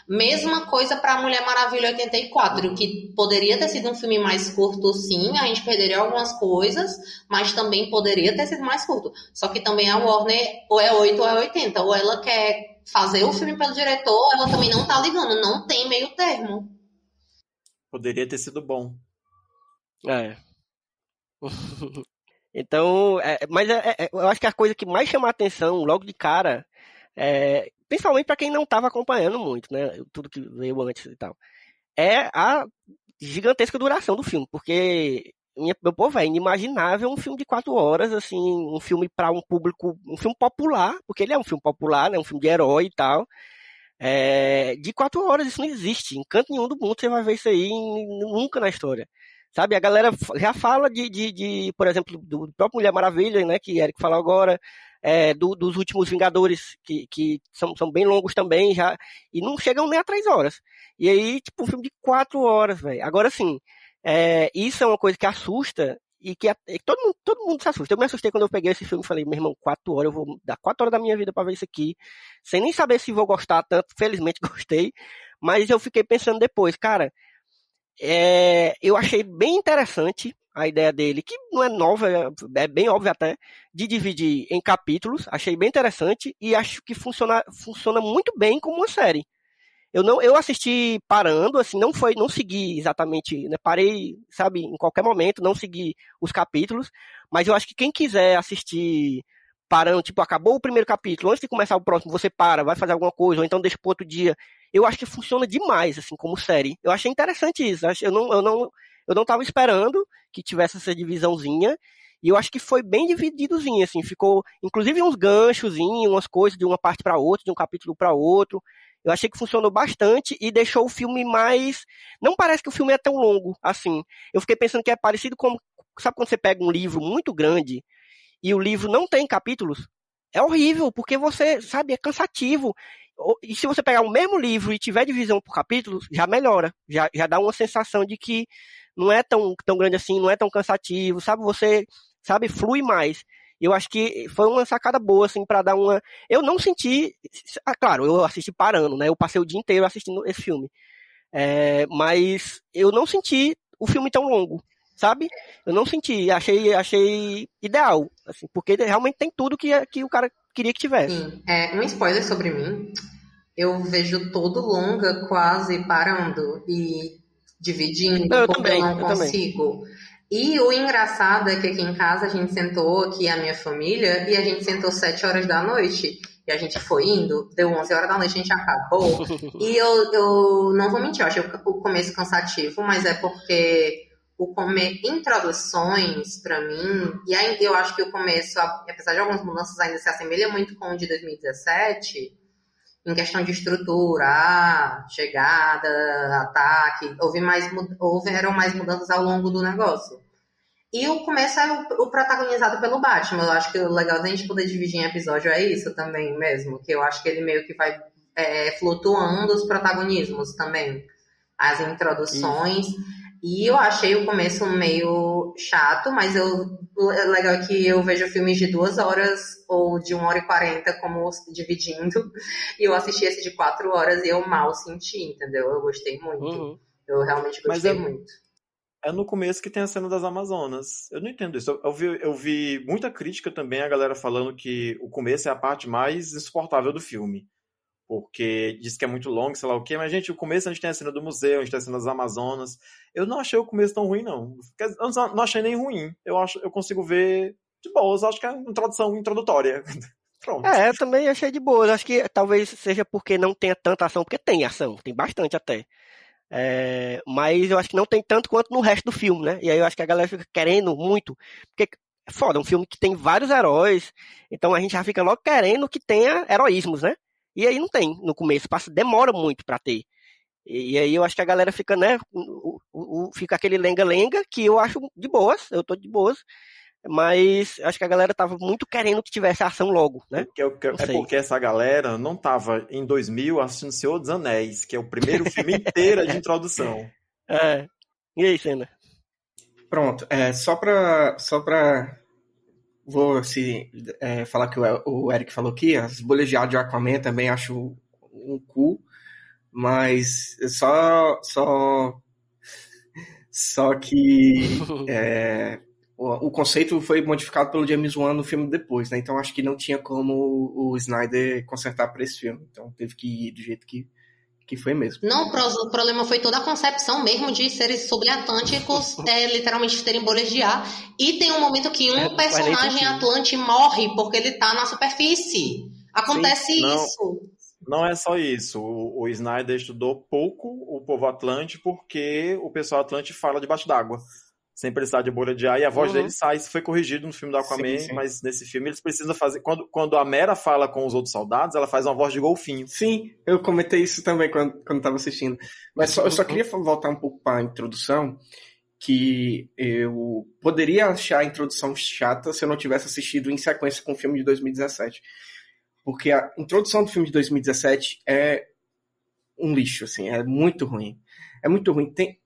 Mesma coisa para Mulher Maravilha 84, que poderia ter sido um filme mais curto, sim, a gente perderia algumas coisas, mas também poderia ter sido mais curto. Só que também a Warner ou é 8 ou é 80, ou ela quer fazer o filme pelo diretor, ela também não tá ligando, não tem meio termo. Poderia ter sido bom. É. então, é, mas é, é, eu acho que a coisa que mais chama a atenção logo de cara, é, principalmente para quem não estava acompanhando muito, né, tudo que veio antes e tal, é a gigantesca duração do filme, porque minha, meu povo, é inimaginável um filme de quatro horas, assim, um filme para um público, um filme popular, porque ele é um filme popular, né, um filme de herói e tal. É, de quatro horas, isso não existe. Em canto nenhum do mundo você vai ver isso aí nunca na história. Sabe, a galera já fala de, de, de por exemplo, do próprio Mulher Maravilha, né, que Eric falou agora, é, do, dos últimos Vingadores, que, que são, são bem longos também, já, e não chegam nem a três horas. E aí, tipo, um filme de quatro horas, velho. Agora, sim, é, isso é uma coisa que assusta e que, e todo, mundo, todo mundo se assusta. Eu me assustei quando eu peguei esse filme e falei, meu irmão, quatro horas, eu vou dar quatro horas da minha vida para ver isso aqui, sem nem saber se vou gostar tanto. Felizmente gostei, mas eu fiquei pensando depois, cara, é, eu achei bem interessante a ideia dele, que não é nova, é, é bem óbvio até, de dividir em capítulos. Achei bem interessante e acho que funciona, funciona muito bem como uma série. Eu não, eu assisti parando, assim, não foi, não segui exatamente, né, parei, sabe, em qualquer momento, não segui os capítulos, mas eu acho que quem quiser assistir parando, tipo, acabou o primeiro capítulo, antes de começar o próximo, você para, vai fazer alguma coisa, ou então deixa para outro dia. Eu acho que funciona demais, assim, como série. Eu achei interessante isso. Eu não, eu não, eu não tava esperando que tivesse essa divisãozinha. E eu acho que foi bem divididozinho, assim, ficou, inclusive uns ganchos, umas coisas de uma parte para outra, de um capítulo para outro. Eu achei que funcionou bastante e deixou o filme mais. Não parece que o filme é tão longo assim. Eu fiquei pensando que é parecido com. Sabe quando você pega um livro muito grande e o livro não tem capítulos? É horrível, porque você, sabe, é cansativo. E se você pegar o mesmo livro e tiver divisão por capítulos, já melhora. Já, já dá uma sensação de que não é tão, tão grande assim, não é tão cansativo, sabe? Você, sabe, flui mais. Eu acho que foi uma sacada boa, assim, para dar uma. Eu não senti. Ah, claro, eu assisti parando, né? Eu passei o dia inteiro assistindo esse filme. É, mas eu não senti o filme tão longo, sabe? Eu não senti, achei, achei ideal, assim, porque realmente tem tudo que, que o cara queria que tivesse. Sim. É, um spoiler sobre mim. Eu vejo todo longa quase parando e dividindo, eu porque também, eu não consigo. Também. E o engraçado é que aqui em casa a gente sentou, aqui a minha família, e a gente sentou sete horas da noite. E a gente foi indo, deu 11 horas da noite, a gente acabou. e eu, eu não vou mentir, eu acho o começo cansativo, mas é porque o comer introduções para mim, e aí eu acho que o começo, apesar de algumas mudanças, ainda se assemelha muito com o de 2017 em questão de estrutura, chegada, ataque, houve mais, houveram mais mudanças ao longo do negócio. E o começo é o, o, protagonizado pelo Batman. Eu acho que o legal da gente poder dividir em episódio é isso também mesmo. Que eu acho que ele meio que vai é, flutuando os protagonismos também. As introduções. Isso. E eu achei o começo meio chato, mas eu, o legal é que eu vejo filmes de duas horas ou de uma hora e quarenta como dividindo. E eu assisti esse de quatro horas e eu mal senti, entendeu? Eu gostei muito. Uhum. Eu realmente gostei é, muito. É no começo que tem a cena das Amazonas. Eu não entendo isso. Eu, eu, vi, eu vi muita crítica também, a galera falando que o começo é a parte mais insuportável do filme porque diz que é muito longo, sei lá o quê, mas, gente, o começo a gente tem a cena do museu, a gente tem a cena das Amazonas. Eu não achei o começo tão ruim, não. Eu não achei nem ruim. Eu, acho, eu consigo ver de boas, acho que é uma introdução introdutória. Pronto. É, eu também achei de boa. Acho que talvez seja porque não tenha tanta ação, porque tem ação, tem bastante até. É, mas eu acho que não tem tanto quanto no resto do filme, né? E aí eu acho que a galera fica querendo muito. Porque é foda, um filme que tem vários heróis, então a gente já fica logo querendo que tenha heroísmos, né? E aí não tem no começo, passa, demora muito para ter. E, aí eu acho que a galera fica, né, o, fica aquele lenga-lenga que eu acho de boas, eu tô de boas, mas acho que a galera tava muito querendo que tivesse ação logo, né? Porque, é porque essa galera não tava em 2000 assistindo Senhor dos Anéis, que é o primeiro filme inteiro de introdução. É. E aí, Senna? Pronto, é, só pra, só pra vou assim, é, falar que o, o Eric falou aqui, as bolhas de ar de Aquaman também acho um cu, mas só só só que é, o, o, conceito foi modificado pelo James Wan no filme depois, né? Então acho que não tinha como o Snyder consertar para esse filme, então teve que ir do jeito que que foi mesmo. Não, o problema foi toda a concepção mesmo de seres subatlânticos é, literalmente terem bolhas de ar. E tem um momento que um é, personagem atlante morre porque ele tá na superfície. Acontece Sim, não, isso. Não é só isso. O, o Snyder estudou pouco o povo atlante porque o pessoal atlante fala debaixo d'água sem precisar de bolha de ar, e a voz uhum. dele sai. Isso foi corrigido no filme do Aquaman, sim, sim. mas nesse filme eles precisam fazer. Quando, quando a Mera fala com os outros soldados, ela faz uma voz de golfinho. Sim, eu comentei isso também quando, quando tava assistindo. Mas só, eu só queria voltar um pouco para a introdução, que eu poderia achar a introdução chata se eu não tivesse assistido em sequência com o filme de 2017. Porque a introdução do filme de 2017 é um lixo, assim, é muito ruim. É muito ruim. Tem,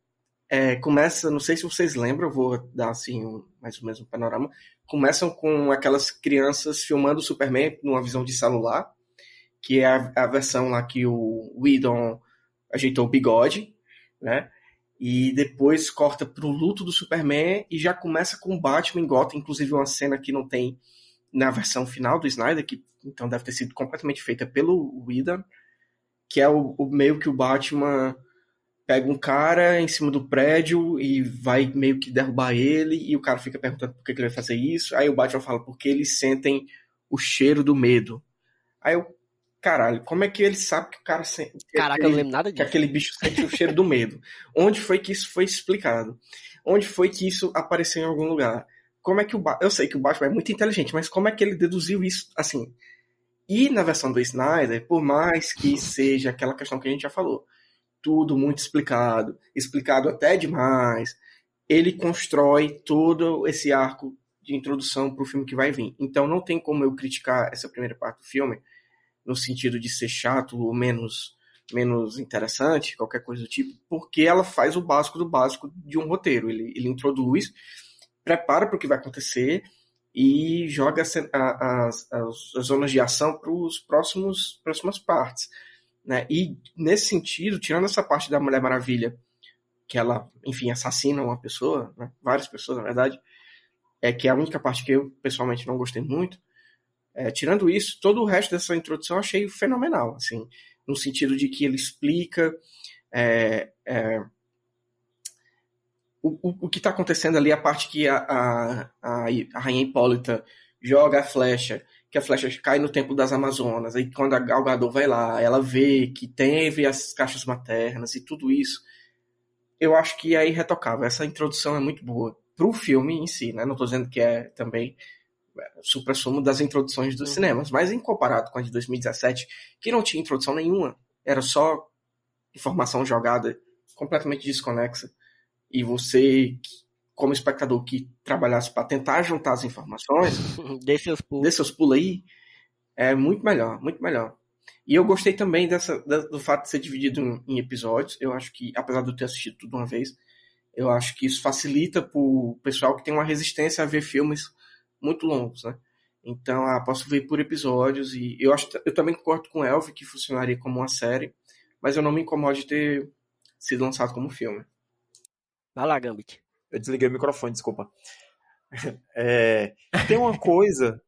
é, começa, não sei se vocês lembram, vou dar assim um, mais ou menos um panorama. Começam com aquelas crianças filmando o Superman numa visão de celular, que é a, a versão lá que o Whedon ajeitou o bigode, né? E depois corta pro luto do Superman e já começa com o Batman em Gotham, inclusive uma cena que não tem na versão final do Snyder, que então deve ter sido completamente feita pelo Whedon, que é o, o meio que o Batman pega um cara em cima do prédio e vai meio que derrubar ele, e o cara fica perguntando por que, que ele vai fazer isso. Aí o Batman fala, porque eles sentem o cheiro do medo. Aí eu, caralho, como é que ele sabe que o cara sente. Caraca, aquele, eu não lembro nada Que disso. aquele bicho sente o cheiro do medo. Onde foi que isso foi explicado? Onde foi que isso apareceu em algum lugar? Como é que o ba... Eu sei que o Batman é muito inteligente, mas como é que ele deduziu isso assim? E na versão do Snyder, por mais que seja aquela questão que a gente já falou, tudo muito explicado, explicado até demais, ele constrói todo esse arco de introdução para o filme que vai vir. Então não tem como eu criticar essa primeira parte do filme no sentido de ser chato ou menos menos interessante, qualquer coisa do tipo, porque ela faz o básico do básico de um roteiro. Ele, ele introduz, prepara para o que vai acontecer e joga as, as, as, as zonas de ação para os próximos próximas partes. Né? E nesse sentido, tirando essa parte da Mulher Maravilha, que ela, enfim, assassina uma pessoa, né? várias pessoas, na verdade, é que é a única parte que eu pessoalmente não gostei muito. É, tirando isso, todo o resto dessa introdução eu achei fenomenal, assim, no sentido de que ele explica é, é, o, o, o, que está acontecendo ali, a parte que a, a, a, a Rainha Hipólita joga a flecha, que a flecha cai no Templo das Amazonas, aí quando a Gal Gadot vai lá, ela vê que teve as caixas maternas e tudo isso, eu acho que é irretocável. Essa introdução é muito boa pro filme em si, né? Não estou dizendo que é também supra-sumo das introduções dos uhum. cinemas, mas em comparado com a de 2017, que não tinha introdução nenhuma, era só informação jogada completamente desconexa, e você, como espectador que trabalhasse para tentar juntar as informações, dê seus pulos. dê seus pulos aí, é muito melhor, muito melhor. E eu gostei também dessa, do fato de ser dividido em episódios. Eu acho que, apesar de eu ter assistido tudo uma vez, eu acho que isso facilita para o pessoal que tem uma resistência a ver filmes muito longos, né? Então, ah, posso ver por episódios e eu acho eu também concordo com o Elv que funcionaria como uma série, mas eu não me incomodo de ter sido lançado como filme. Vai lá, Gambit. Eu desliguei o microfone, desculpa. É, tem uma coisa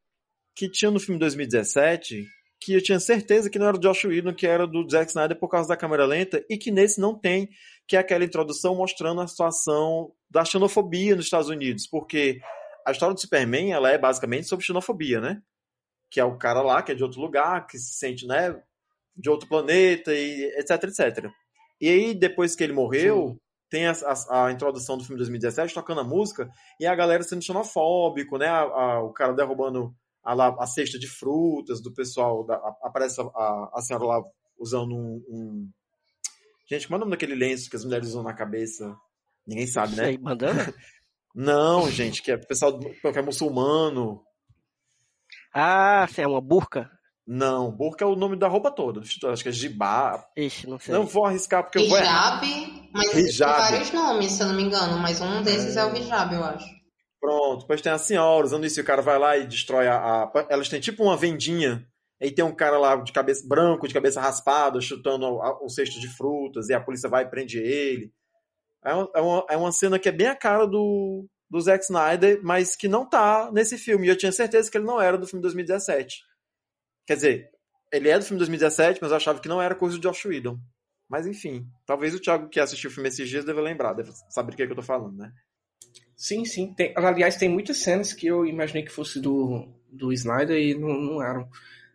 que tinha no filme 2017 que eu tinha certeza que não era do Josh Whedon, que era do Zack Snyder por causa da câmera lenta, e que nesse não tem, que é aquela introdução mostrando a situação da xenofobia nos Estados Unidos, porque a história do Superman, ela é basicamente sobre xenofobia, né? Que é o cara lá, que é de outro lugar, que se sente, né, de outro planeta, e etc, etc. E aí, depois que ele morreu, Sim. Tem a, a, a, introdução do filme 2017, tocando a música, e a galera sendo xenofóbico, né? A, o cara derrubando a, a, cesta de frutas do pessoal, da, aparece a, senhora lá usando um, um... Gente, como é o nome daquele lenço que as mulheres usam na cabeça? Ninguém sabe, né? Sei, bandana? Não, gente, que é pessoal que é muçulmano. Ah, sim, é uma burca? Não, burca é o nome da roupa toda. Acho que é jibá. Ixi, não sei. Não vou arriscar porque eu vou Hijab, mas Hijab. tem vários nomes, se eu não me engano, mas um desses é, é o hijab, eu acho. Pronto, depois tem a senhora usando isso, e o cara vai lá e destrói a, a, Elas têm tipo uma vendinha, aí tem um cara lá de cabeça branco, de cabeça raspada, chutando o, o cesto de frutas, e a polícia vai e prende ele. É uma, é uma, é uma cena que é bem a cara do, do Zack Snyder, mas que não tá nesse filme. E eu tinha certeza que ele não era do filme 2017. Quer dizer, ele é do filme 2017, mas eu achava que não era coisa do Josh Whedon. Mas enfim, talvez o Thiago que assistiu o filme esses dias deva lembrar, deve saber do que, é que eu tô falando, né? Sim, sim. Tem, aliás, tem muitas cenas que eu imaginei que fosse do, do Snyder e não, não eram.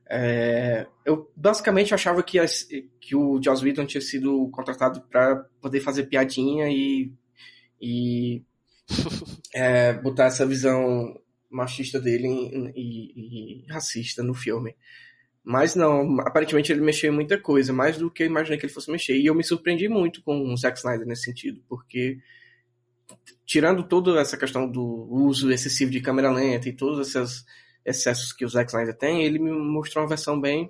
É, eu basicamente achava que, as, que o Joss Whedon tinha sido contratado para poder fazer piadinha e, e é, botar essa visão machista dele e, e, e, racista no filme. Mas não, aparentemente ele mexeu em muita coisa, mais do que eu imaginei que ele fosse mexer. E eu me surpreendi muito com o Zack Snyder nesse sentido, porque tirando toda essa questão do uso excessivo de câmera lenta e todos esses excessos que o Zack Snyder tem, ele me mostrou uma versão bem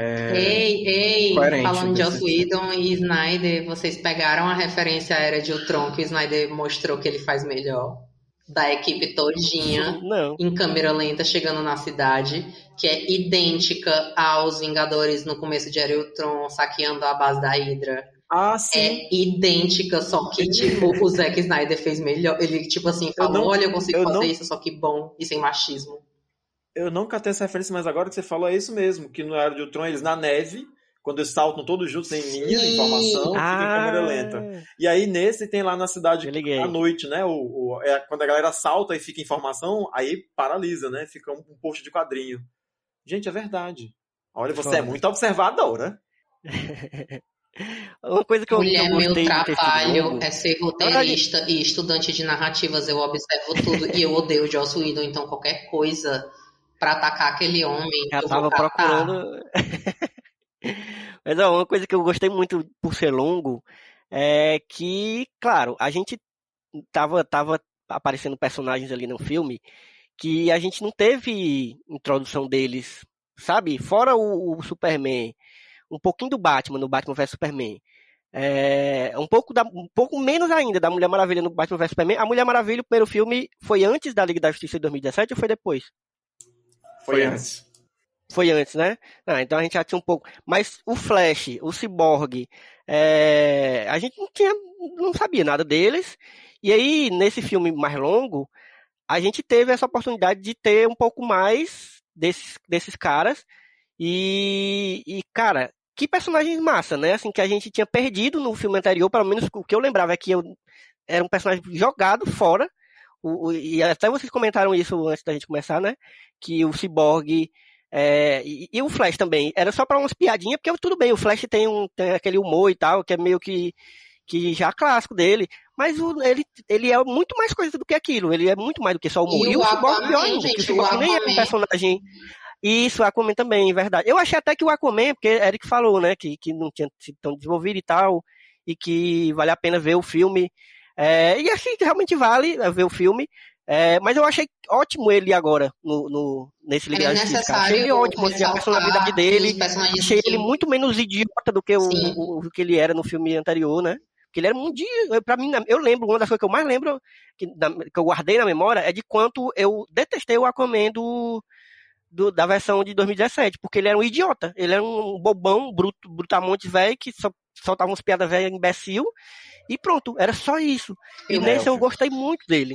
é, Ei, ei, falando de Joss Whedon e Snyder, vocês pegaram a referência à Era de Ultron que o Snyder mostrou que ele faz melhor? Da equipe todinha, Não. em câmera lenta, chegando na cidade, que é idêntica aos Vingadores no começo de Ultron, saqueando a base da Hydra. Ah, sim. É idêntica, só que, tipo, o Zack Snyder fez melhor. Ele, tipo assim, falou, não- olha, eu consigo eu fazer não- isso, só que bom, e sem machismo. Eu nunca tenho essa referência, mas agora que você falou é isso mesmo, que no Era de Ultron eles na neve, quando eles saltam todos juntos em linha de informação, fica em câmera lenta. E aí nesse tem lá na cidade à noite, né? O, o- é, quando a galera salta e fica informação, aí paralisa, né? Fica um, um post de quadrinho. Gente, é verdade. Olha, você é muito observadora. Uma coisa que eu, Mulher, eu meu trabalho é ser roteirista e estudante de narrativas. Eu observo tudo e eu odeio o Joss Whedon, então qualquer coisa pra atacar aquele homem, eu tava procurando. Mas ó, uma coisa que eu gostei muito por ser longo é que, claro, a gente tava, tava aparecendo personagens ali no filme que a gente não teve introdução deles, sabe? Fora o, o Superman, um pouquinho do Batman no Batman vs Superman. É, um pouco da, um pouco menos ainda da Mulher Maravilha no Batman vs Superman. A Mulher Maravilha, o primeiro filme, foi antes da Liga da Justiça de 2017 ou foi depois? Foi antes. Foi antes, né? Ah, então a gente já tinha um pouco. Mas o Flash, o Cyborg, é, a gente não tinha, não sabia nada deles. E aí, nesse filme mais longo, a gente teve essa oportunidade de ter um pouco mais desses, desses caras. E, e, cara, que personagens massa, né? Assim, que a gente tinha perdido no filme anterior, pelo menos o que eu lembrava é que eu era um personagem jogado fora. O, o- e até vocês comentaram isso antes da gente começar, né? Que o Cyborg é, e, e o Flash também, era só pra umas piadinhas, porque tudo bem, o Flash tem, um, tem aquele humor e tal, que é meio que, que já clássico dele, mas o- ele, ele é muito mais coisa do que aquilo, ele é muito mais do que só humor. E E, o o Cyborg pior ainda, gente, que o Cyborg nem é um personagem... Isso, o Aquaman também, verdade. Eu achei até que o Aquaman, porque Eric falou, né, que, que não tinha sido tão desenvolvido e tal, e que vale a pena ver o filme. É, e assim, realmente vale é, ver o filme. É, mas eu achei ótimo ele agora no, no, nesse Liga É da Justiça. Achei ele ótimo, assim, a personalidade dele. Achei ele muito menos idiota do que o, o, o que ele era no filme anterior, né? Porque ele era um dia, pra mim, eu lembro, uma das coisas que eu mais lembro, que, da- que eu guardei na memória, é de quanto eu detestei o Aquaman do, do- da versão de 2017, porque ele era um idiota, ele era um bobão, bruto, brutamonte velho, que só soltava uns piadas velhas imbecil, e pronto, era só isso. E Eu- nesse eu gostei muito dele.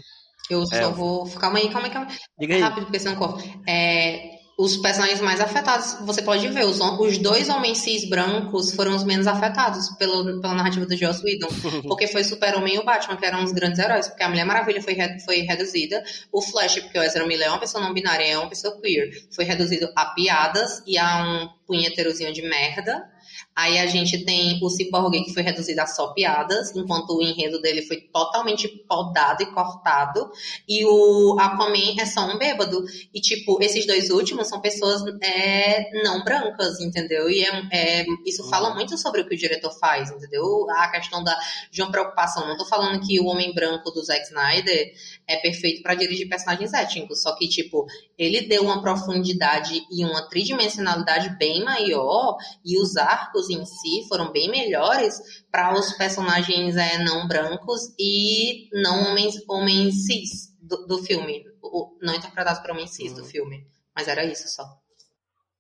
Eu só É. vou. Calma aí, calma aí, calma aí. Diga aí. Rápido, porque senão corta. É, os personagens mais afetados, você pode ver, os, os dois homens cis brancos foram os menos afetados pelo, pela narrativa do Joss Whedon. Porque foi Super-Homem e o Batman, que eram os grandes heróis. Porque a Mulher Maravilha foi, foi reduzida. O Flash, porque o Ezra Miller é uma pessoa não binária, é uma pessoa queer. Foi reduzido a piadas e a um punheteirozinho de merda. Aí a gente tem o Cyborg, que foi reduzido a só piadas, enquanto o enredo dele foi totalmente podado e cortado. E o Aquaman é só um bêbado. E, tipo, esses dois últimos são pessoas é, não brancas, entendeu? E é, é- isso fala muito sobre o que o diretor faz, entendeu? A questão da, de uma preocupação. Não tô falando que o homem branco do Zack Snyder é perfeito pra dirigir personagens étnicos, só que, tipo, ele deu uma profundidade e uma tridimensionalidade bem maior e os arcos em si foram bem melhores para os personagens é, não brancos e não homens, homens cis do, do filme. O- não interpretados por homens cis do filme. Mas era isso só.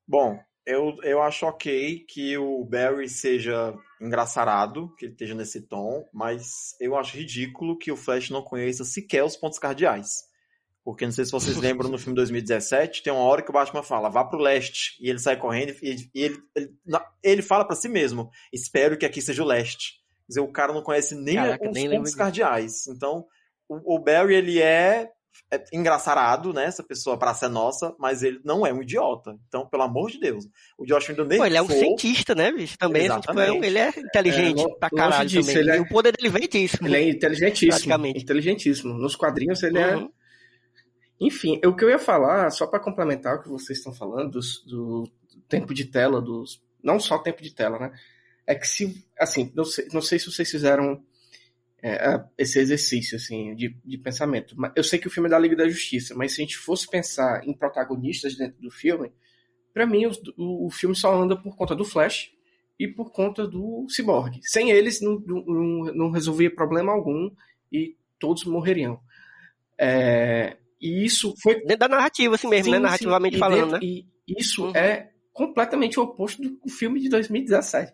Bom, eu, eu acho ok que o Barry seja engraçarado, que ele esteja nesse tom, mas eu acho ridículo que o Flash não conheça sequer os pontos cardeais. Porque não sei se vocês lembram no filme 2017, tem uma hora que o Batman fala, vá pro leste, e ele sai correndo e, e ele, ele, ele fala pra si mesmo, espero que aqui seja o leste. Quer dizer, o cara não conhece nem Caraca, os nem pontos cardeais. Então, o, o Barry, ele é, é engraçarado, né, essa pessoa pra ser nossa, mas ele não é um idiota. Então, pelo amor de Deus, o Josh Whedon nem Pô, ele é um for- cientista, né, bicho? Também, tipo, é ele é inteligente É, pra caralho disso, também. ele é- o poder dele vem disso. Ele é inteligentíssimo. Praticamente. Inteligentíssimo. Nos quadrinhos ele é. Enfim, o que eu ia falar, só para complementar o que vocês estão falando, do, tempo de tela, dos. Não só tempo de tela, né? É que se. Assim, não sei, não sei se vocês fizeram é, esse exercício assim, de, de pensamento. Eu sei que o filme é da Liga da Justiça, mas se a gente fosse pensar em protagonistas dentro do filme, para mim o, o, filme só anda por conta do Flash e por conta do Cyborg. Sem eles não, não, não resolvia problema algum e todos morreriam. É, e isso foi. Dentro da narrativa, assim mesmo, sim, né? Narrativamente falando, dentro, né? E isso uhum. é completamente o oposto do filme de 2017.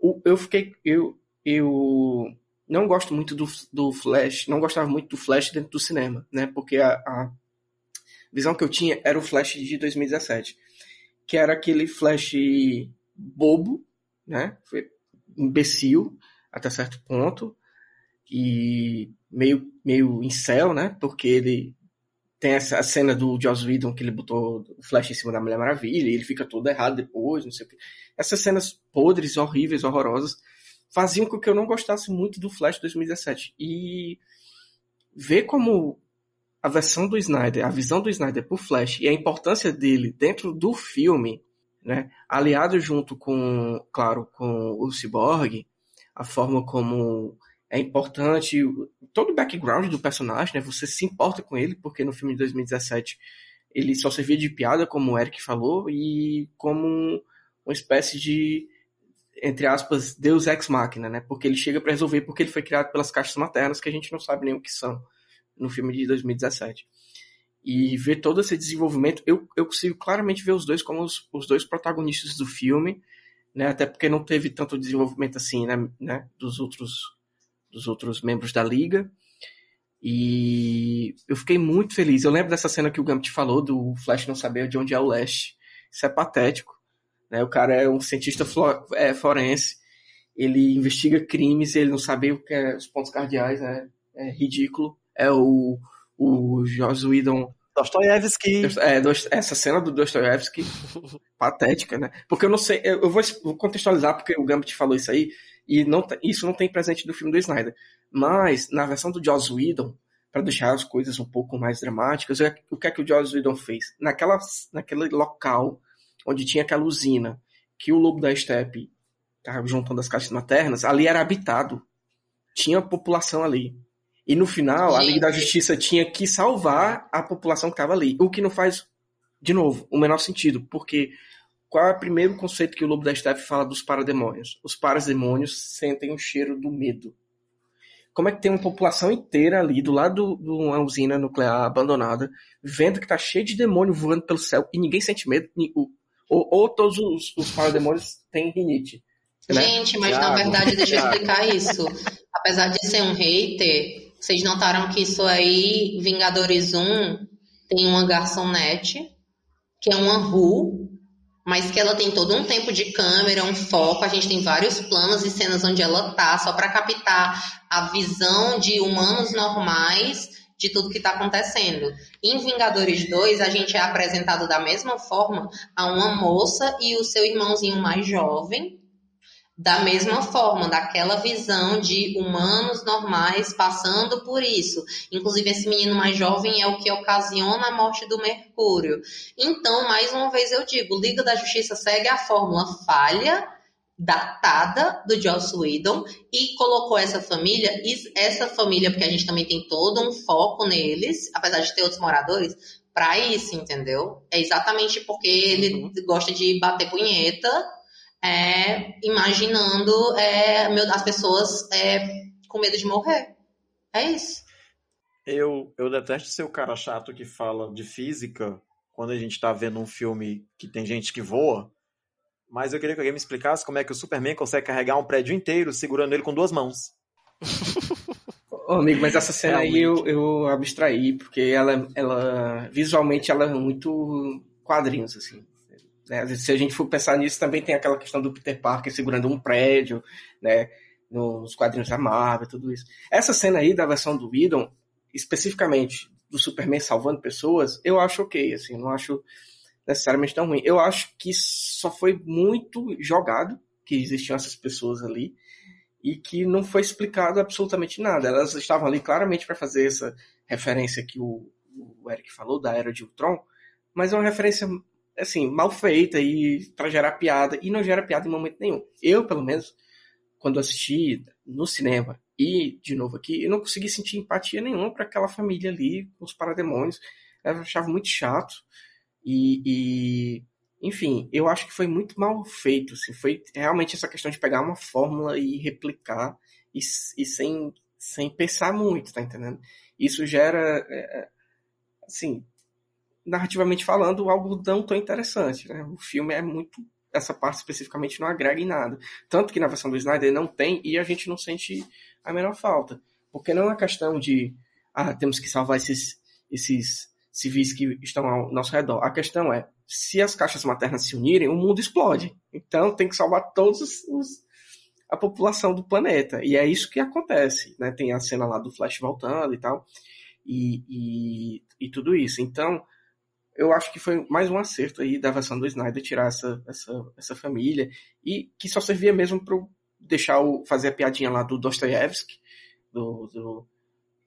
O, eu fiquei. Eu, eu não gosto muito do, do Flash, não gostava muito do Flash dentro do cinema, né? Porque a, a visão que eu tinha era o Flash de 2017, que era aquele Flash bobo, né? Foi imbecil até certo ponto e meio meio incel, né? Porque ele tem essa cena do Joss Whedon que ele botou o Flash em cima da Mulher Maravilha e ele fica todo errado depois, não sei o que. Essas cenas podres, horríveis, horrorosas faziam com que eu não gostasse muito do Flash 2017. E ver como a versão do Snyder, a visão do Snyder pro Flash e a importância dele dentro do filme, né, aliado junto com, claro, com o Cyborg, a forma como é importante todo o background do personagem, né? Você se importa com ele, porque no filme de 2017 ele só servia de piada, como o Eric falou, e como uma espécie de entre aspas, Deus ex machina, né? Porque ele chega para resolver porque ele foi criado pelas caixas maternas que a gente não sabe nem o que são no filme de 2017. E ver todo esse desenvolvimento, eu, eu consigo claramente ver os dois como os, os dois protagonistas do filme, né? Até porque não teve tanto desenvolvimento assim, né? né? Dos outros dos outros membros da liga. E eu fiquei muito feliz. Eu lembro dessa cena que o Gambit falou do Flash não saber de onde é o Leste. Isso é patético. Né? O cara é um cientista é, forense, ele investiga crimes e ele não sabe o que é os pontos cardeais, é, é ridículo. É o, o Joss Whedon Dostoiévski. É, essa cena do Dostoiévski, patética, né? Porque eu não sei, eu vou contextualizar porque o Gambit falou isso aí, e não, isso não tem presente do filme do Snyder. Mas, na versão do Joss Whedon, para deixar as coisas um pouco mais dramáticas, o que é que o Joss Whedon fez? Naquela, naquele local onde tinha aquela usina que o lobo da steppe estava juntando as caixas maternas, ali era habitado. Tinha população ali. E no final, a Liga da Justiça tinha que salvar a população que estava ali. O que não faz, de novo, o menor sentido. Porque qual é o primeiro conceito que o Lobo da Steppe fala dos parademônios? Os parademônios sentem o cheiro do medo. Como é que tem uma população inteira ali, do lado de uma usina nuclear abandonada, vendo que tá cheio de demônio voando pelo céu e ninguém sente medo? Ou, ou todos os, os parademônios têm rinite. Né? Gente, mas na verdade, deixa eu explicar isso. Apesar de ser um hater, vocês notaram que isso aí, Vingadores 1, tem uma garçonete, que é uma Ru, mas que ela tem todo um tempo de câmera, um foco, a gente tem vários planos e cenas onde ela tá, só para captar a visão de humanos normais de tudo que está acontecendo. Em Vingadores 2, a gente é apresentado da mesma forma a uma moça e o seu irmãozinho mais jovem, da mesma forma, daquela visão de humanos normais passando por isso. Inclusive, esse menino mais jovem é o que ocasiona a morte do Mercúrio. Então, mais uma vez eu digo, Liga da Justiça segue a fórmula falha datada do Joss Whedon e colocou essa família, essa família, porque a gente também tem todo um foco neles, apesar de ter outros moradores, para isso, entendeu? É exatamente porque ele uhum. gosta de bater punheta, é, imaginando é, as pessoas é, com medo de morrer. É isso. Eu, eu detesto ser o cara chato que fala de física quando a gente tá vendo um filme que tem gente que voa, mas eu queria que alguém me explicasse como é que o Superman consegue carregar um prédio inteiro segurando ele com duas mãos. Ô, amigo, mas essa cena Realmente. aí eu, eu abstraí, porque ela, ela visualmente ela é muito quadrinhos, assim. Né? Se a gente for pensar nisso, também tem aquela questão do Peter Parker segurando um prédio, né? Nos quadrinhos da Marvel, tudo isso. Essa cena aí da versão do Whedon, especificamente do Superman salvando pessoas, eu acho ok, assim, não acho necessariamente tão ruim. Eu acho que só foi muito jogado que existiam essas pessoas ali e que não foi explicado absolutamente nada. Elas estavam ali claramente para fazer essa referência que o, o Eric falou da Era de Ultron, mas é uma referência assim, mal feita e para gerar piada e não gera piada em momento nenhum. Eu, pelo menos, quando assisti no cinema e de novo aqui, eu não consegui sentir empatia nenhuma para aquela família ali, os parademônios. Eu achava muito chato. E, e enfim, eu acho que foi muito mal feito. Assim, foi realmente essa questão de pegar uma fórmula e replicar e, e sem, sem pensar muito, tá entendendo? Isso gera, é, é, assim, narrativamente falando, algo não tão interessante. Né? O filme é muito. Essa parte especificamente não agrega em nada. Tanto que na versão do Snyder não tem e a gente não sente a menor falta. Porque não é uma questão de. Ah, temos que salvar esses, esses civis que estão ao nosso redor. A questão é: se as caixas maternas se unirem, o mundo explode. Então tem que salvar todos os, os a população do planeta. E é isso que acontece. Né? Tem a cena lá do Flash voltando e tal. E, e, e tudo isso. Então, eu acho que foi mais um acerto aí da versão do Snyder tirar essa, essa, essa família e que só servia mesmo para deixar o fazer a piadinha lá do Dostoiévski do, do,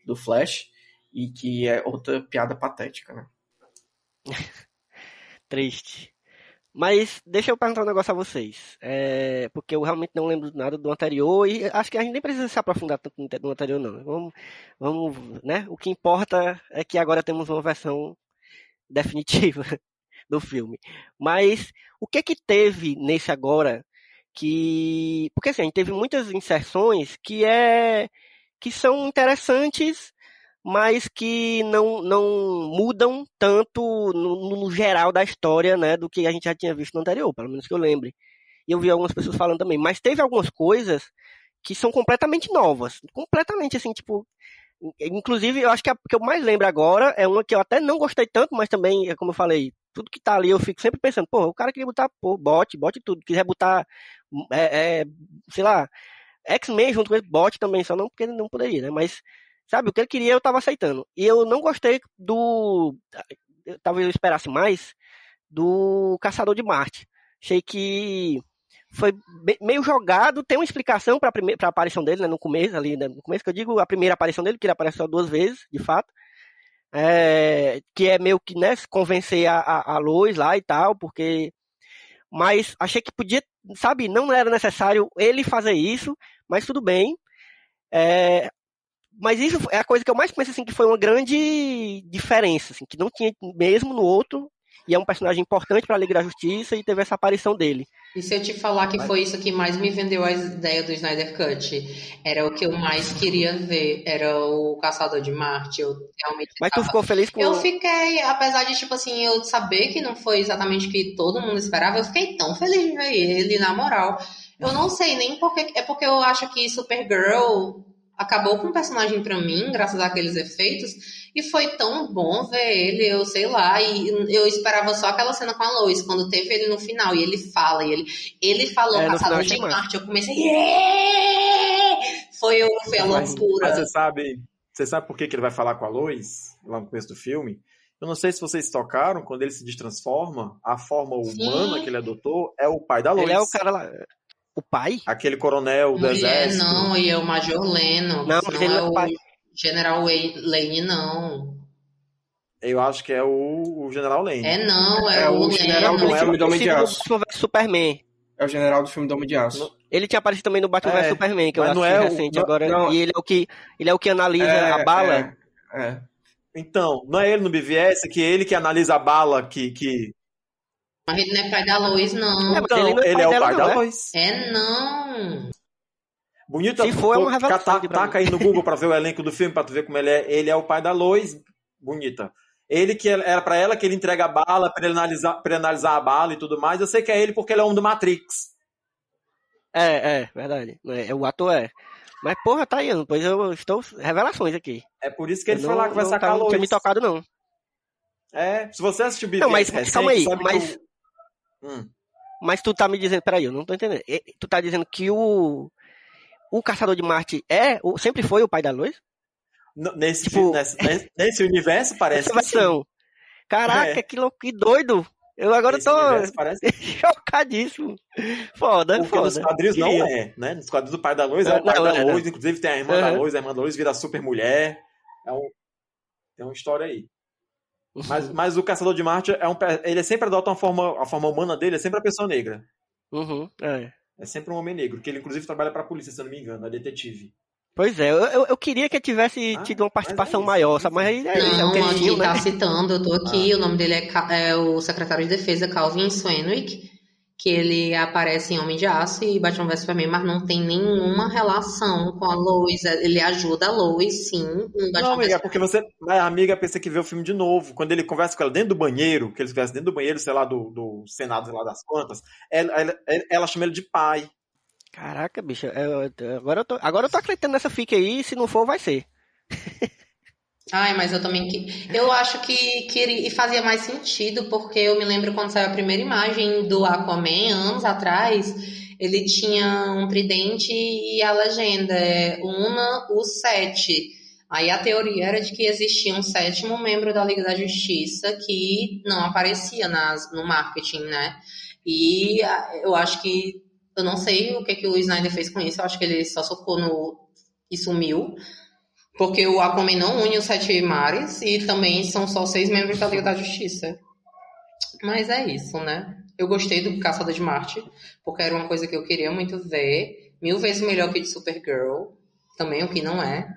do Flash e que é outra piada patética, né? Triste. Mas deixa eu perguntar um negócio a vocês. É, porque eu realmente não lembro nada do anterior e acho que a gente nem precisa se aprofundar tanto no anterior, não. Vamos, vamos, né? O que importa é que agora temos uma versão definitiva do filme. Mas o que que teve nesse agora que porque assim, a gente teve muitas inserções que é que são interessantes, mas que não, não mudam tanto no, no, geral da história, né, do que a gente já tinha visto no anterior, pelo menos que eu lembre. E eu vi algumas pessoas falando também, mas teve algumas coisas que são completamente novas, completamente assim, tipo, Inclusive, eu acho que a que eu mais lembro agora é uma que eu até não gostei tanto, mas também, é como eu falei, tudo que tá ali eu fico sempre pensando, pô, o cara queria botar pô, bot, bot tudo, quiser botar, é, é, sei lá, X-Men junto com ele, bot também, só não porque ele não poderia, né? Mas, sabe, o que ele queria eu tava aceitando. E eu não gostei do. Talvez eu esperasse mais do Caçador de Marte. Achei que foi meio jogado, tem uma explicação para a aparição dele, né, no começo, ali, né, no começo que eu digo, a primeira aparição dele, que ele apareceu duas vezes, de fato, é, que é meio que, né, convencer a, a, a Lois lá e tal, porque, mas achei que podia, sabe, não era necessário ele fazer isso, mas tudo bem, é, mas isso é a coisa que eu mais penso, assim, que foi uma grande diferença, assim, que não tinha mesmo no outro, e é um personagem importante para a Liga da Justiça e teve essa aparição dele. E se eu te falar que foi isso que mais me vendeu a ideia do Snyder Cut? Era o que eu mais queria ver, era o Caçador de Marte. Eu realmente Mas tu ficou feliz com Eu fiquei, apesar de, tipo assim, eu saber que não foi exatamente o que todo mundo esperava, eu fiquei tão feliz de ver ele, na moral. Eu não sei nem porque. É porque eu acho que Supergirl acabou com o personagem para mim, graças àqueles efeitos, e foi tão bom ver ele, eu sei lá, e eu esperava só aquela cena com a Lois, quando teve ele no final, e ele fala, e ele, ele falou é, Caçador de Marte, eu comecei, yeah! foi, foi a loucura. Mas você sabe, você sabe por que, que ele vai falar com a Lois, lá no começo do filme? Eu não sei se vocês tocaram, quando ele se destransforma, a forma humana Sim. que ele adotou é o pai da Lois. Ele é o cara lá, o pai? Aquele coronel do Mulher, exército. Não, e é o Major Leno. Não, não ele é o pai. General Lane, não. Eu acho que é o, o General Lane. É não, é, É o, o general Leno. do filme do Homem de Aço. vs Superman. É o general do filme do Homem de Aço. Ele tinha aparecido também no Batman É, vs Superman, que eu assisti é o- recente não- agora. não. E ele é o que, ele é o que analisa É, a bala. É, é. Então, não é ele no BVS, que é ele que analisa a bala que. que... Mas ele não é pai da Lois, não. É, Não, ele não é ele pai é o dela, pai não, da é? Lois. É não. Bonito. Se for, é uma revelação pra Taca aí no Google pra ver o elenco do filme, pra tu ver como ele é. Ele é o pai da Lois. Bonita. Ele que era pra ela que ele entrega a bala, pra ele analisar, pra ele analisar a bala e tudo mais. Eu sei que é ele porque ele é um do Matrix. É, é, verdade. É, o ator é. Mas, porra, tá aí, pois eu estou. Revelações aqui. É por isso que ele Eu foi não- lá que vai não sacar tava- a Não tinha me Lois. tocado, não. É, se você assistiu o BVS Não, mas- recente, calma aí, mas-. Hum. Mas tu tá me dizendo, peraí, eu não tô entendendo. Tu tá dizendo que o. O Caçador de Marte é, sempre foi o pai da luz? Nesse, Tipo- nesse, nesse- universo parece que sim. Caraca, É. que louco, que doido. Eu agora Nesse tô parece chocadíssimo. Foda, Porque nos foda. quadrinhos não é, né? Nos quadrinhos o pai da Lois é, É, o pai não, da é. Lois, inclusive tem a irmã da Uhum. Lois, a irmã da Lois vira super mulher. É um, tem uma história aí. Mas, mas o Caçador de Marte é um. Ele sempre adota uma forma. A forma humana dele é sempre a pessoa negra. Uhum, é. É sempre um homem negro, que ele inclusive trabalha pra polícia, se eu não me engano, é detetive. Pois é, eu, eu, queria que ele tivesse Ah, tido uma participação mas é isso, maior, é sabe? mas aí é, é Não, o que eles aqui né? tá citando, eu tô aqui, Ah. o nome dele é, é o secretário de defesa Calvin Swanwick, que ele aparece em Homem de Aço e Batman vs Superman, mas não tem nenhuma relação com a Lois. Ele ajuda a Lois, sim, em Batman Não, amiga, é porque você. A amiga pensa que vê o filme de novo. Quando ele conversa com ela dentro do banheiro, que eles conversam dentro do banheiro, sei lá, do, do Senado, sei lá das quantas, ela, ela, ela chama ele de pai. Caraca, bicho, eu- eu- agora, eu tô, agora eu tô acreditando nessa fic aí, se não for, vai ser. Ai, mas eu também eu acho que, que fazia mais sentido, porque eu me lembro quando saiu a primeira imagem do Aquaman, anos atrás, ele tinha um tridente e a legenda é Una o Sete. Aí a teoria era de que existia um sétimo membro da Liga da Justiça que não aparecia nas, no marketing, né? E ah, eu acho que eu não sei o que, que o Snyder fez com isso, eu acho que ele só socou no e sumiu. Porque o Aquaman não une os sete mares e também são só seis membros da Liga da Justiça. Mas é isso, né? Eu gostei do Caçador de Marte, porque era uma coisa que eu queria muito ver. Mil vezes melhor que de Supergirl. Também o que não é.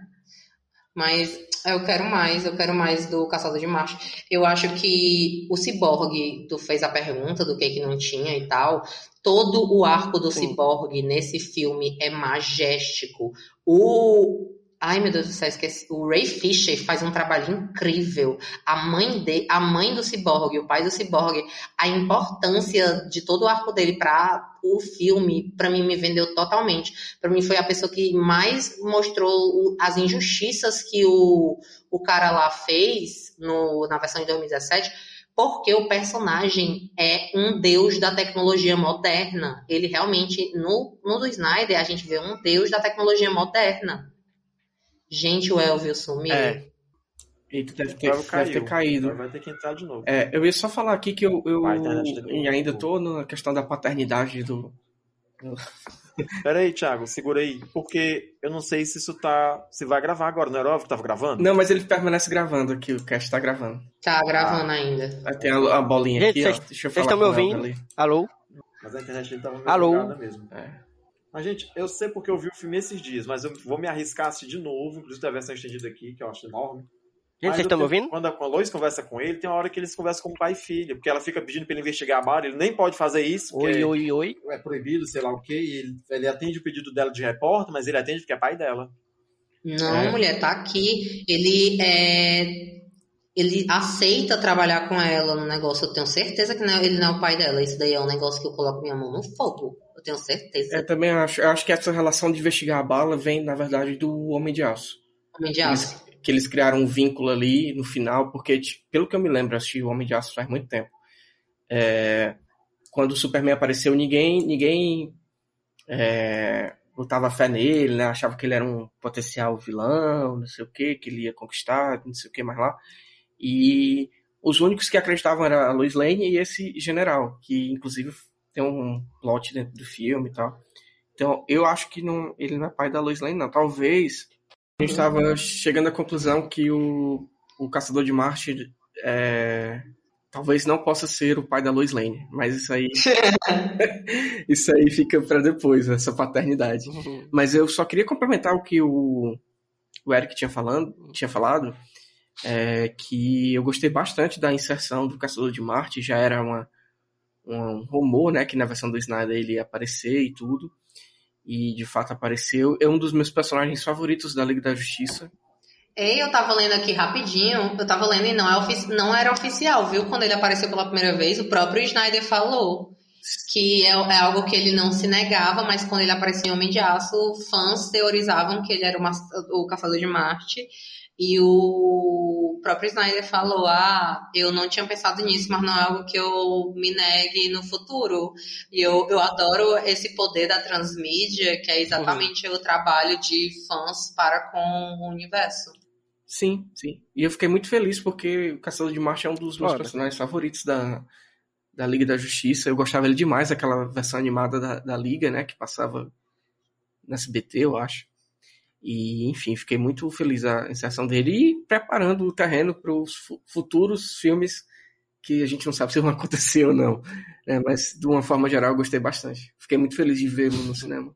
Mas eu quero mais, eu quero mais do Caçador de Marte. Eu acho que o Cyborg, tu fez a pergunta do que que não tinha e tal. Todo o arco do. Cyborg nesse filme é majéstico. O. Ai, meu Deus do céu, esqueci. O Ray Fisher faz um trabalho incrível. A mãe de, a mãe do Cyborg, o pai do Cyborg, a importância de todo o arco dele para o filme, para mim me vendeu totalmente. Para mim foi a pessoa que mais mostrou as injustiças que o, o cara lá fez no, na versão de 2017 porque o personagem é um deus da tecnologia moderna. Ele realmente, no, no do Snyder, a gente vê um deus da tecnologia moderna. Gente, o Elvio sumiu. É. Eita, deve ter, deve ter caído. Vai ter que entrar de novo. É, eu ia só falar aqui que eu, eu Vai, novo. e ainda tô na questão da paternidade do. Pera aí, Thiago, segura aí. Porque eu não sei se isso tá. Se vai gravar agora, não era óbvio que tava gravando? Não, mas ele permanece gravando aqui, o cast tá gravando. Tá gravando ainda. Aí tem a, a bolinha Gente, aqui, vocês- ó. Deixa eu vocês falar estão me ouvindo? Alô? Mas a internet dele tava meio Alô? mesmo. É. Mas, gente, eu sei porque eu vi o filme esses dias, mas eu vou me arriscar a assistir de novo, inclusive a versão estendida aqui, que eu acho enorme. Gente, Mas vocês estão me ouvindo? Quando a, quando a Lois conversa com ele, tem uma hora que eles conversam como pai e filha, porque ela fica pedindo pra ele investigar a Bárbara, ele nem pode fazer isso, porque Oi, oi, oi. é proibido, sei lá o quê, e ele, ele atende o pedido dela de repórter, mas ele atende porque é pai dela. Não, É. mulher, tá aqui. Ele é. Ele aceita trabalhar com ela no negócio. Eu tenho certeza que não é- ele não é o pai dela. Isso daí é um negócio que eu coloco minha mão no fogo. Eu tenho certeza. É, também acho, eu acho que essa relação de investigar a bala vem, na verdade, do Homem de Aço. Homem de aço. Que eles criaram um vínculo ali no final, porque, pelo que eu me lembro, eu assisti o Homem de Aço faz muito tempo. É, quando o Superman apareceu, ninguém, ninguém é, botava fé nele, né? Achava que ele era um potencial vilão, não sei o que, que ele ia conquistar, não sei o que mais lá. E os únicos que acreditavam era a Lois Lane e esse general, que inclusive tem um plot dentro do filme e tal. Então, eu acho que não, ele não é pai da Lois Lane, não. Talvez a gente estava chegando à conclusão que o, o Caçador de Marte é, talvez não possa ser o pai da Lois Lane, mas isso aí isso aí fica para depois, essa paternidade. Mas eu só queria complementar o que o, o Eric tinha, falando, tinha falado, é, que eu gostei bastante da inserção do Caçador de Marte, já era uma, um rumor, né, que na versão do Snyder ele ia aparecer e tudo, e de fato apareceu. É um dos meus personagens favoritos da Liga da Justiça. Ei, eu tava lendo aqui rapidinho. Eu tava lendo e não, é ofici- não era oficial, viu? Quando ele apareceu pela primeira vez, o próprio Snyder falou que é, é algo que ele não se negava, mas quando ele apareceu em Homem de Aço, fãs teorizavam que ele era o, mas- o Caçador de Marte. E o próprio Snyder falou: Ah, eu não tinha pensado nisso, mas não é algo que eu me negue no futuro. E eu, eu adoro esse poder da transmídia, que é exatamente o trabalho de fãs para com o universo. Sim, sim. E eu fiquei muito feliz porque o Caçador de Marte é um dos meus Foda. personagens favoritos da, da Liga da Justiça. Eu gostava dele demais, aquela versão animada da, da Liga, né? Que passava no SBT, eu acho. E, enfim, fiquei muito feliz a inserção dele e preparando o terreno para os fu- futuros filmes que a gente não sabe se vão acontecer ou não. né? Mas, de uma forma geral, eu gostei bastante. Fiquei muito feliz de vê-lo no cinema.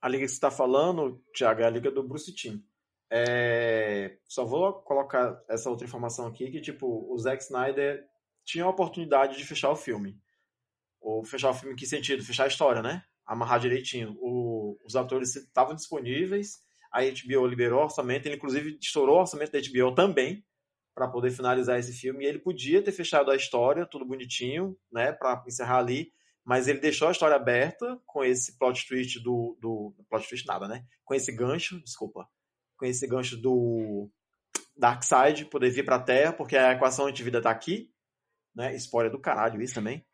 a liga que você está falando, Thiago, é a liga do Bruce Timm. É, só vou colocar essa outra informação aqui, que tipo, o Zack Snyder tinha a oportunidade de fechar o filme. Ou fechar o filme em que sentido? Fechar a história, né? Amarrar direitinho. O, os atores estavam disponíveis, a HBO liberou o orçamento, ele inclusive estourou o orçamento da HBO também, para poder finalizar esse filme, e ele podia ter fechado a história, tudo bonitinho, né, para encerrar ali, mas ele deixou a história aberta com esse plot twist do, do plot twist nada, né? Com esse gancho, desculpa, com esse gancho do Darkseid poder vir para a Terra, porque a equação antivida tá aqui, né? Spoiler do caralho isso também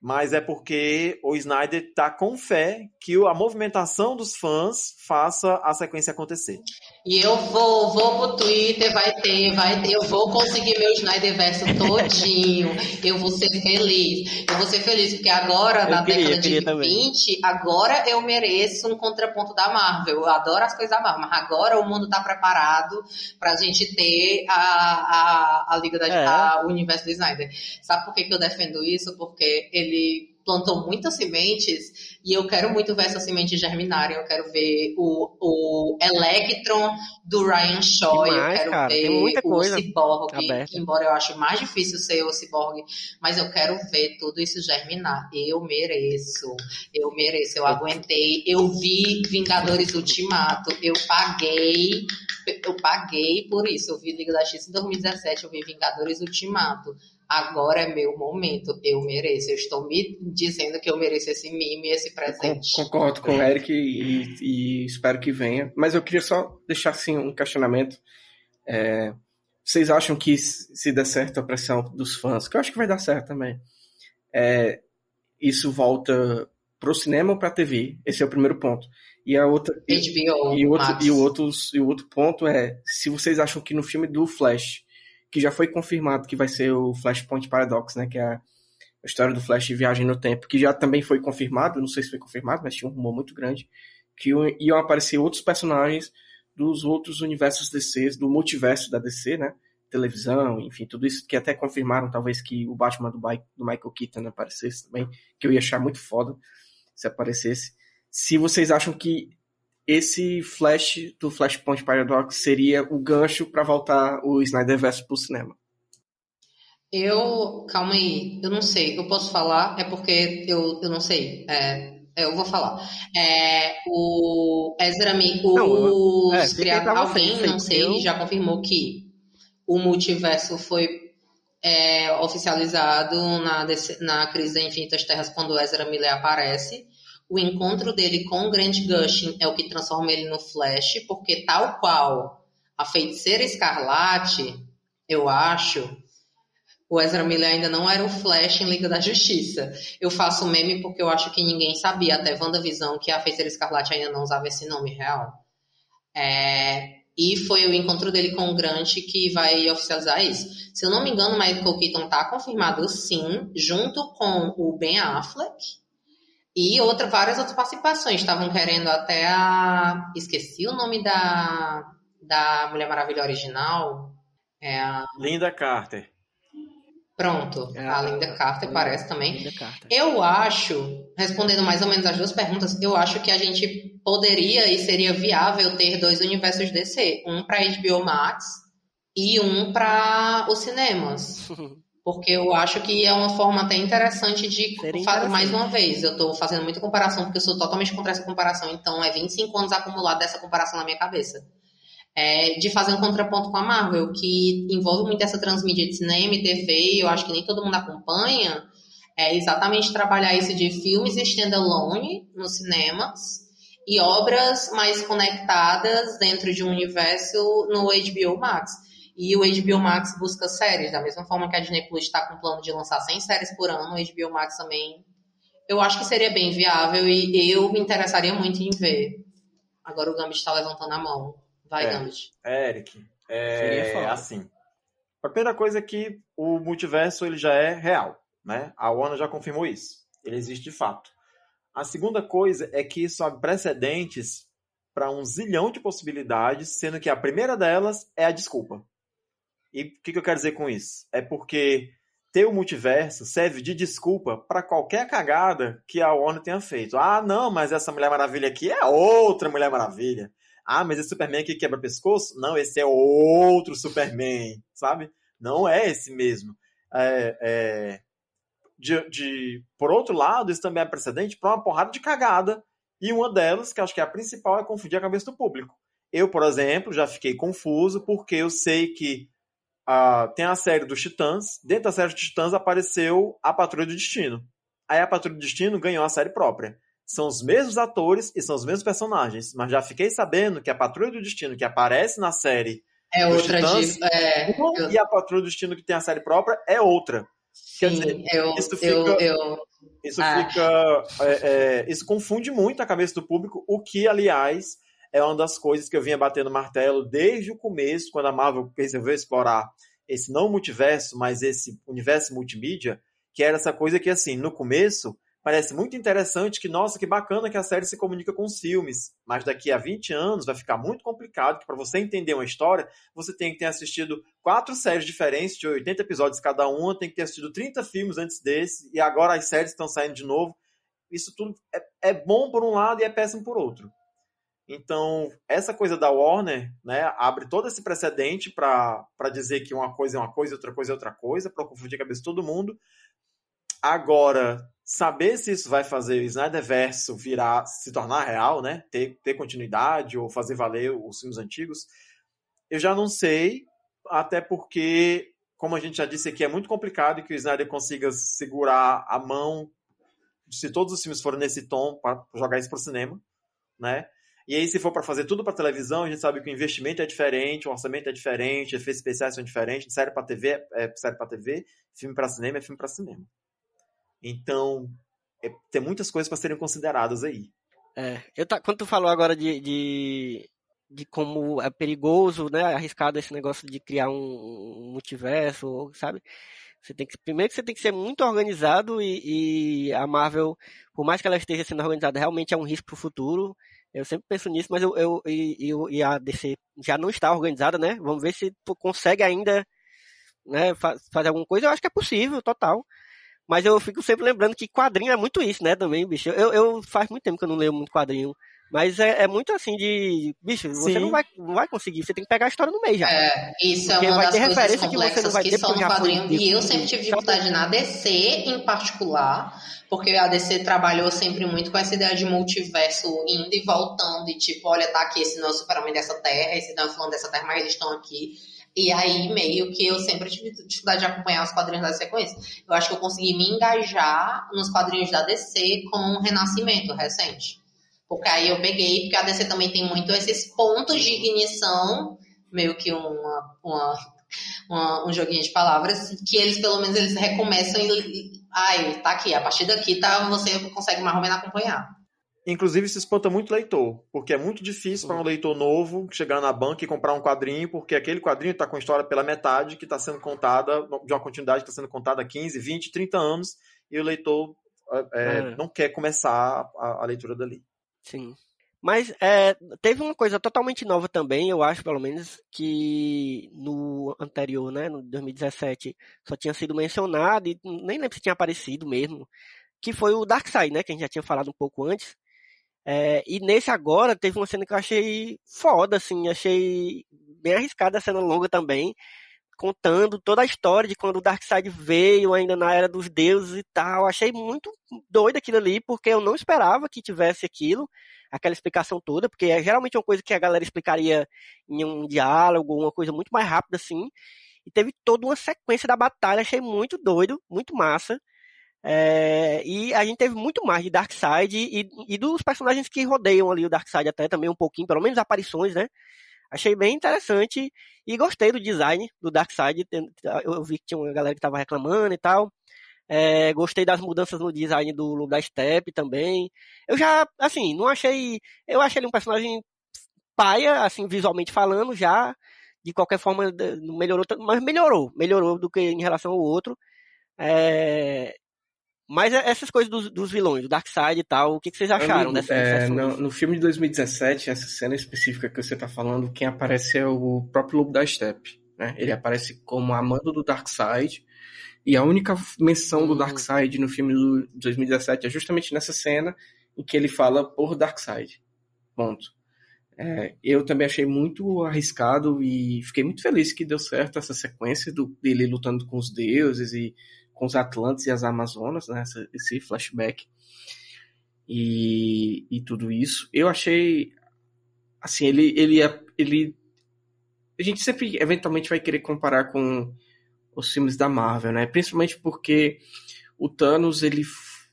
mas é porque o Snyder tá com fé que a movimentação dos fãs faça a sequência acontecer. E eu vou, vou pro Twitter, vai ter, vai ter, eu vou conseguir meu Snyder verso todinho. eu vou ser feliz. Eu vou ser feliz, porque agora, eu na queria, década de 20, também. agora eu mereço um contraponto da Marvel. Eu adoro as coisas da Marvel, mas agora o mundo tá preparado pra gente ter a, a, a Liga da é. a, o universo do Snyder. Sabe por que, que eu defendo isso? Porque ele ele plantou muitas sementes e eu quero muito ver essas sementes germinarem. Eu quero ver o, o Electron do Ryan Shaw, Demais, eu quero cara, ver o Cyborg, embora eu ache mais difícil ser o Cyborg, mas eu quero ver tudo isso germinar. Eu mereço, eu mereço, eu aguentei. Eu vi Vingadores Ultimato, eu paguei, eu paguei por isso. Eu vi Liga da X em 2017, eu vi Vingadores Ultimato agora é meu momento, eu mereço. Eu estou me dizendo que eu mereço esse mime, esse presente. Concordo com o Eric e, e, espero que venha. Mas eu queria só deixar assim um questionamento. É, vocês acham que se der certo a pressão dos fãs, que eu acho que vai dar certo também, é, isso volta pro cinema ou pra TV? Esse é o primeiro ponto. E a outra HBO, e, outro, e, o outro, e o outro ponto é se vocês acham que no filme do Flash que já foi confirmado que vai ser o Flashpoint Paradox, né? Que é a história do Flash viagem no tempo, que já também foi confirmado, não sei se foi confirmado, mas tinha um rumor muito grande, que iam aparecer outros personagens dos outros universos DC, do multiverso da DC, né? Televisão, enfim, tudo isso que até confirmaram, talvez, que o Batman do, do Michael Keaton aparecesse também, que eu ia achar muito foda se aparecesse. Se vocês acham que esse Flash do Flashpoint Paradox seria o gancho para voltar o Snyderverse pro cinema. Eu, calma aí, eu não sei, eu posso falar, é porque eu, eu não sei, é, eu vou falar. É, o Ezra Mi, o é, criado, alguém, não sei, eu... já confirmou que o multiverso foi é, oficializado na, na crise da Infinitas Terras quando o Ezra Miller aparece o encontro dele com o Grant Gustin é o que transforma ele no Flash, porque tal qual a feiticeira escarlate, eu acho, o Ezra Miller ainda não era o Flash em Liga da Justiça. Eu faço meme porque eu acho que ninguém sabia, até WandaVisão, que a feiticeira escarlate ainda não usava esse nome real. É, e foi o encontro dele com o Grant que vai oficializar isso. Se eu não me engano, o Michael Keaton está confirmado sim, junto com o Ben Affleck e outra, várias outras participações. Estavam querendo até a. Esqueci o nome da, da Mulher Maravilha original. É a... Linda Carter. Pronto, é a, a Linda Carter parece também. Carter. Eu acho, respondendo mais ou menos as duas perguntas, eu acho que a gente poderia e seria viável ter dois universos DC, um para HBO Max e um para os cinemas. porque eu acho que é uma forma até interessante de fazer mais uma vez. Eu estou fazendo muita comparação porque eu sou totalmente contra essa comparação, então é 25 anos acumulado dessa comparação na minha cabeça. É, de fazer um contraponto com a Marvel, que envolve muito essa transmídia de cinema e TV, eu acho que nem todo mundo acompanha, é exatamente trabalhar isso de filmes standalone nos cinemas e obras mais conectadas dentro de um universo no HBO Max. E o HBO Max busca séries, da mesma forma que a Disney Plus está com plano de lançar 100 séries por ano, o HBO Max também. Eu acho que seria bem viável e eu me interessaria muito em ver. Agora o Gambit está levantando a mão. Vai, é, Gambit. É, Eric, é assim. A primeira coisa é que o multiverso ele já é real, né? A Warner já confirmou isso. Ele existe de fato. A segunda coisa é que isso abre precedentes para um zilhão de possibilidades, sendo que a primeira delas é a desculpa. E o que, que, eu quero dizer com isso? É porque ter o multiverso serve de desculpa para qualquer cagada que a Warner tenha feito. Ah, não, mas essa Mulher Maravilha aqui é outra Mulher Maravilha. Ah, mas esse Superman aqui quebra pescoço? Não, esse é outro Superman, sabe? Não é esse mesmo. É, é... De, de... Por outro lado, isso também é precedente para uma porrada de cagada. E uma delas, que acho que é a principal, é confundir a cabeça do público. Eu, por exemplo, já fiquei confuso porque eu sei que uh, tem a série dos Titãs. Dentro da série dos Titãs apareceu a Patrulha do Destino. Aí a Patrulha do Destino ganhou a série própria. São os mesmos atores e são os mesmos personagens. Mas já fiquei sabendo que a Patrulha do Destino que aparece na série é outra Titãs, de, é, eu... e a Patrulha do Destino que tem a série própria é outra. Sim, Quer dizer, eu, isso fica, eu, eu... Isso ah. fica. É, é, isso confunde muito a cabeça do público, o que, aliás, é uma das coisas que eu vinha batendo martelo desde o começo, quando a Marvel resolveu explorar esse não multiverso, mas esse universo multimídia, que era essa coisa que, assim, no começo, parece muito interessante que, nossa, que bacana que a série se comunica com os filmes, mas daqui a 20 anos vai ficar muito complicado, que para você entender uma história, você tem que ter assistido quatro séries diferentes, de 80 episódios cada uma, tem que ter assistido 30 filmes antes desse, e agora as séries estão saindo de novo. Isso tudo é, é bom por um lado e é péssimo por outro. Então, essa coisa da Warner né, abre todo esse precedente para dizer que uma coisa é uma coisa, outra coisa é outra coisa, para confundir a cabeça de todo mundo. Agora, saber se isso vai fazer o Snyderverse virar, se tornar real, né, ter, ter continuidade ou fazer valer os filmes antigos, eu já não sei, até porque, como a gente já disse aqui, é muito complicado que o Snyder consiga segurar a mão se todos os filmes forem nesse tom para jogar isso para o cinema, né? E aí, se for para fazer tudo para televisão, a gente sabe que o investimento é diferente, o orçamento é diferente, efeitos especiais são diferentes, série para TV é série para TV, filme para cinema é filme para cinema. Então, é, tem muitas coisas para serem consideradas aí. É, eu tá, quando tu falou agora de, de, de, como é perigoso, né, arriscado esse negócio de criar um, um multiverso, sabe? Você tem que, primeiro que você tem que ser muito organizado e, e, a Marvel, por mais que ela esteja sendo organizada, realmente é um risco para o futuro. Eu sempre penso nisso, mas eu, eu, eu, e a DC já não está organizada, né? Vamos ver se consegue ainda né, fazer alguma coisa. Eu acho que é possível, total. Mas eu fico sempre lembrando que quadrinho é muito isso, né? Também, bicho. Eu, eu faz muito tempo que eu não leio muito quadrinho. Mas é, é muito assim de. Bicho, você não vai, não vai conseguir, você tem que pegar a história no meio já. É, isso é uma vai das ter coisas complexas que, você não vai que ter, são no quadrinho. E eu sempre tive dificuldade na DC em particular, porque a DC trabalhou sempre muito com essa ideia de multiverso indo e voltando, e tipo, olha, tá aqui, esse não é o super-homem dessa terra, esse não é o fulano dessa terra, mas eles estão aqui. E aí, meio que eu sempre tive dificuldade de acompanhar os quadrinhos da sequência. Eu acho que eu consegui me engajar nos quadrinhos da DC com o Renascimento recente. Porque aí eu peguei, porque a DC também tem muito esses pontos de ignição, meio que uma, uma, uma, um joguinho de palavras, que eles, pelo menos, eles recomeçam e. Ai, tá aqui, a partir daqui tá, você consegue mais ou menos acompanhar. Inclusive, isso espanta muito leitor, porque é muito difícil para um leitor novo chegar na banca e comprar um quadrinho, porque aquele quadrinho está com a história pela metade, que está sendo contada, de uma continuidade que está sendo contada há 15, 20, 30 anos, e o leitor é, é. não quer começar a, a leitura dali. Sim. Mas é, teve uma coisa totalmente nova também, eu acho, pelo menos, que no anterior, né, no 2017, só tinha sido mencionado e nem lembro se tinha aparecido mesmo, que foi o Darkseid, né, que a gente já tinha falado um pouco antes. É, e nesse agora teve uma cena que eu achei foda, assim, achei bem arriscada a cena longa também, contando toda a história de quando o Darkseid veio, ainda na era dos deuses e tal. Achei muito doido aquilo ali, porque eu não esperava que tivesse aquilo, aquela explicação toda, porque é geralmente uma coisa que a galera explicaria em um diálogo, uma coisa muito mais rápida assim. E teve toda uma sequência da batalha, achei muito doido, muito massa. É, e a gente teve muito mais de Darkseid e, e dos personagens que rodeiam ali o Darkseid até também um pouquinho, pelo menos aparições, né? Achei bem interessante e gostei do design do Darkseid. Eu vi que tinha uma galera que estava reclamando e tal. É, gostei das mudanças no design do da Steppe também. Eu já, assim, não achei. Eu achei ele um personagem paia, assim, visualmente falando, já. De qualquer forma, não melhorou, mas melhorou. Melhorou do que em relação ao outro. É, mas é, essas coisas dos, dos vilões, do Darkseid e tal, o que, que vocês acharam dessa é, no, no, filme de 2017, essa cena específica que você está falando, quem aparece é o próprio Lobo da Steppe. né? Ele aparece como amando do Darkseid. E a única menção do Hum. Darkseid no filme do 2017 é justamente nessa cena em que ele fala por Darkseid. Ponto. É, eu também achei muito arriscado e fiquei muito feliz que deu certo essa sequência do, dele lutando com os deuses e com os Atlantes e as Amazonas, né? Esse flashback e, e tudo isso. Eu achei assim, ele, ele, é- ele a gente sempre eventualmente vai querer comparar com os filmes da Marvel, né? Principalmente porque o Thanos, ele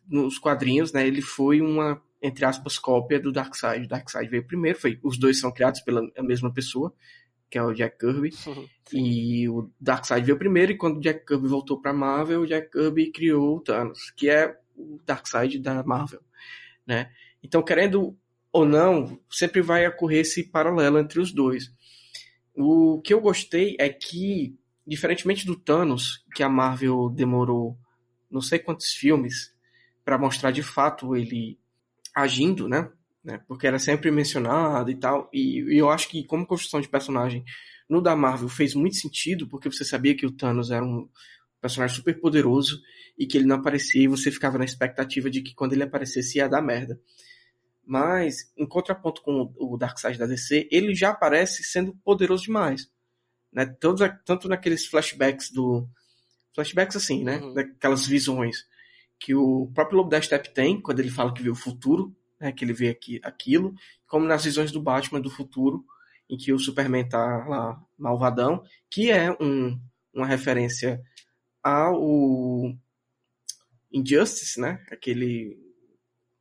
nos quadrinhos, né, ele foi uma entre aspas cópia do Darkseid. O Darkseid veio primeiro, foi os dois são criados pela mesma pessoa, que é o Jack Kirby. E o Darkseid veio primeiro, e quando o Jack Kirby voltou pra Marvel, o Jack Kirby criou o Thanos, que é o Darkseid da Marvel, né? Então, querendo ou não, sempre vai ocorrer esse paralelo entre os dois. O que eu gostei é que, diferentemente do Thanos, que a Marvel demorou não sei quantos filmes para mostrar de fato ele agindo, né? Né? Porque era sempre mencionado e tal. E, e eu acho que, como construção de personagem, no da Marvel fez muito sentido, porque você sabia que o Thanos era um personagem super poderoso e que ele não aparecia e você ficava na expectativa de que quando ele aparecesse ia dar merda. Mas, em contraponto com o Darkseid da DC, ele já aparece sendo poderoso demais. Né? Todos, tanto naqueles flashbacks do. Flashbacks assim, né? Uhum. Daquelas visões que o próprio Lobo da Step tem, quando ele fala que vê o futuro, né? Que ele vê aqui, aquilo, como nas visões do Batman do futuro, em que o Superman tá lá malvadão, que é um, uma referência ao Injustice, né? Aquele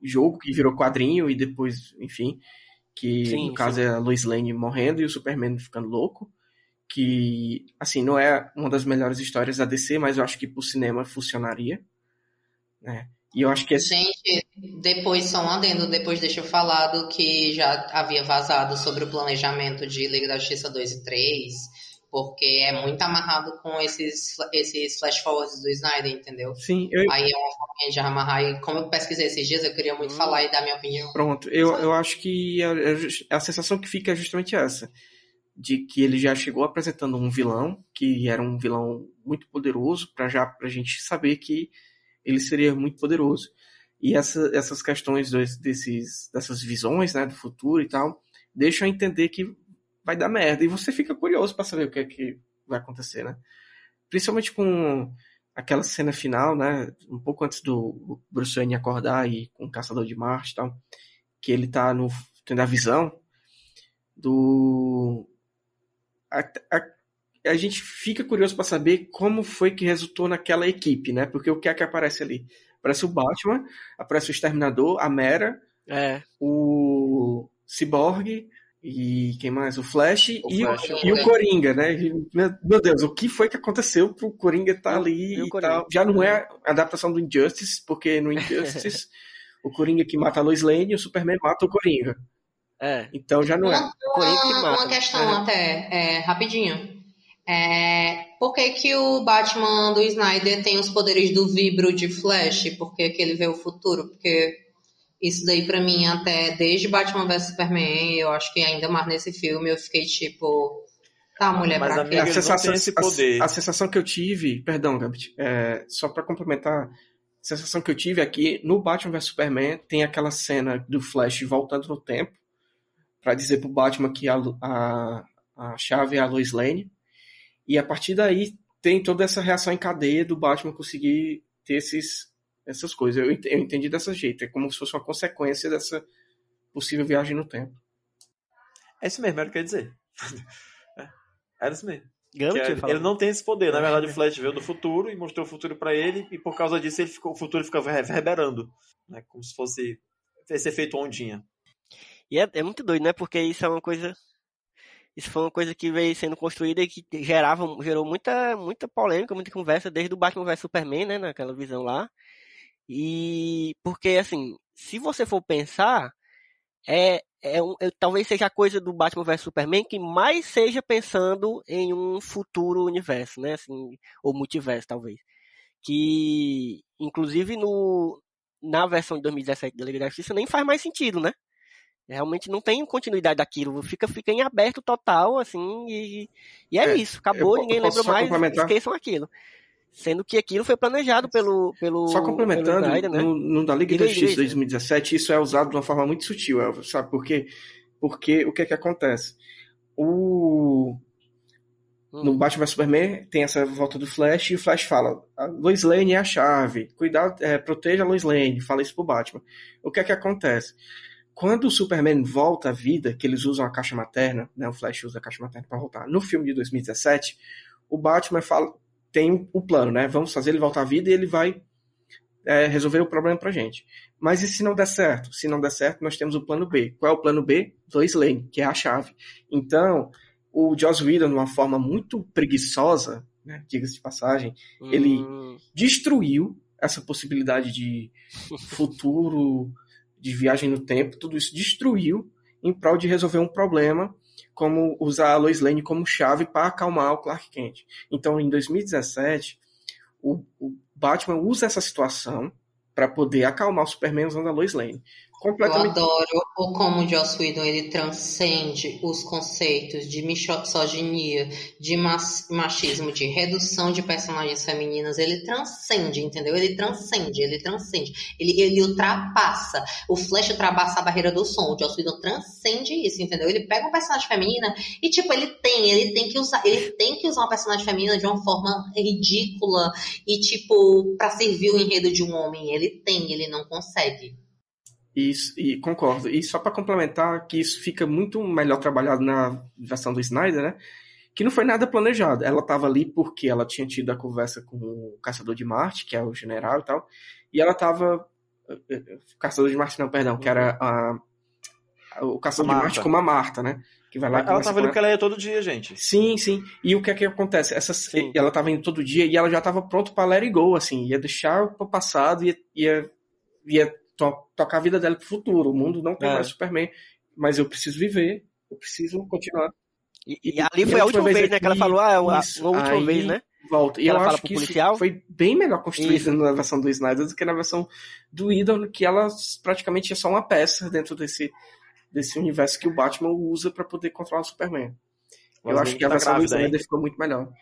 jogo que virou quadrinho e depois, enfim, que Sim, no caso sim. é a Lois Lane morrendo e o Superman ficando louco, que assim não é uma das melhores histórias da DC, mas eu acho que pro cinema funcionaria, né? E eu acho que esse Gente, depois, só um adendo, depois deixa eu falar do que já havia vazado sobre o planejamento de Liga da Justiça 2 e 3, porque é muito amarrado com esses, esses flash forwards do Snyder, entendeu? sim, eu, Aí é uma forma de amarrar, e como eu pesquisei esses dias, eu queria muito Hum. falar e dar minha opinião. Pronto, eu, eu acho que a, a sensação que fica é justamente essa. De que ele já chegou apresentando um vilão, que era um vilão muito poderoso, para já pra gente saber que ele seria muito poderoso. E essa, essas questões desses, dessas visões né, do futuro e tal, deixam a entender que vai dar merda. E você fica curioso para saber o que é que vai acontecer, né? Principalmente com aquela cena final, né? Um pouco antes do Bruce Wayne acordar e com o Caçador de Marte e tal que ele tá no tendo a visão do a, a, a gente fica curioso para saber como foi que resultou naquela equipe, né? Porque o que é que aparece ali? Aparece o Batman, aparece o Exterminador, a Mera, É, o Cyborg e quem mais? O Flash, O e, Flash, o, e o Coringa, né? Meu, Deus, o que foi que aconteceu pro Coringa estar o- ali e e tal? Já não é a adaptação do Injustice, porque no Injustice o Coringa que mata a Lois Lane e o Superman mata o Coringa. é. Então já não é. Uma, uma, questão É. até, é, rapidinho. É, por que, que o Batman do Snyder tem os poderes do vibro de Flash? Por que, que ele vê o futuro? Porque isso daí pra mim, até desde Batman vs Superman, eu acho que ainda mais nesse filme, eu fiquei tipo, tá, mulher, Mas, pra amiga, quê? A sensação, esse a- poder. A, sensação que eu tive, perdão, Gabit, é, só pra complementar, a sensação que eu tive é que no Batman vs Superman tem aquela cena do Flash voltando no tempo pra dizer pro Batman que a, a, a chave é a Lois Lane e a partir daí tem toda essa reação em cadeia do Batman conseguir ter esses, essas coisas. Eu, eu entendi dessa jeito, é como se fosse uma consequência dessa possível viagem no tempo. É isso mesmo, era o que eu ia dizer. É, Era isso mesmo. É- ele não tem esse poder. Na verdade, o Flash veio do futuro e mostrou o futuro pra ele, e por causa disso ele ficou, o futuro fica reverberando. Né? Como se fosse esse efeito ondinha. E é, é muito doido, né? Porque isso é uma coisa. Isso foi uma coisa que veio sendo construída e que gerava, gerou muita, muita polêmica, muita conversa desde o Batman vs Superman, né? Naquela visão lá. E porque assim, se você for pensar, é, é, um, é- talvez seja a coisa do Batman vs Superman que mais seja pensando em um futuro universo, né? Assim, ou multiverso, talvez. Que, inclusive, no, na versão de 2017 da Liga da Justiça nem faz mais sentido, né? Realmente não tem continuidade daquilo. Fica, fica em aberto total, assim, e, e é, É, isso. Acabou, eu- ninguém eu lembra mais, esqueçam aquilo. Sendo que aquilo foi planejado pelo. pelo Só complementando, pelo né? no, no da Liga da Justiça diga aí, 2017, isso é usado de uma forma muito sutil, sabe por quê? Porque o que é que acontece? O... Hum. No Batman Superman tem essa volta do Flash e o Flash fala: a Lois Lane é a chave, cuidado, é, proteja a Lois Lane, fala isso pro Batman. O que é que acontece? Quando o Superman volta à vida, que eles usam a caixa materna, né, o Flash usa a caixa materna para voltar, no filme de 2017, o Batman fala, tem o plano, né? Vamos fazer ele voltar à vida e ele vai é, resolver o problema pra gente. Mas e se não der certo? Se não der certo, nós temos o plano B. Qual é o plano B? Lois Lane, que é a chave. Então, o Joss Whedon, de uma forma muito preguiçosa, né, diga-se de passagem, ele- Hum, destruiu essa possibilidade de futuro, de viagem no tempo, tudo isso destruiu em prol de resolver um problema, como usar a Lois Lane como chave para acalmar o Clark Kent. Então, em 2017, o, o Batman usa essa situação para poder acalmar o Superman usando a Lois Lane. Eu Completamente adoro o como o Joss Whedon ele transcende os conceitos de misoginia, de machismo, de redução de personagens femininas. Ele transcende, entendeu? Ele transcende, ele transcende. Ele, ele ultrapassa. O Flash ultrapassa a barreira do som. O Joss Whedon transcende isso, entendeu? Ele pega uma personagem feminina e, tipo, ele tem, ele tem que usar, ele tem que usar uma personagem feminina de uma forma ridícula e, tipo, pra servir o enredo de um homem. Ele tem, ele não consegue. Isso, e concordo. E só para complementar, que isso fica muito melhor trabalhado na versão do Snyder, né? Que não foi nada planejado. Ela estava ali porque ela tinha tido a conversa com o Caçador de Marte, que é o general e tal. E ela estava. Caçador de Marte, não, perdão, que era a, o Caçador A de. Marte como a Marta, né? Que vai lá e Ela tava com ela. porque ela ia todo dia, gente. Sim, sim. E o que é que acontece? Essa, Sim. ela tava indo todo dia e ela já tava pronto pra let it go, assim. Ia deixar pro passado e ia, ia, ia to- tocar a vida dela pro futuro. O mundo não tem É. mais Superman, mas eu preciso viver, eu preciso continuar. E, E- e ali e foi a a última vez vez, né? Que ela falou, ah, a, a isso, última aí- vez, né? Volta. E Ela eu fala acho pro que isso policial? foi bem melhor construído Isso. na versão do Snyder do que na versão do Idol, que ela praticamente é só uma peça dentro desse, desse universo que o Batman usa pra poder controlar o Superman. Eu Mas acho que a tá versão do grávida, hein? Snyder ficou muito melhor.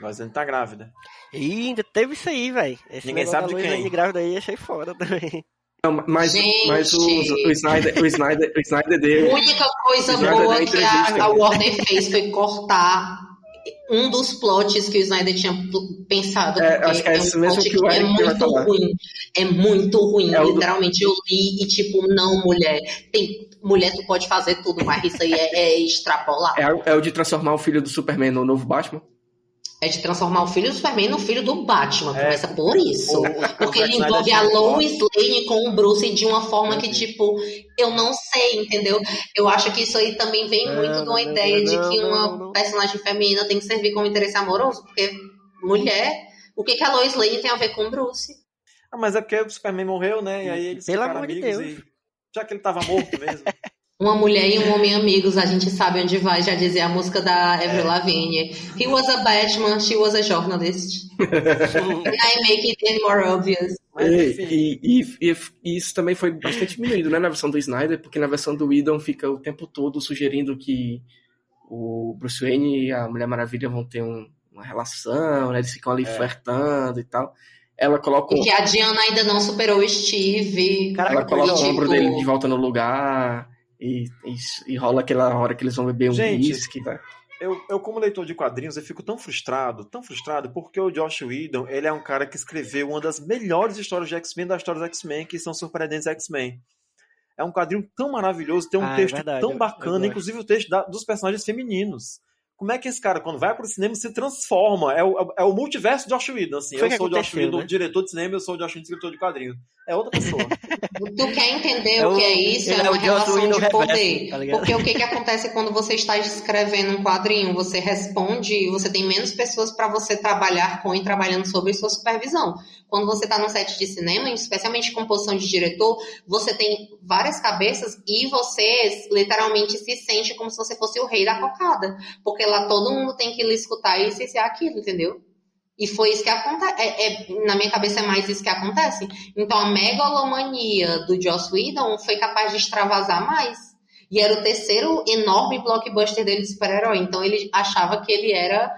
Mas ele tá grávida. E ainda teve isso aí, velho. Ninguém sabe de quem. Lane grávida aí, achei foda também. Não, mas, Gente! mas o, o Snyder, o Snyder, o Snyder A deu. única coisa boa que a, a Warner fez foi cortar um dos plots que o Snyder tinha pensado. É, acho que é esse mesmo plot que o é Eric vai muito ruim. É muito ruim. É o do- Literalmente, eu li e tipo, não, mulher. Tem, mulher, tu pode fazer tudo, mas isso aí é, é extrapolar. É, é o de transformar o filho do Superman no novo Batman? É de transformar o filho do Superman no filho do Batman. É. Começa por isso. Porque ele Snyder envolve tinha a. Lois Lane com o Bruce de uma forma que, Uhum. tipo, eu não sei, entendeu? Eu acho que isso aí também vem Não, muito de uma não, ideia de que não, uma não. personagem feminina tem que servir como interesse amoroso, porque mulher. O que, que a Lois Lane tem a ver com o Bruce? Ah, mas é porque o Superman morreu, né? E aí eles Pelo amor de amigos Deus. e. Já que ele tava morto mesmo. Uma mulher e um homem amigos, a gente sabe onde vai, já dizia a música da É. Avril Lavigne. He was a Batman, she was a journalist. And I make it any more obvious. E, e- e- e- isso também foi bastante diminuído, né, na versão do Snyder, porque na versão do Whedon fica o tempo todo sugerindo que o Bruce Wayne e a Mulher Maravilha vão ter um- uma relação, né, eles ficam ali É. flertando e tal. Ela coloca, Porque a Diana ainda não superou o Steve. Caraca, ela coloca tipo- o ombro dele de volta no lugar e, e- e rola aquela hora que eles vão beber um whisky, né? Eu, eu, como leitor de quadrinhos, eu fico tão frustrado, tão frustrado, porque o Josh Whedon, ele é um cara que escreveu uma das melhores histórias de X-Men das histórias X-Men, que são Surpreendentes X-Men. É um quadrinho tão maravilhoso, tem um Ah, é texto eu- tão eu bacana, gosto. inclusive o texto da- dos personagens femininos. Como é que esse cara, quando vai pro cinema, se transforma? É o, é o multiverso Josh Whedon, assim. Foi eu sou o Josh Whedon, né? diretor de cinema, eu sou o Josh Whedon, escritor de quadrinhos. É outra pessoa. Tu quer entender É o que é isso? É é uma relação de reverso, poder. tá? Porque o que, que acontece quando você está escrevendo um quadrinho? Você responde e você tem menos pessoas para você trabalhar com e trabalhando sobre sua supervisão. Quando você está no set de cinema, especialmente com posição de diretor, você tem várias cabeças e você literalmente se sente como se você fosse o rei da cocada. Porque lá todo mundo tem que lhe escutar e se aquilo, entendeu? E foi isso que acontece. É, é- na minha cabeça é mais isso que acontece. Então a megalomania do Joss Whedon foi capaz de extravasar mais. E era o terceiro enorme blockbuster dele de super-herói. Então ele achava que ele era.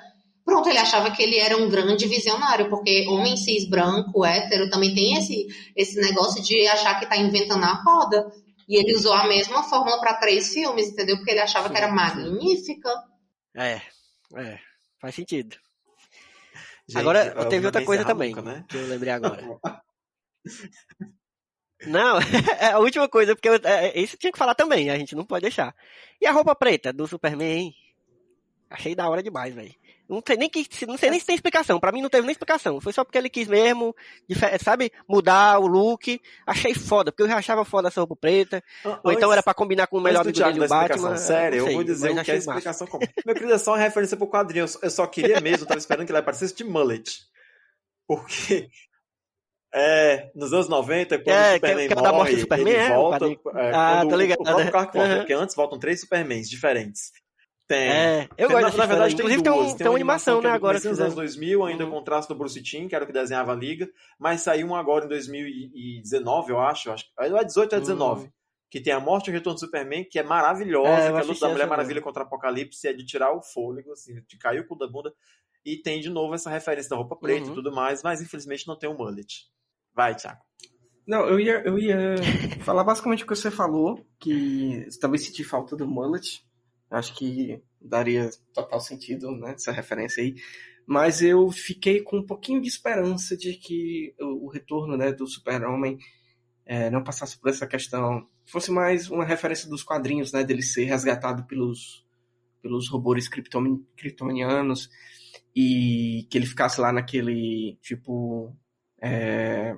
Pronto, ele achava que ele era um grande visionário, porque homem cis branco, hétero, também tem esse, esse negócio de achar que tá inventando a roda. E ele usou a mesma fórmula para três filmes, entendeu? Porque ele achava que era magnífica. É, é, faz sentido. Gente, agora, eu teve não outra coisa também, né? que eu lembrei agora. Não, é a última coisa, porque eu, é, isso tinha que falar também, a gente não pode deixar. E a roupa preta do Superman, hein? Achei da hora demais, velho. Não sei nem que, não sei nem se tem explicação. Pra mim não teve nem explicação. Foi só porque ele quis mesmo, sabe, mudar o look. Achei foda, porque eu já achava foda essa roupa preta. Ou então era pra combinar com o melhor amigo dele, o Batman. não eu sei, vou dizer o que é a explicação como. Meu querido, é só uma referência pro quadrinho. Eu só- Eu queria mesmo, eu tava esperando que ele aparecesse de mullet. Porque. É, nos anos 90, quando É, o Superman que- que é da morte morre, do Superman, ele é, volta. é, Ah, quando tô o- ligado. O próprio Clark volta, Aham. porque antes voltam três Supermans diferentes. Tem. É, eu Tem- gosto na, na verdade, Inclusive tem tem, duas. um, tem uma animação, é né, agora. dos anos fizeram. 2000, ainda Uhum. com traço do Bruce Timm, que era o que desenhava a Liga, mas saiu um agora em 2019, eu acho. acho é 18 ou é 19. Que tem a morte e o retorno do Superman, que é maravilhosa, É, que é a luta da Mulher. Maravilha contra o Apocalipse, é de tirar o fôlego, assim, de cair o cu da bunda. E tem de novo essa referência da roupa preta Uhum. e tudo mais, mas infelizmente não tem o mullet. Vai, Thiago. Não, eu ia, eu ia falar basicamente o que você falou, que também senti falta do mullet. Acho que daria total sentido, né, essa referência aí. Mas eu fiquei com um pouquinho de esperança de que o, retorno, né, do super-homem eh, não passasse por essa questão. Fosse mais uma referência dos quadrinhos, né, dele ser resgatado pelos, pelos robôs krypton- kryptonianos e que ele ficasse lá naquele, tipo, é,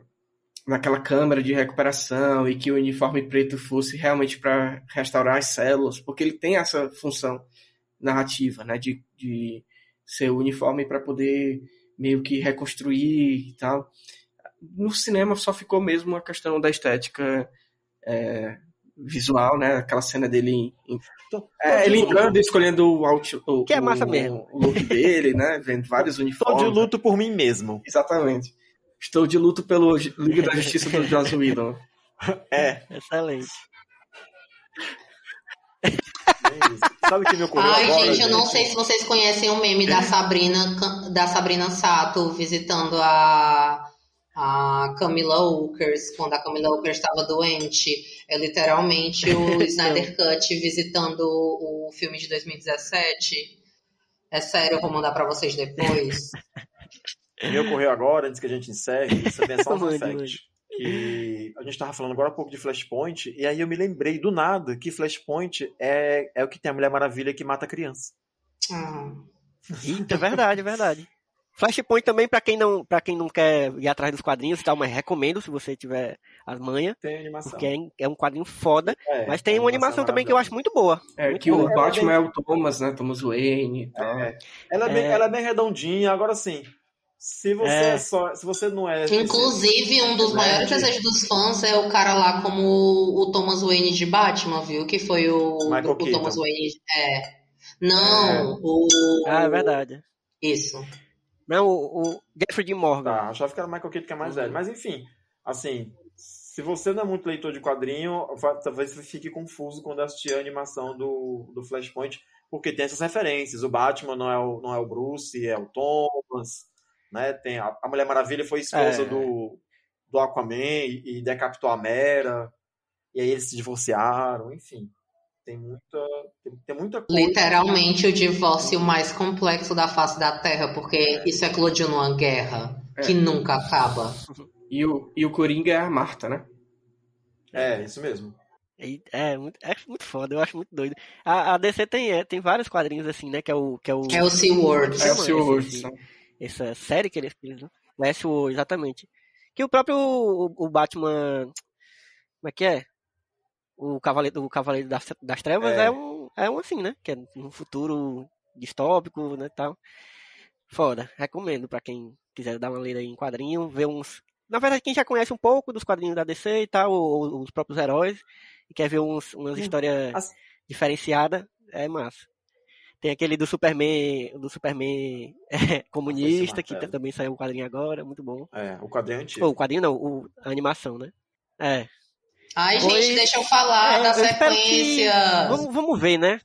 naquela câmara de recuperação e que o uniforme preto fosse realmente para restaurar as células, porque ele tem essa função narrativa, né, de, de ser o uniforme para poder meio que reconstruir e tal. No cinema só ficou mesmo a questão da estética é, visual, né, aquela cena dele em- Tô- é, tô ele entrando e escolhendo o, out, o, Que é massa o- mesmo. o look dele, né, vendo vários Tô uniformes. de luto por mim mesmo. Exatamente. Estou de luto pelo Liga da Justiça do Joss Whedon. É, Excelente. é. Sabe o que me ocorreu Ai, agora, gente, eu não sei se vocês conhecem o meme da Sabrina, da Sabrina Sato visitando a, a Camila Walkers, quando a Camila Walkers estava doente. É literalmente o Snyder Cut visitando o filme de 2017. É sério, eu vou mandar pra vocês depois. me ocorreu agora, antes que a gente encerre, isso é só um fact. mande. Que a gente tava falando agora há pouco de Flashpoint, e aí eu me lembrei do nada que Flashpoint é, é o que tem a Mulher Maravilha que mata a criança. Ah. Eita, é verdade, é verdade. Flashpoint também, pra quem não, para quem não quer ir atrás dos quadrinhos e tal, mas recomendo se você tiver as manhas, Tem animação. porque é, é um quadrinho foda. É, Mas tem a uma animação também que eu acho muito boa. É, Muito que o boa. Batman é o Thomas, né? Thomas Wayne e tal. É. Ela, é bem, É. ela é bem redondinha, agora sim. Se você É. é só. Se você não é. Inclusive, um dos maiores de- desejos dos fãs é o cara lá como o Thomas Wayne de Batman, viu? Que foi o, Michael o Keaton. Thomas Wayne. É. Não, o. Ah, é verdade. Isso. Não, o, o Jeffrey Morgan. Tá, achava que era o Michael Keaton que é mais Uhum. velho. Mas enfim, assim, se você não é muito leitor de quadrinho, talvez você fique confuso quando assistir a animação do, do Flashpoint, porque tem essas referências. O Batman não é o, não é o Bruce, é o Thomas, né? Tem a, a Mulher Maravilha foi esposa É. do, do Aquaman e, e decapitou a Mera, e aí eles se divorciaram, enfim. Tem muita, tem, tem muita coisa. Literalmente o divórcio mais complexo da face da Terra, porque isso eclodiu numa guerra que É. nunca acaba. E o, e o Coringa é a Marta, né? É, isso mesmo. E É muito, é muito foda, eu acho muito doido. A, a DC tem, é, tem vários quadrinhos assim, né? Que é o. Que é o É o SeaWorld. É o Chama Sr. essa série que eles fizeram, né? Westworld, exatamente. Que o próprio o, o Batman. Como é que é? O Cavaleiro, o Cavaleiro das, das Trevas É. é. um. É um assim, né? Que é um futuro distópico, né? Tal. Foda. Recomendo pra quem quiser dar uma lida aí em quadrinho, ver uns. Na verdade, quem já conhece um pouco dos quadrinhos da DC e tal, ou, ou os próprios heróis, e quer ver uns, umas Hum, histórias as- diferenciadas, é massa. Tem aquele do Superman, do Superman é, comunista, que também saiu um quadrinho agora, muito bom. É, o quadrinho antigo. Ou o quadrinho não, o, a animação, né? É. Ai, Pois- gente, deixa eu falar É, da eu espero que- sequência. Vamos, vamos ver, né?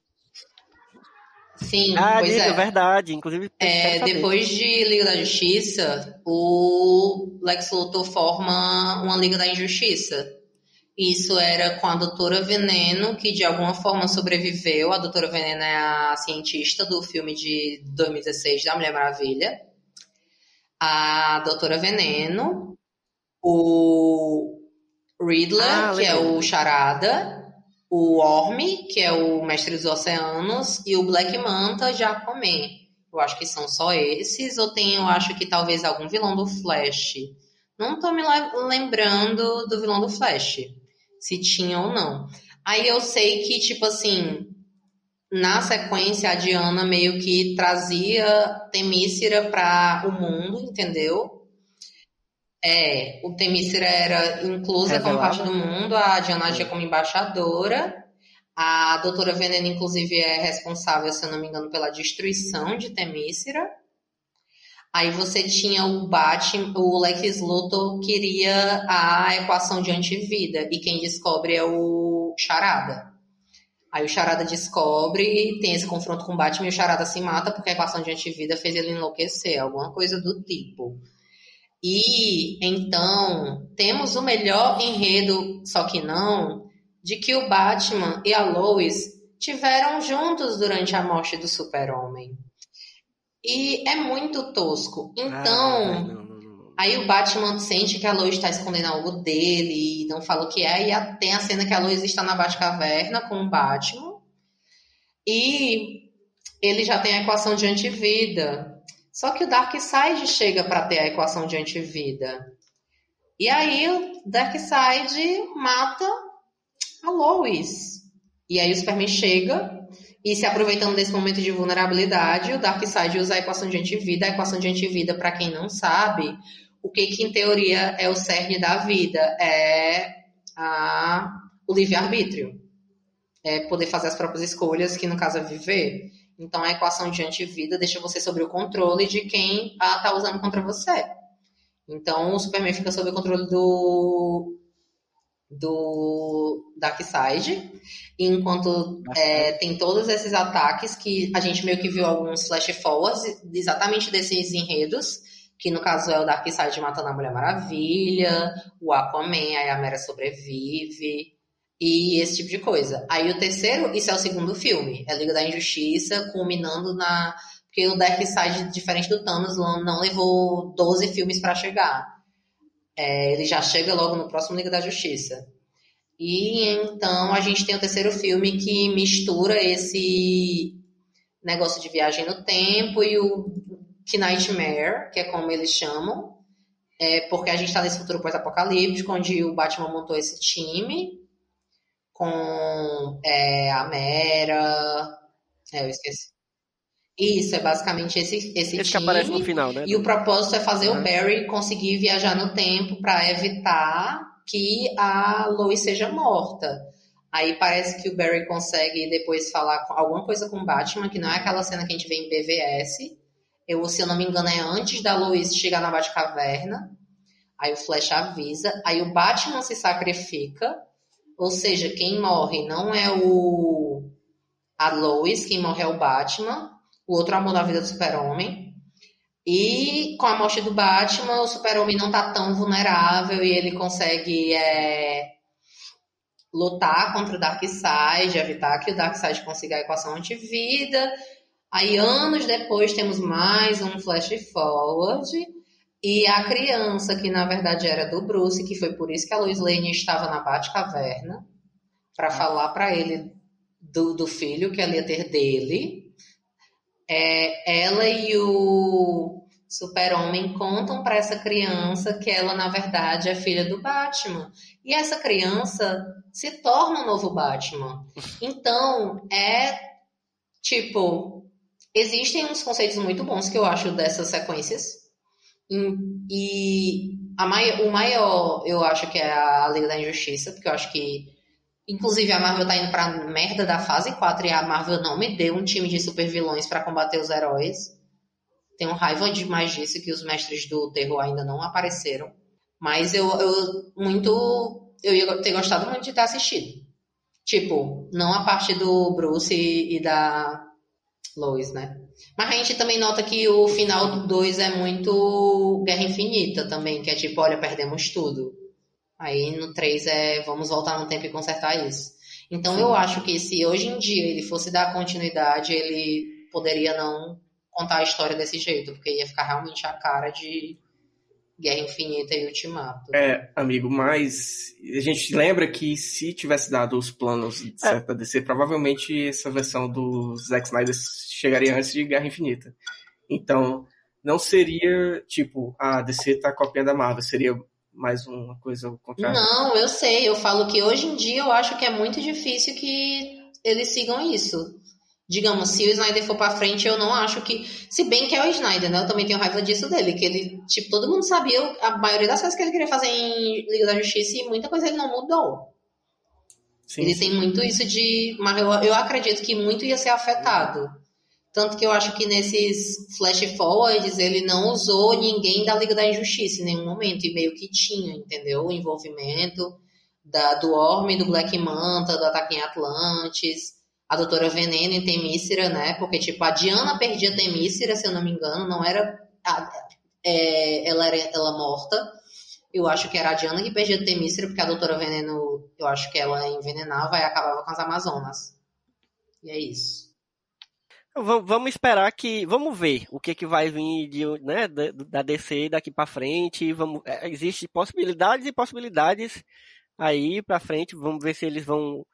Sim, Ah, pois é. verdade. Inclusive, É, depois de Liga da Justiça, o Lex Luthor forma uma Liga da Injustiça. Isso era com a Doutora Veneno, que de alguma forma sobreviveu. A Doutora Veneno é a cientista do filme de 2016 da Mulher Maravilha. A Doutora Veneno, o Riddler, Ah, que é o Charada, o Orme, que é o Mestre dos Oceanos, e o Black Manta Aquaman. Eu acho que são só esses, ou tem, eu acho que talvez algum vilão do Flash. Não tô me le- lembrando do vilão do Flash, se tinha ou não. Aí eu sei que, tipo assim, na sequência a Diana meio que trazia Temícera para o mundo, entendeu? É, o Temícera era inclusa como parte do mundo, a Diana agia como embaixadora. A Doutora Veneno, inclusive, é responsável, se eu não me engano, pela destruição de Temícera. Aí você tinha o Batman, o Lex Luthor queria a equação de antivida, e quem descobre é o Charada. Aí o Charada descobre, tem esse confronto com o Batman e o Charada se mata porque a equação de antivida fez ele enlouquecer, alguma coisa do tipo. E então temos o melhor enredo, só que não, de que o Batman e a Lois tiveram juntos durante a morte do Super-Homem. E é muito tosco. Ah, Então, não, não, não, não. Aí o Batman sente que a Lois está escondendo algo dele e não fala o que é. E a- tem a cena que a Lois está na Batcaverna com o Batman. E ele já tem a equação de antivida. Só que o Darkseid chega para ter a equação de antivida. E aí o Darkseid mata a Lois. E aí o Superman chega e se aproveitando desse momento de vulnerabilidade, o Darkseid usa a equação de antivida. A equação de antivida, para quem não sabe, o que, que em teoria é o cerne da vida? É a, o livre-arbítrio. É poder fazer as próprias escolhas, que no caso é viver. Então a equação de antivida deixa você sob o controle de quem a tá usando contra você. Então o Superman fica sob o controle do do Darkseid, enquanto é, tem todos esses ataques que a gente meio que viu alguns flash forwards exatamente desses enredos, que no caso é o Darkseid matando a Mulher Maravilha, o Aquaman, aí a Mera sobrevive, e esse tipo de coisa. Aí o terceiro, isso é o segundo filme, é Liga da Injustiça, culminando na... Porque o Darkseid, diferente do Thanos, não levou 12 filmes para chegar. É, ele já chega logo no próximo Liga da Justiça. E então a gente tem o terceiro filme que mistura esse negócio de viagem no tempo e o que Nightmare, que é como eles chamam, é porque a gente está nesse futuro pós-apocalíptico, onde o Batman montou esse time com é, a Mera. É, eu esqueci. Isso, é basicamente esse, esse, Esse time. que aparece no final, né? E o propósito é fazer Uhum. o Barry conseguir viajar no tempo para evitar que a Lois seja morta. Aí parece que o Barry consegue depois falar alguma coisa com o Batman, que não é aquela cena que a gente vê em BVS. Eu, se eu não me engano, é antes da Lois chegar na Batcaverna. Aí o Flash avisa. Aí o Batman se sacrifica. Ou seja, quem morre não é o a Lois, quem morre é o Batman. O outro amor da vida do super-homem. E com a morte do Batman, o super-homem não tá tão vulnerável e ele consegue é, lutar contra o Darkseid, evitar que o Darkseid consiga a equação antivida. Aí, anos depois, temos mais um flash forward. E a criança, que na verdade era do Bruce, que foi por isso que a Lois Lane estava na Batcaverna, para falar para ele do, do filho que ela ia ter dele. É, ela e o Super-Homem contam para essa criança que ela, na verdade, é filha do Batman. E essa criança se torna o novo Batman. Então, é tipo. Existem uns conceitos muito bons que eu acho dessas sequências. E a mai, o maior, eu acho que é a Liga da Injustiça, porque eu acho que. Inclusive, a Marvel tá indo pra merda da fase 4 e a Marvel não me deu um time de super vilões para combater os heróis. Tenho raiva demais disso, que os mestres do terror ainda não apareceram. Mas eu, eu muito eu ia ter gostado muito de ter assistido. Tipo, não a parte do Bruce e, e da Lois, né? Mas a gente também nota que o final do 2 é muito Guerra Infinita também, que é tipo, olha, perdemos tudo. Aí no 3 é vamos voltar no tempo e consertar isso. Então Sim. eu acho que se hoje em dia ele fosse dar continuidade, ele poderia não contar a história desse jeito, porque ia ficar realmente a cara de Guerra Infinita e Ultimato. É, amigo, mas a gente lembra que se tivesse dado os planos de é. certa DC, provavelmente essa versão do Zack Snyder chegaria antes de Guerra Infinita. Então, não seria tipo, a ah, DC tá copiando a Marvel, seria mais uma coisa ao contrário. Não, eu sei, eu falo que hoje em dia eu acho que é muito difícil que eles sigam isso digamos, se o Snyder for para frente, eu não acho que. Se bem que é o Snyder, né? Eu também tenho raiva disso dele, que ele, tipo, todo mundo sabia a maioria das coisas que ele queria fazer em Liga da Justiça e muita coisa ele não mudou. Sim, ele sim. tem muito isso de. Mas eu, eu acredito que muito ia ser afetado. Tanto que eu acho que nesses flash forwards ele não usou ninguém da Liga da Injustiça em nenhum momento, e meio que tinha, entendeu? O envolvimento da, do Orme, do Black Manta, do ataque em Atlantis a doutora Veneno em Temícera, né? Porque, tipo, a Diana perdia Temícera, se eu não me engano, não era. A, é, ela era ela morta. Eu acho que era a Diana que perdia Temícera, porque a doutora Veneno, eu acho que ela envenenava e acabava com as Amazonas. E é isso. Vamos esperar que. Vamos ver o que, que vai vir de, né, da DC daqui para frente. Vamos, é, existe possibilidades e possibilidades aí para frente. Vamos ver se eles vão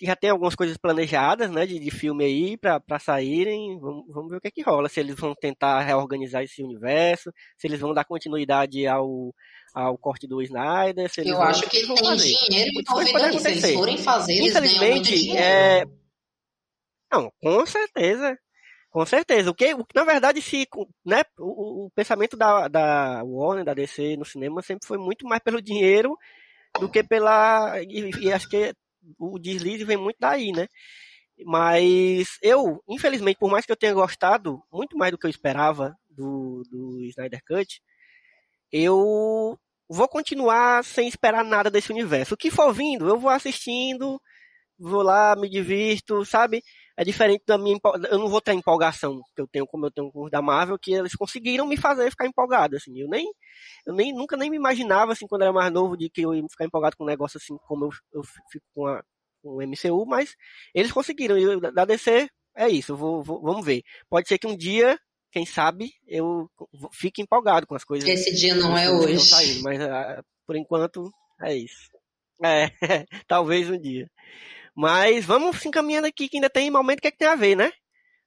já tem algumas coisas planejadas, né, de, de filme aí para saírem. Vamos, vamos, ver o que é que rola. Se eles vão tentar reorganizar esse universo, se eles vão dar continuidade ao, ao corte do Snyder. Eu vão, acho que eles têm fazer. dinheiro envolvido nisso. Se eles forem fazer, eles Infelizmente, é... Não, com certeza. Com certeza. O que, o, na verdade, se, né, o, o pensamento da, da Warner, da DC no cinema sempre foi muito mais pelo dinheiro do que pela. E, e acho que o deslize vem muito daí, né? Mas eu, infelizmente, por mais que eu tenha gostado muito mais do que eu esperava do, do Snyder Cut, eu vou continuar sem esperar nada desse universo. O que for vindo, eu vou assistindo, vou lá, me divirto, sabe? É diferente da minha eu não vou ter a empolgação que eu tenho como eu tenho com os da Marvel, que eles conseguiram me fazer ficar empolgado, assim. Eu nem eu nem nunca nem me imaginava assim quando era mais novo de que eu ia ficar empolgado com um negócio assim como eu, eu fico com a com o MCU, mas eles conseguiram. E da DC é isso, vou, vou, vamos ver. Pode ser que um dia quem sabe eu fique empolgado com as coisas. Esse dia não é hoje. Saindo, mas uh, por enquanto é isso. É, talvez um dia. Mas vamos se encaminhando aqui, que ainda tem momento que, é que tem a ver, né?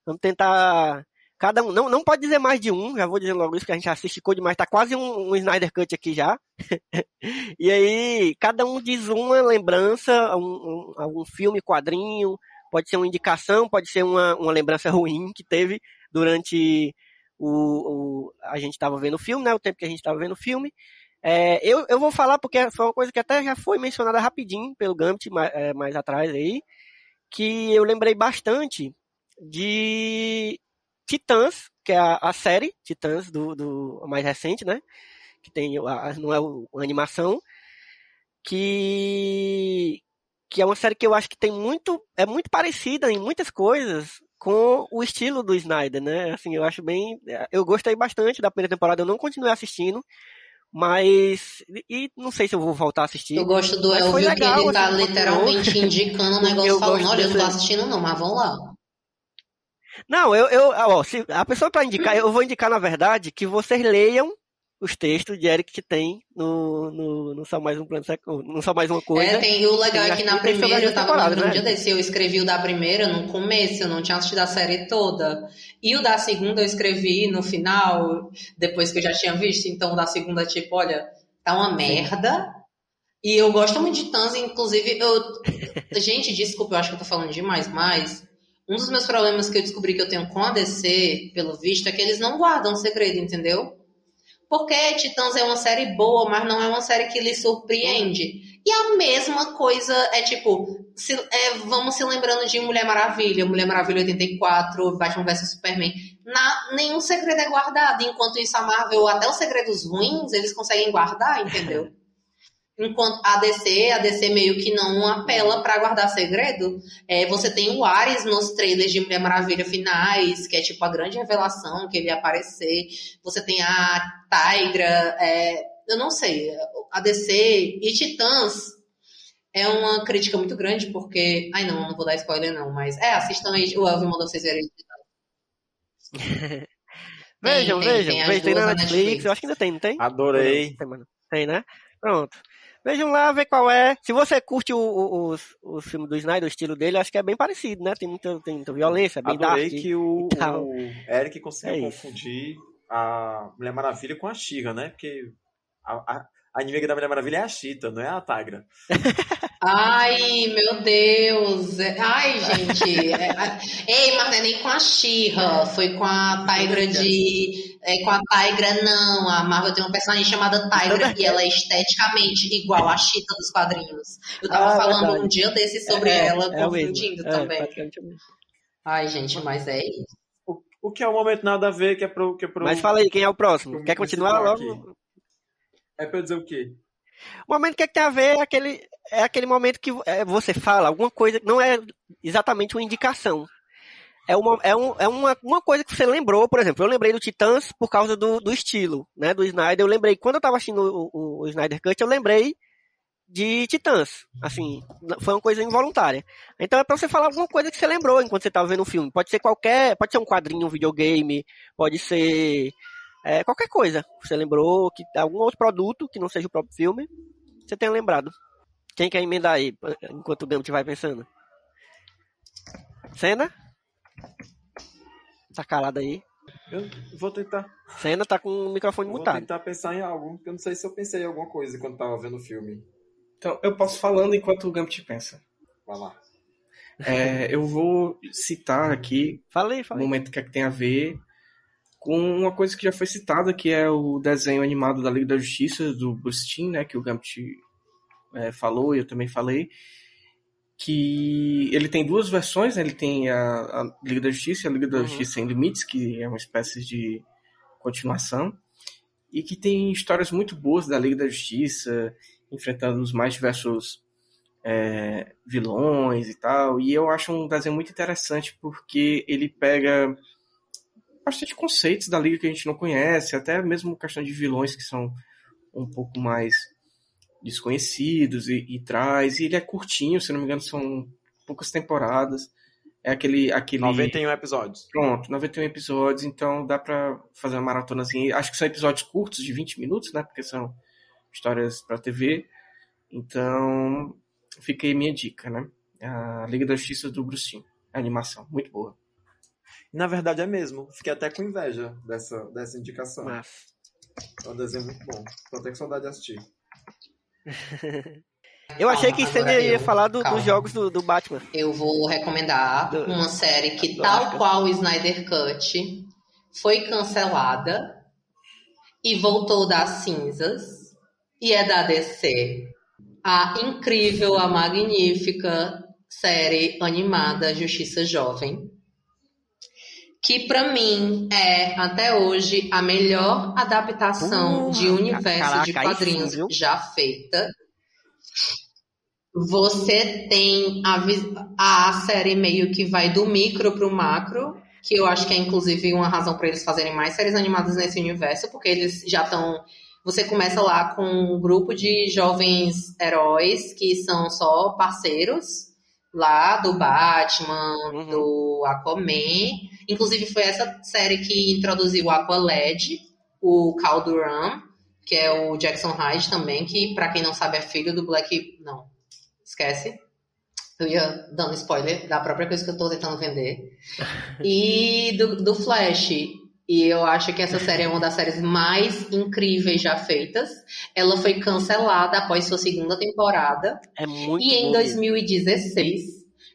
Vamos tentar. Cada um. Não, não pode dizer mais de um, já vou dizer logo isso, que a gente assiste Code demais, tá quase um, um Snyder Cut aqui já. e aí, cada um diz uma lembrança, um, um, um filme, quadrinho, pode ser uma indicação, pode ser uma, uma lembrança ruim que teve durante o, o a gente estava vendo o filme, né? O tempo que a gente estava vendo o filme. É, eu, eu vou falar porque foi uma coisa que até já foi mencionada rapidinho pelo Gambit mais, é, mais atrás aí, que eu lembrei bastante de Titãs, que é a, a série Titãs do, do mais recente, né? Que tem a, não é a animação, que que é uma série que eu acho que tem muito é muito parecida em muitas coisas com o estilo do Snyder, né? Assim, eu acho bem eu gostei bastante da primeira temporada, eu não continuei assistindo, mas. E não sei se eu vou voltar a assistir. Eu gosto do Elvio, que ele tá assim, literalmente indicando um negócio falando: olha, eu não tô assistindo, não, mas vamos lá. Não, eu, eu ó, se a pessoa para indicar, eu vou indicar na verdade que vocês leiam os textos de Eric que tem no, no, no Só Mais Um Plano não Só Mais Uma Coisa. É, tem o legal é que na primeira, eu tava lembrando né? dia desse, eu escrevi o da primeira no começo, eu não tinha assistido a série toda. E o da segunda eu escrevi no final, depois que eu já tinha visto, então o da segunda, tipo, olha, tá uma merda. E eu gosto muito de Tans, inclusive, eu... Gente, desculpa, eu acho que eu tô falando demais, mas... Um dos meus problemas que eu descobri que eu tenho com a DC, pelo visto, é que eles não guardam segredo, entendeu? Porque Titãs é uma série boa, mas não é uma série que lhe surpreende. E a mesma coisa é tipo, se, é, vamos se lembrando de Mulher Maravilha, Mulher Maravilha 84, Batman vs Superman. Na, nenhum segredo é guardado. Enquanto isso, a Marvel, até os segredos ruins, eles conseguem guardar, entendeu? Enquanto a DC, a DC meio que não apela pra guardar segredo. É, você tem o Ares nos trailers de Mulher Maravilha finais, que é tipo a grande revelação que ele ia aparecer. Você tem a Tigra, é, eu não sei, a DC e Titãs é uma crítica muito grande, porque. Ai não, não vou dar spoiler não, mas. É, assistam aí. O Elvio mandou vocês verem. Vejam, tem, vejam, tem tem duas na Netflix, Netflix. eu acho que ainda tem, não tem? Adorei. Tem, mano. Tem, né? Pronto. Vejam lá, vê qual é. Se você curte o, o, os, os filmes do Snyder, o estilo dele, acho que é bem parecido, né? Tem muita, tem muita violência, é bem Adorei dark. que o, e tal. o Eric conseguiu É confundir a Mulher Maravilha com a Xirra, né? Porque a, a, a inimiga da Mulher Maravilha é a Chita, não é a Tigra. Ai, meu Deus. É- Ai, gente. É- Ei, mas não é nem com a Xirra. Foi com a Tigra de. É com a Tigra, não. A Marvel tem uma personagem chamada Tigra e ela é esteticamente igual a Chita dos quadrinhos. Eu tava Ah, falando verdade. um dia desse sobre É, ela, é confundindo É, também. Ai, gente, mas é isso. O, o que é um momento nada a ver, que é pro. Que é pro Mas fala aí, quem é o próximo? Quer continuar logo? É pra dizer o quê? O momento que, é que tem a ver é aquele, é aquele momento que é, você fala alguma coisa que não é exatamente uma indicação. É, uma, é, um, é uma, uma coisa que você lembrou, por exemplo, eu lembrei do Titãs por causa do, do estilo, né, do Snyder. Eu lembrei, quando eu tava assistindo o, o, o Snyder Cut, eu lembrei de Titãs. Assim, foi uma coisa involuntária. Então é pra você falar alguma coisa que você lembrou enquanto você tava vendo o filme. Pode ser qualquer, pode ser um quadrinho, um videogame, pode ser é, qualquer coisa. Você lembrou que algum outro produto que não seja o próprio filme, você tenha lembrado. Quem quer emendar aí, enquanto o Gambit vai pensando? Cena? Tá calado aí. Eu vou tentar. Cena tá com o microfone Vou mutado. tentar pensar em algo. Eu não sei se eu pensei em alguma coisa quando tava vendo o filme. Então, eu posso falando enquanto o Gambit pensa. Vai lá. É, eu vou citar aqui Falei, um falei. momento que, é que tem a ver com uma coisa que já foi citada, que é o desenho animado da Liga da Justiça, do Timm, né, que o Gambit é, falou e eu também falei, que ele tem duas versões, né, ele tem a, a Liga da Justiça e a Liga da Uhum. Justiça Sem Limites, que é uma espécie de continuação, e que tem histórias muito boas da Liga da Justiça, enfrentando os mais diversos é, vilões e tal. E eu acho um desenho muito interessante porque ele pega bastante conceitos da liga que a gente não conhece, até mesmo questão de vilões que são um pouco mais desconhecidos e, e traz. E ele é curtinho, se não me engano, são poucas temporadas. É aquele. aquele 91 episódios. Pronto, 91 episódios, então dá pra fazer uma maratonazinha. Acho que são episódios curtos, de 20 minutos, né? Porque são histórias pra TV. Então, fica aí minha dica, né? A Liga da Justiça do Brucinho. A animação, muito boa. Na verdade é mesmo. Fiquei até com inveja dessa, dessa indicação. Mas, É um desenho muito bom. Tô até com saudade de assistir. eu achei Calma, que você ia eu. falar do- dos jogos do, do Batman. Eu vou recomendar Do- uma série que, do tal qual o Snyder Cut, foi cancelada e voltou das cinzas. E é da DC. A incrível, a magnífica série animada Justiça Jovem. Que pra mim é, até hoje, a melhor adaptação Uh, de universo caraca, de sim, quadrinhos viu? já feita. Você tem a, a série meio que vai do micro pro macro, que eu acho que é inclusive uma razão para eles fazerem mais séries animadas nesse universo, porque eles já estão. Você começa lá com um grupo de jovens heróis que são só parceiros lá do Batman, Uhum. do Aquaman. Inclusive foi essa série que introduziu o Aqualad, o Cal Duran, que é o Jackson Hyde também, que pra quem não sabe é filho do Black. Não, esquece. Eu ia dando spoiler da própria coisa que eu tô tentando vender. E do, do Flash. E eu acho que essa série é uma das séries mais incríveis já feitas. Ela foi cancelada após sua segunda temporada. É muito E em bom mesmo. 2016,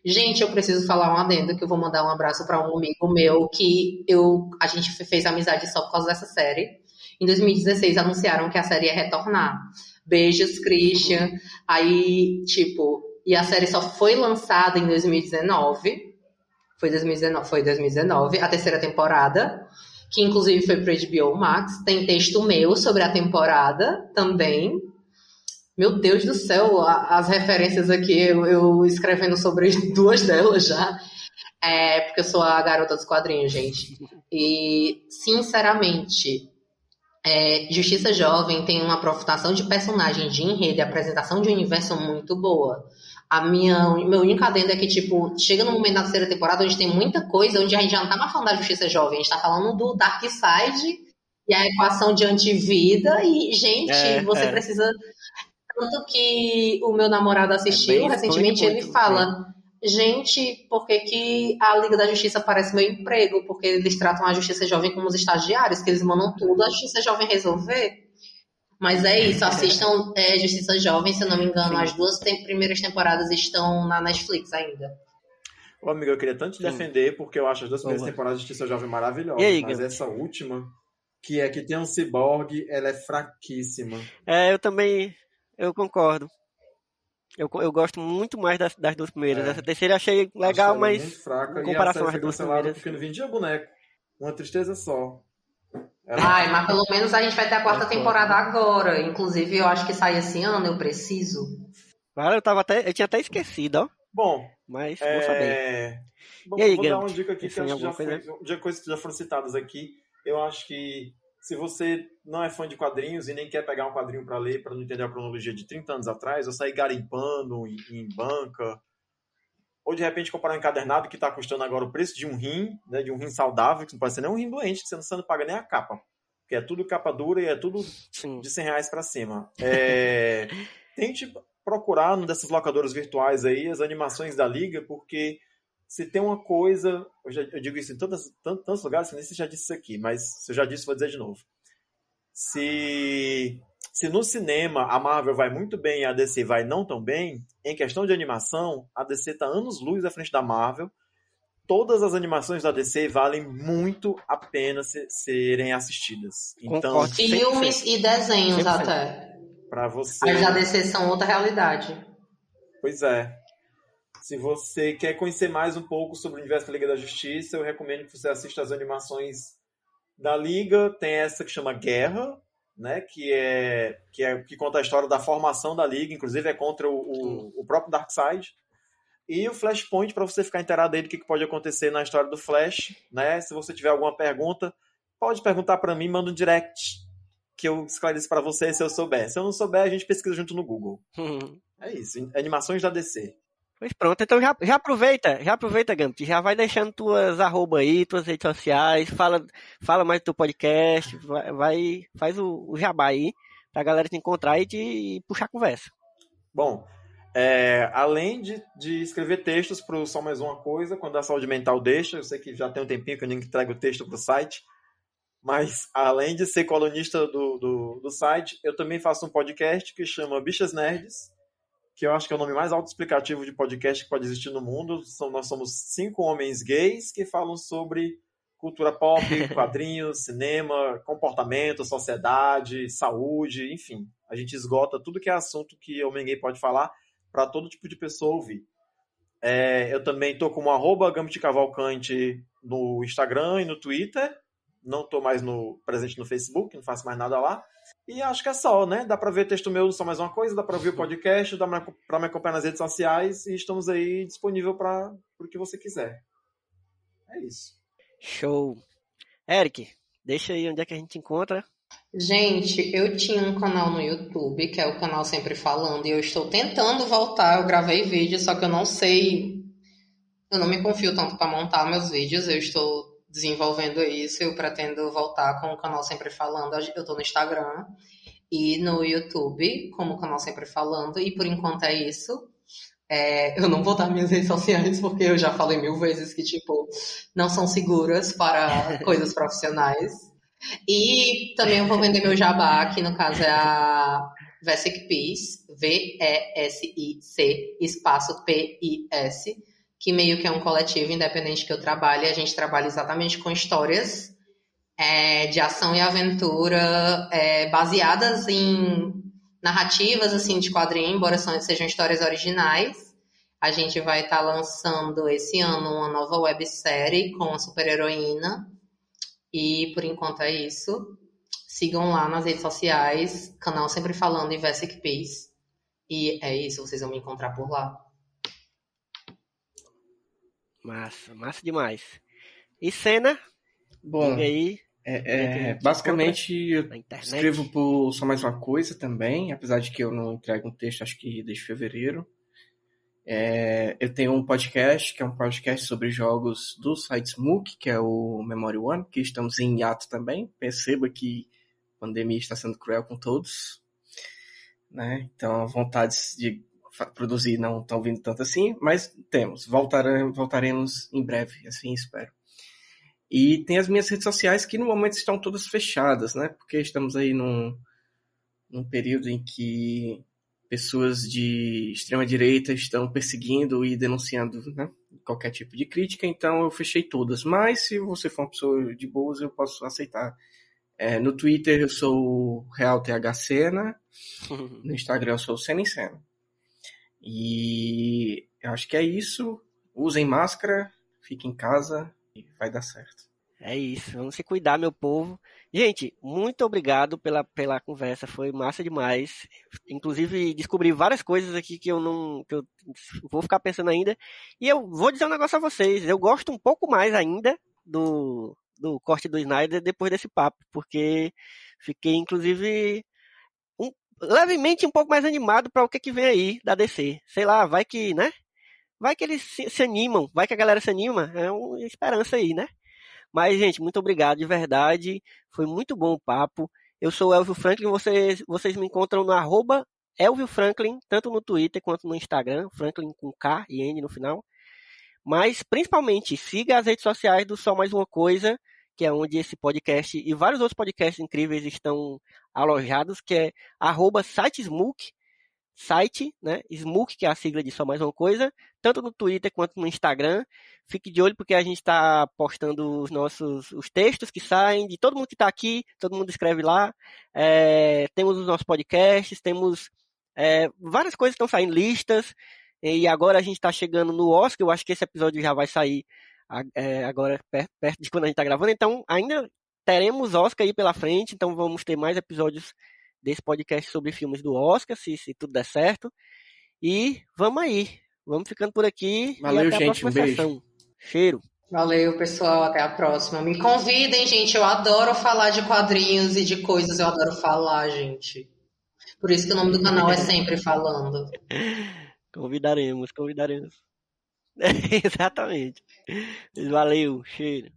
gente, eu preciso falar um adendo que eu vou mandar um abraço para um amigo meu que eu a gente fez amizade só por causa dessa série. Em 2016 anunciaram que a série ia retornar. Beijos, Christian. Aí, tipo, e a série só foi lançada em 2019. Foi 2019, foi 2019, a terceira temporada, que inclusive foi pro HBO Max. Tem texto meu sobre a temporada também. Meu Deus do céu, as referências aqui, eu, escrevendo sobre duas delas já. É, porque eu sou a garota dos quadrinhos, gente. E, sinceramente, é, Justiça Jovem tem uma aprofundação de personagem, de enredo e apresentação de universo muito boa. A minha, meu único adendo é que, tipo, chega no momento da terceira temporada onde tem muita coisa, onde a gente já não tá mais falando da Justiça Jovem, a gente tá falando do Dark Side e a equação de antivida. E, gente, é, você é. precisa. Tanto que o meu namorado assistiu é recentemente, ele fala gente, por que, que a Liga da Justiça parece meu emprego? Porque eles tratam a Justiça Jovem como os estagiários, que eles mandam tudo a Justiça Jovem resolver. Mas é isso, assistam é, Justiça Jovem, se eu não me engano, Sim. as duas tem, primeiras temporadas estão na Netflix ainda. Ô, amigo, eu queria tanto te defender, porque eu acho as duas primeiras temporadas de Justiça Jovem maravilhosas, aí, mas essa última, que é que tem um ciborgue, ela é fraquíssima. É, eu também, eu concordo. Eu, eu gosto muito mais das, das duas primeiras. É. Essa terceira achei legal, achei mas muito fraca. em comparação às duas primeiras. Porque não vendia boneco. Uma tristeza só. Ai, mas pelo menos a gente vai ter a quarta é temporada agora. Inclusive, eu acho que sai esse ano, eu preciso. Claro, eu tava até. Eu tinha até esquecido, ó. Bom. Mas é... vou saber. Bom, e aí, vou dar uma dica aqui que acho que já, foi, já coisas que já foram citadas aqui. Eu acho que se você não é fã de quadrinhos e nem quer pegar um quadrinho para ler, para não entender a cronologia de 30 anos atrás, ou sair garimpando em, em banca, ou de repente comprar um encadernado que está custando agora o preço de um rim, né, de um rim saudável, que não pode ser nem um rim doente, que você não paga nem a capa. Porque é tudo capa dura e é tudo Sim. de 100 reais para cima. É, tente procurar numa dessas locadoras virtuais aí as animações da Liga, porque se tem uma coisa, eu, já, eu digo isso em tantos, tantos, tantos lugares, nem se já disse isso aqui, mas se eu já disse, vou dizer de novo. Se, se no cinema a Marvel vai muito bem e a DC vai não tão bem, em questão de animação, a DC está anos luz à frente da Marvel. Todas as animações da DC valem muito a pena se, serem assistidas. Então, Filmes e desenhos até. Para você. As da DC são outra realidade. Pois é. Se você quer conhecer mais um pouco sobre o universo da Liga da Justiça, eu recomendo que você assista as animações da Liga. Tem essa que chama Guerra, né? Que é que, é, que conta a história da formação da Liga, inclusive é contra o, o, o próprio Darkseid. E o Flashpoint, para você ficar inteirado aí do que pode acontecer na história do Flash, né? Se você tiver alguma pergunta, pode perguntar para mim, manda um direct que eu esclareço para você se eu souber. Se eu não souber, a gente pesquisa junto no Google. é isso, animações da DC. Pois pronto, então já, já aproveita, já aproveita, Gambit, já vai deixando tuas arroba aí, tuas redes sociais, fala, fala mais do teu podcast, vai, vai faz o, o jabá aí, pra galera te encontrar e te puxar conversa. Bom, é, além de, de escrever textos para Só Mais Uma Coisa, quando a saúde mental deixa, eu sei que já tem um tempinho que eu nem entrego o texto para o site, mas além de ser colunista do, do, do site, eu também faço um podcast que chama Bichas Nerds, que eu acho que é o nome mais autoexplicativo de podcast que pode existir no mundo. São, nós somos cinco homens gays que falam sobre cultura pop, quadrinhos, cinema, comportamento, sociedade, saúde, enfim. A gente esgota tudo que é assunto que homem gay pode falar para todo tipo de pessoa ouvir. É, eu também estou como arroba Cavalcante no Instagram e no Twitter. Não estou mais no, presente no Facebook, não faço mais nada lá. E acho que é só, né? Dá para ver texto meu só mais uma coisa, dá para ouvir o podcast, dá para me acompanhar nas redes sociais e estamos aí disponível para o que você quiser. É isso. Show. Eric, deixa aí onde é que a gente encontra. Gente, eu tinha um canal no YouTube, que é o canal Sempre Falando, e eu estou tentando voltar. Eu gravei vídeo, só que eu não sei. Eu não me confio tanto para montar meus vídeos. Eu estou desenvolvendo isso. Eu pretendo voltar com o canal Sempre Falando. Eu tô no Instagram e no YouTube, como o canal Sempre Falando. E por enquanto é isso. É, eu não vou dar minhas redes sociais, porque eu já falei mil vezes que, tipo, não são seguras para coisas profissionais. E também eu vou vender meu jabá, que no caso é a Vesic Peace, V-E-S-I-C, espaço P-I-S que meio que é um coletivo independente que eu trabalho, e a gente trabalha exatamente com histórias é, de ação e aventura é, baseadas em narrativas assim de quadrinho, embora sejam histórias originais. A gente vai estar tá lançando esse ano uma nova websérie com a super-heroína. E por enquanto é isso. Sigam lá nas redes sociais, canal Sempre Falando e Vesic Peace. E é isso, vocês vão me encontrar por lá. Massa, massa demais. E cena? Bom, Diga aí. é, é, basicamente eu escrevo por Só Mais Uma Coisa também, apesar de que eu não entrego um texto, acho que desde fevereiro. É, eu tenho um podcast, que é um podcast sobre jogos do site Smook, que é o Memory One, que estamos em hiato também. Perceba que a pandemia está sendo cruel com todos. Né? Então, vontades de produzir não estão vindo tanto assim, mas temos. Voltaremos, voltaremos em breve, assim espero. E tem as minhas redes sociais que no momento estão todas fechadas, né? Porque estamos aí num, num período em que pessoas de extrema direita estão perseguindo e denunciando né, qualquer tipo de crítica, então eu fechei todas. Mas se você for uma pessoa de boas, eu posso aceitar. É, no Twitter eu sou o Real TH Sena, no Instagram eu sou o Sena em Sena. E eu acho que é isso. Usem máscara, fiquem em casa e vai dar certo. É isso, vamos se cuidar, meu povo. Gente, muito obrigado pela, pela conversa, foi massa demais. Inclusive, descobri várias coisas aqui que eu não. que eu vou ficar pensando ainda. E eu vou dizer um negócio a vocês, eu gosto um pouco mais ainda do, do corte do Snyder depois desse papo, porque fiquei, inclusive, levemente um pouco mais animado para o que, que vem aí da DC. Sei lá, vai que, né? Vai que eles se, se animam, vai que a galera se anima, é uma esperança aí, né? Mas, gente, muito obrigado de verdade. Foi muito bom o papo. Eu sou o Elvio Franklin. Vocês, vocês me encontram no arroba Elvio Franklin, tanto no Twitter quanto no Instagram. Franklin com K e N no final. Mas, principalmente, siga as redes sociais do Só Mais Uma Coisa, que é onde esse podcast e vários outros podcasts incríveis estão alojados, que é arroba sitesmook, site, né? Smook, que é a sigla de Só Mais Uma Coisa, tanto no Twitter quanto no Instagram. Fique de olho porque a gente está postando os nossos os textos que saem de todo mundo que está aqui, todo mundo escreve lá. É, temos os nossos podcasts, temos é, várias coisas que estão saindo, listas. E agora a gente está chegando no Oscar. Eu acho que esse episódio já vai sair é, agora perto, perto de quando a gente está gravando. Então ainda teremos Oscar aí pela frente. Então vamos ter mais episódios desse podcast sobre filmes do Oscar, se, se tudo der certo. E vamos aí. Vamos ficando por aqui. Valeu, e até a gente, próxima um beijo. sessão. Cheiro. Valeu, pessoal. Até a próxima. Me convidem, gente. Eu adoro falar de quadrinhos e de coisas. Eu adoro falar, gente. Por isso que o nome do canal é Sempre Falando. Convidaremos, convidaremos. Exatamente. Valeu, cheiro.